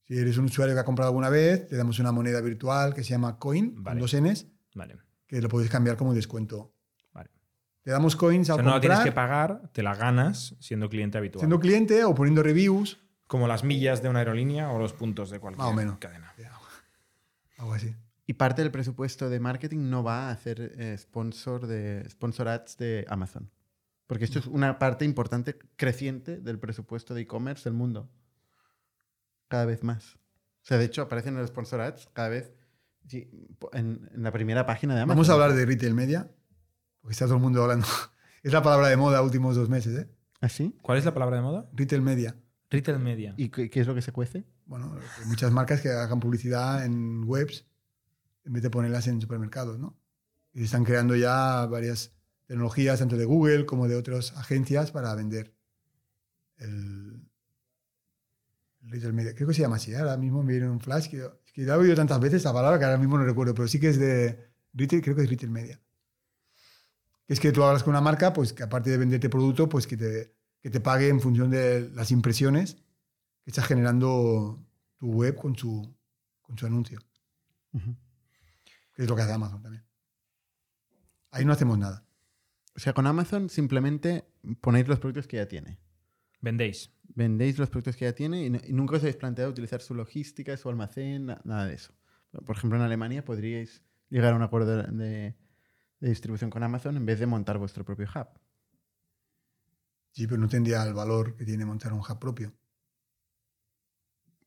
Si eres un usuario que ha comprado alguna vez, te damos una moneda virtual que se llama Coin, Vale. con dos Ns, Vale. que lo puedes cambiar como descuento. Vale. Te damos coins O al sea, no la tienes que pagar, te la ganas siendo cliente habitual. siendo cliente o poniendo reviews, Como las millas de una aerolínea o los puntos de cualquier Más o menos. cadena. algo así. Y parte del presupuesto de marketing no va a hacer eh, sponsor, de, sponsor ads de Amazon. Porque esto es una parte importante, creciente del presupuesto de e-commerce del mundo. Cada vez más. O sea, de hecho, aparecen los sponsor ads cada vez sí, en, en la primera página de Amazon. Vamos a hablar de retail media, porque está todo el mundo hablando. Es la palabra de moda últimos dos meses, ¿eh? ¿Ah, sí? ¿Cuál es la palabra de moda? Retail media. Retail media. ¿Y qué, qué es lo que se cuece? Bueno, hay muchas marcas que hagan publicidad en webs en vez de ponerlas en supermercados, ¿no? Y se están creando ya varias tecnologías, tanto de Google como de otras agencias, para vender el, retail media. Creo que se llama así, ¿eh? ahora mismo me viene un flash, que, es que ya he oído tantas veces esta palabra que ahora mismo no recuerdo, pero sí que es de retail, creo que es retail media. Que es que tú hablas con una marca, pues que aparte de venderte producto, pues que te, que te pague en función de las impresiones que estás generando tu web con su, con su anuncio, que es lo que hace Amazon también. Ahí no hacemos nada. O sea, con Amazon simplemente ponéis los productos que ya tiene. Vendéis. Vendéis los productos que ya tiene y, no- y nunca os habéis planteado utilizar su logística, su almacén, na- nada de eso. Por ejemplo, en Alemania podríais llegar a un acuerdo de, de- de distribución con Amazon en vez de montar vuestro propio hub. Sí, pero no tendría el valor que tiene montar un hub propio.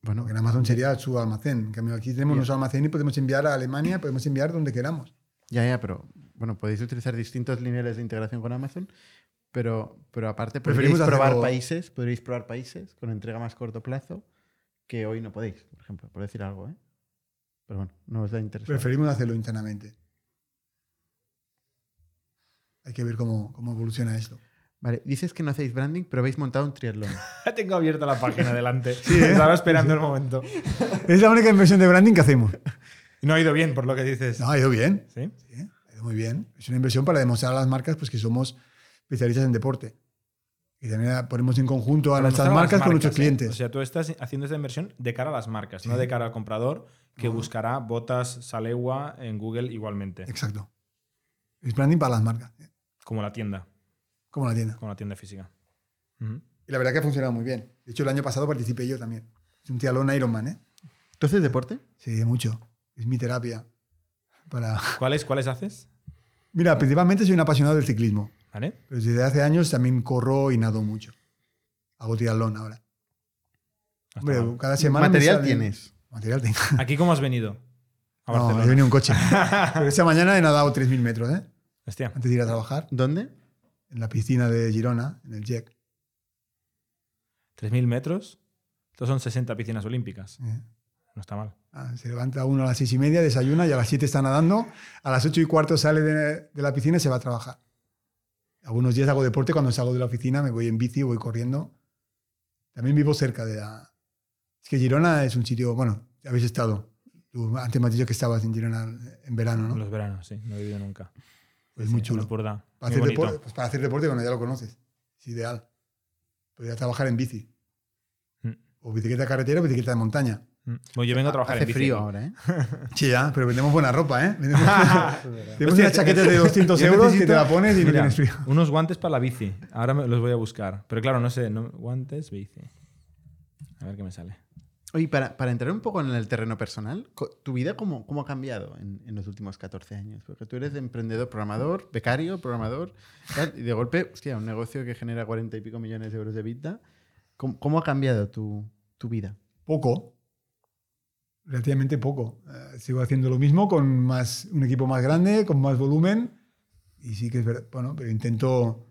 Bueno, Porque en Amazon sería su almacén. En cambio, aquí tenemos nuestro almacén y podemos enviar a Alemania, podemos enviar donde queramos. ya, ya, pero bueno, podéis utilizar distintos niveles de integración con Amazon, pero, pero aparte Preferimos probar hacerlo- países, podréis probar países con entrega más corto plazo que hoy no podéis, por ejemplo, por decir algo, ¿eh? Pero bueno, no os da interés. Preferimos hacerlo internamente. Hay que ver cómo, cómo evoluciona esto. Vale, dices que no hacéis branding, pero habéis montado un triatlón. Tengo abierta la página delante. ¿eh? Estaba esperando el momento. Es la única inversión de branding que hacemos. No ha ido bien, por lo que dices. No, ha ido bien. ¿Sí? Sí, ha ido muy bien. Es una inversión para demostrar a las marcas pues, que somos especialistas en deporte. Y también ponemos en conjunto a Para nuestras marcas con nuestros ¿eh? clientes. O sea, tú estás haciendo esta inversión de cara a las marcas, no de cara al comprador que buscará botas Salegua en Google igualmente, Exacto. Es branding para las marcas, como la tienda, como la tienda. como la tienda física. Y la verdad que ha funcionado muy bien. De hecho, el año pasado participé yo también. Es un triatlón Ironman, ¿eh? ¿Tú haces deporte? Sí, mucho. Es mi terapia. Para... ¿Cuáles, ¿Cuáles haces? Mira, principalmente soy un apasionado del ciclismo. ¿Vale? Pero desde hace años también corro y nado mucho. Hago triatlón ahora. Hombre, mal. cada semana. ¿Material salen- tienes? Material tengo. ¿Aquí cómo has venido? A No, Barcelona. he venido en coche. Pero esta mañana he nadado 3.000 metros, ¿eh? Hostia. Antes de ir a trabajar. ¿Dónde? En la piscina de Girona, en el JEC. 3.000 metros. Estos son 60 piscinas olímpicas. ¿eh? No está mal. Ah, se levanta uno a las seis y media, desayuna y a las 7 está nadando. A las 8 y cuarto sale de, de la piscina y se va a trabajar. Algunos días hago deporte. Cuando salgo de la oficina me voy en bici, voy corriendo. También vivo cerca de la... Es que Girona es un sitio... Bueno, ya habéis estado. Tú antes me has dicho que estabas en Girona en verano, En ¿no? los veranos, sí. No he vivido nunca. Pues es muy Sí, chulo. Para Muy hacer, deporte, pues para hacer deporte cuando ya lo conoces. Es ideal. Podría trabajar en bici. Mm. O bicicleta de carretera o bicicleta de montaña. Mm. Bueno, yo vengo a trabajar Hace en bici. frío ahora, ¿eh? Sí, ya, pero vendemos buena ropa, ¿eh? Vendemos, tenemos Hostia, una chaqueta de 200 yo euros que necesito- te la pones y no Mira, tienes frío. Unos guantes para la bici. Ahora me los voy a buscar. Pero claro, no sé. no- guantes, bici. A ver qué me sale. Oye, para, para entrar un poco en el terreno personal, co- ¿tu vida cómo, cómo ha cambiado en, en los últimos 14 años? Porque tú eres emprendedor, programador, becario, programador, tal, y de golpe, hostia, un negocio que genera 40 y pico millones de euros de vida. ¿Cómo, cómo ha cambiado tu, tu vida? Poco. Relativamente poco. Eh, sigo haciendo lo mismo con más, un equipo más grande, con más volumen. Y sí que es verdad. Bueno, pero intento.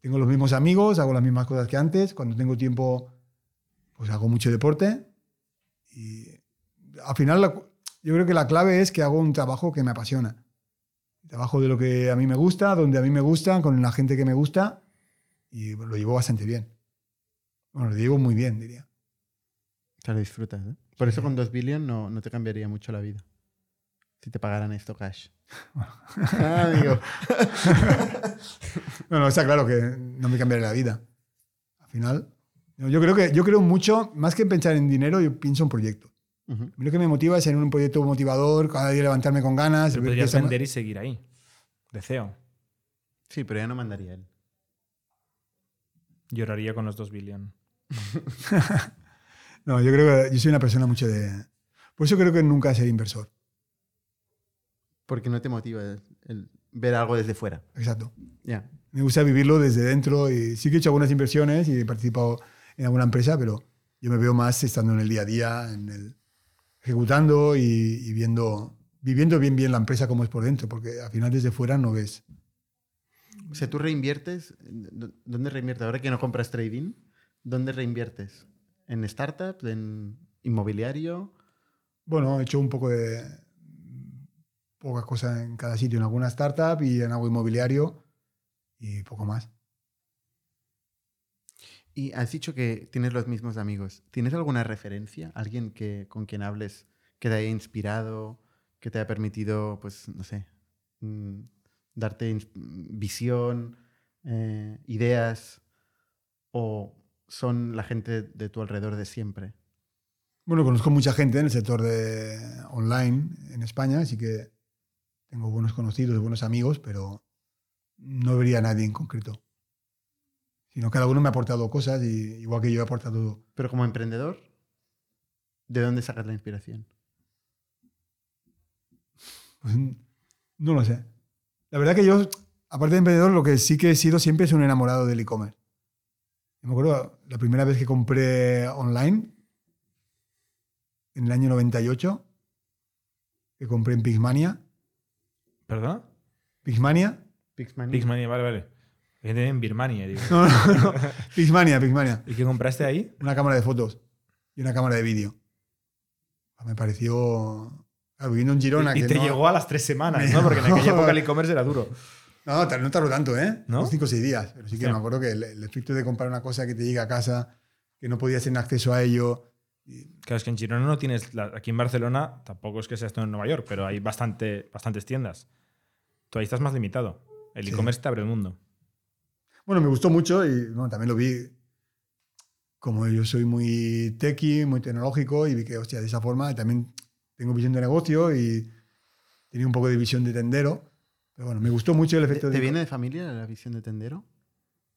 Tengo los mismos amigos, hago las mismas cosas que antes. Cuando tengo tiempo, pues hago mucho deporte. Y al final, yo creo que la clave es que hago un trabajo que me apasiona. Trabajo de lo que a mí me gusta, donde a mí me gusta, con la gente que me gusta. Y lo llevo bastante bien. Bueno, lo llevo muy bien, diría. Te disfrutas, ¿eh? Por eso con 2 billion no, no te cambiaría mucho la vida. Si te pagaran esto cash. ah. No, no, está claro que no me cambiaría la vida. Al final, yo creo que yo creo mucho, más que pensar en dinero, yo pienso en proyectos. Mí lo que me motiva es en un proyecto motivador, cada día levantarme con ganas. Pero podrías vender y seguir ahí. De CEO. Sí, pero ya no mandaría él. Lloraría con los 2 billion. No, yo creo que yo soy una persona mucho de... Por eso creo que nunca seré inversor. Porque no te motiva el, el ver algo desde fuera. Exacto. Ya. Me gusta vivirlo desde dentro y sí que he hecho algunas inversiones y he participado en alguna empresa, pero yo me veo más estando en el día a día, en el, ejecutando y, y viendo, viviendo bien bien la empresa como es por dentro, porque al final desde fuera no ves. O sea, tú reinviertes. ¿dó- ¿Dónde reinviertes? Ahora que no compras trading, ¿dónde reinviertes? ¿En startups? ¿En inmobiliario? Bueno, he hecho un poco de poca cosa en cada sitio, en alguna startup y en algo inmobiliario y poco más. Y has dicho que tienes los mismos amigos. ¿Tienes alguna referencia? ¿Alguien que, con quien hables que te haya inspirado, que te haya permitido, pues, no sé, mm, darte visión, eh, ideas? ¿O son la gente de tu alrededor de siempre? Bueno, conozco mucha gente en el sector de online en España, así que tengo buenos conocidos, buenos amigos, pero no vería a nadie en concreto. Sino cada uno me ha aportado cosas y igual que yo he aportado. Pero como emprendedor, ¿de dónde sacas la inspiración? pues, no lo sé. La verdad que yo, aparte de emprendedor, lo que sí que he sido siempre es un enamorado del e-commerce. Yo me acuerdo la primera vez que compré online, en el año 98, que compré en Pixmania. ¿Perdón? Pixmania. Pixmania. Pixmania, vale, vale. En Birmania, digo. No, no, no. Pixmania, Pixmania. ¿Y qué compraste ahí? Una cámara de fotos y una cámara de vídeo. Ah, Me pareció. viviendo en Girona. y que te no, llegó a las tres semanas, ¿no? Porque en aquella época el e-commerce era duro. No, no tardó tanto, ¿eh? ¿No? Cinco o seis días. Pero sí que Hostia. me acuerdo que el, el efecto de comprar una cosa que te llega a casa, que no podías tener acceso a ello. Claro, es que en Girona no tienes. aquí en Barcelona tampoco es que sea esto en Nueva York, pero hay bastante, bastantes tiendas. Tú ahí estás más limitado. El Sí. e-commerce te abre el mundo. Bueno, me gustó mucho y bueno, también lo vi. Como yo soy muy techy, muy tecnológico, y vi que, hostia, de esa forma también tengo visión de negocio y tenía un poco de visión de tendero. Pero bueno, me gustó mucho el ¿Te, efecto te de. viene de familia la visión de tendero?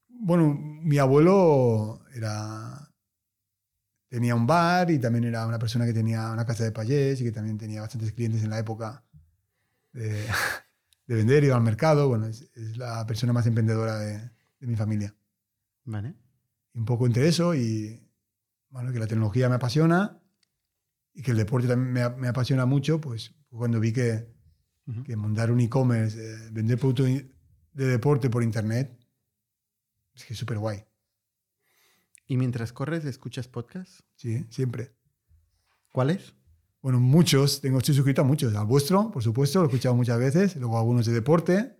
Bueno, mi abuelo era tenía un bar y también era una persona que tenía una casa de payés y que también tenía bastantes clientes en la época de, de vender, iba al mercado. Bueno, es, es la persona más emprendedora de, de mi familia. Vale. Y un poco entre eso y bueno, que la tecnología me apasiona y que el deporte también me, me apasiona mucho, pues cuando vi que, Que montar un e-commerce, eh, vender productos de deporte por internet, es que es súper guay. ¿Y mientras corres escuchas podcasts? Sí, siempre. ¿Cuáles? Bueno, muchos, tengo, estoy suscrito a muchos. Al vuestro, por supuesto, lo he escuchado muchas veces. Luego algunos de deporte,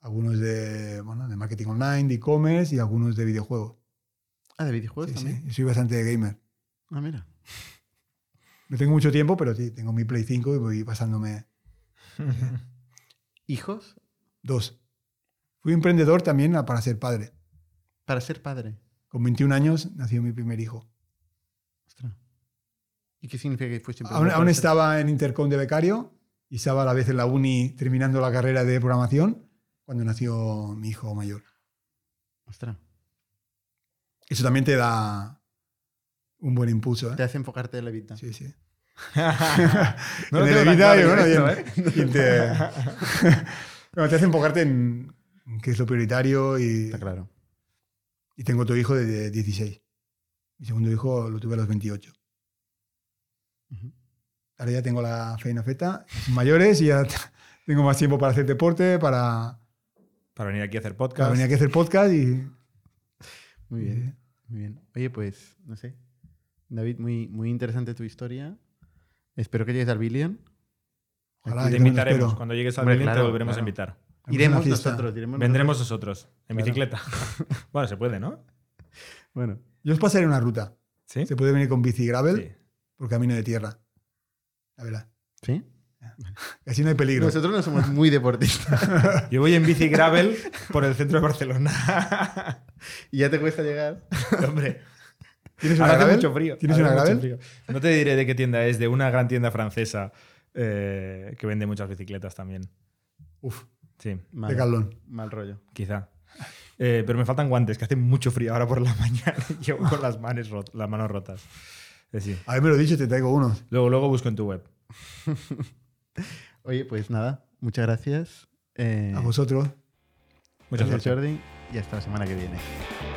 algunos de, bueno, de marketing online, de e-commerce y algunos de videojuegos. Ah, de videojuegos Sí, también. sí, soy bastante gamer. Ah, mira. No tengo mucho tiempo, pero sí, tengo mi Play 5 y voy pasándome. ¿Hijos? Dos. Fui emprendedor también para ser padre. Para ser padre. Con 21 años nació mi primer hijo. Ostras. ¿Y qué significa que fuiste emprendedor aún estaba en Intercom de becario y estaba a la vez en la uni terminando la carrera de programación cuando nació mi hijo mayor. Ostras. Eso también te da un buen impulso. Te ¿eh? hace enfocarte en la vida. Sí, sí. No en el y, bueno, esto, en- ¿eh? y te, bueno, te hace enfocarte en qué es lo prioritario y, Está claro. y tengo otro hijo de 16. Mi segundo hijo lo tuve a los 28. Ujú. Ahora ya tengo la feina feta, mayores y ya tengo más tiempo para hacer deporte, para, Para venir aquí a hacer para podcast. venir aquí a hacer podcast y Muy bien. Muy bien. Oye, pues, no sé. David, muy, muy interesante tu historia. Espero que llegues al Billion. ojalá te invitaremos. Cuando llegues al Hombre, Berlín te volveremos claro. a invitar. Iremos nosotros. iremos Vendremos nosotros, en Claro. bicicleta. bueno, se puede, ¿no? Bueno, Yo os pasaré una ruta. Sí. Se puede venir con bici gravel Sí. por camino de tierra. La verdad. ¿sí? Así no hay peligro. Nosotros no somos muy deportistas. Yo voy en bici gravel por el centro de Barcelona. y ya te cuesta llegar. Hombre, ¿Tienes una ahora hace gravel? mucho frío. ¿Tienes Ahora una gravel? frío. No te diré de qué tienda es, de una gran tienda francesa eh, que vende muchas bicicletas también. Uf, Sí, Mal, de calón. mal rollo. quizá. Eh, pero me faltan guantes, que hace mucho frío ahora por la mañana y llevo con las manos, rot- las manos rotas. Eh, sí. Haberme lo dicho, te traigo unos. Luego, luego busco en tu web. Oye, pues nada, muchas gracias. Eh, A vosotros. Muchas gracias, gracias. Jordi. Y hasta la semana que viene.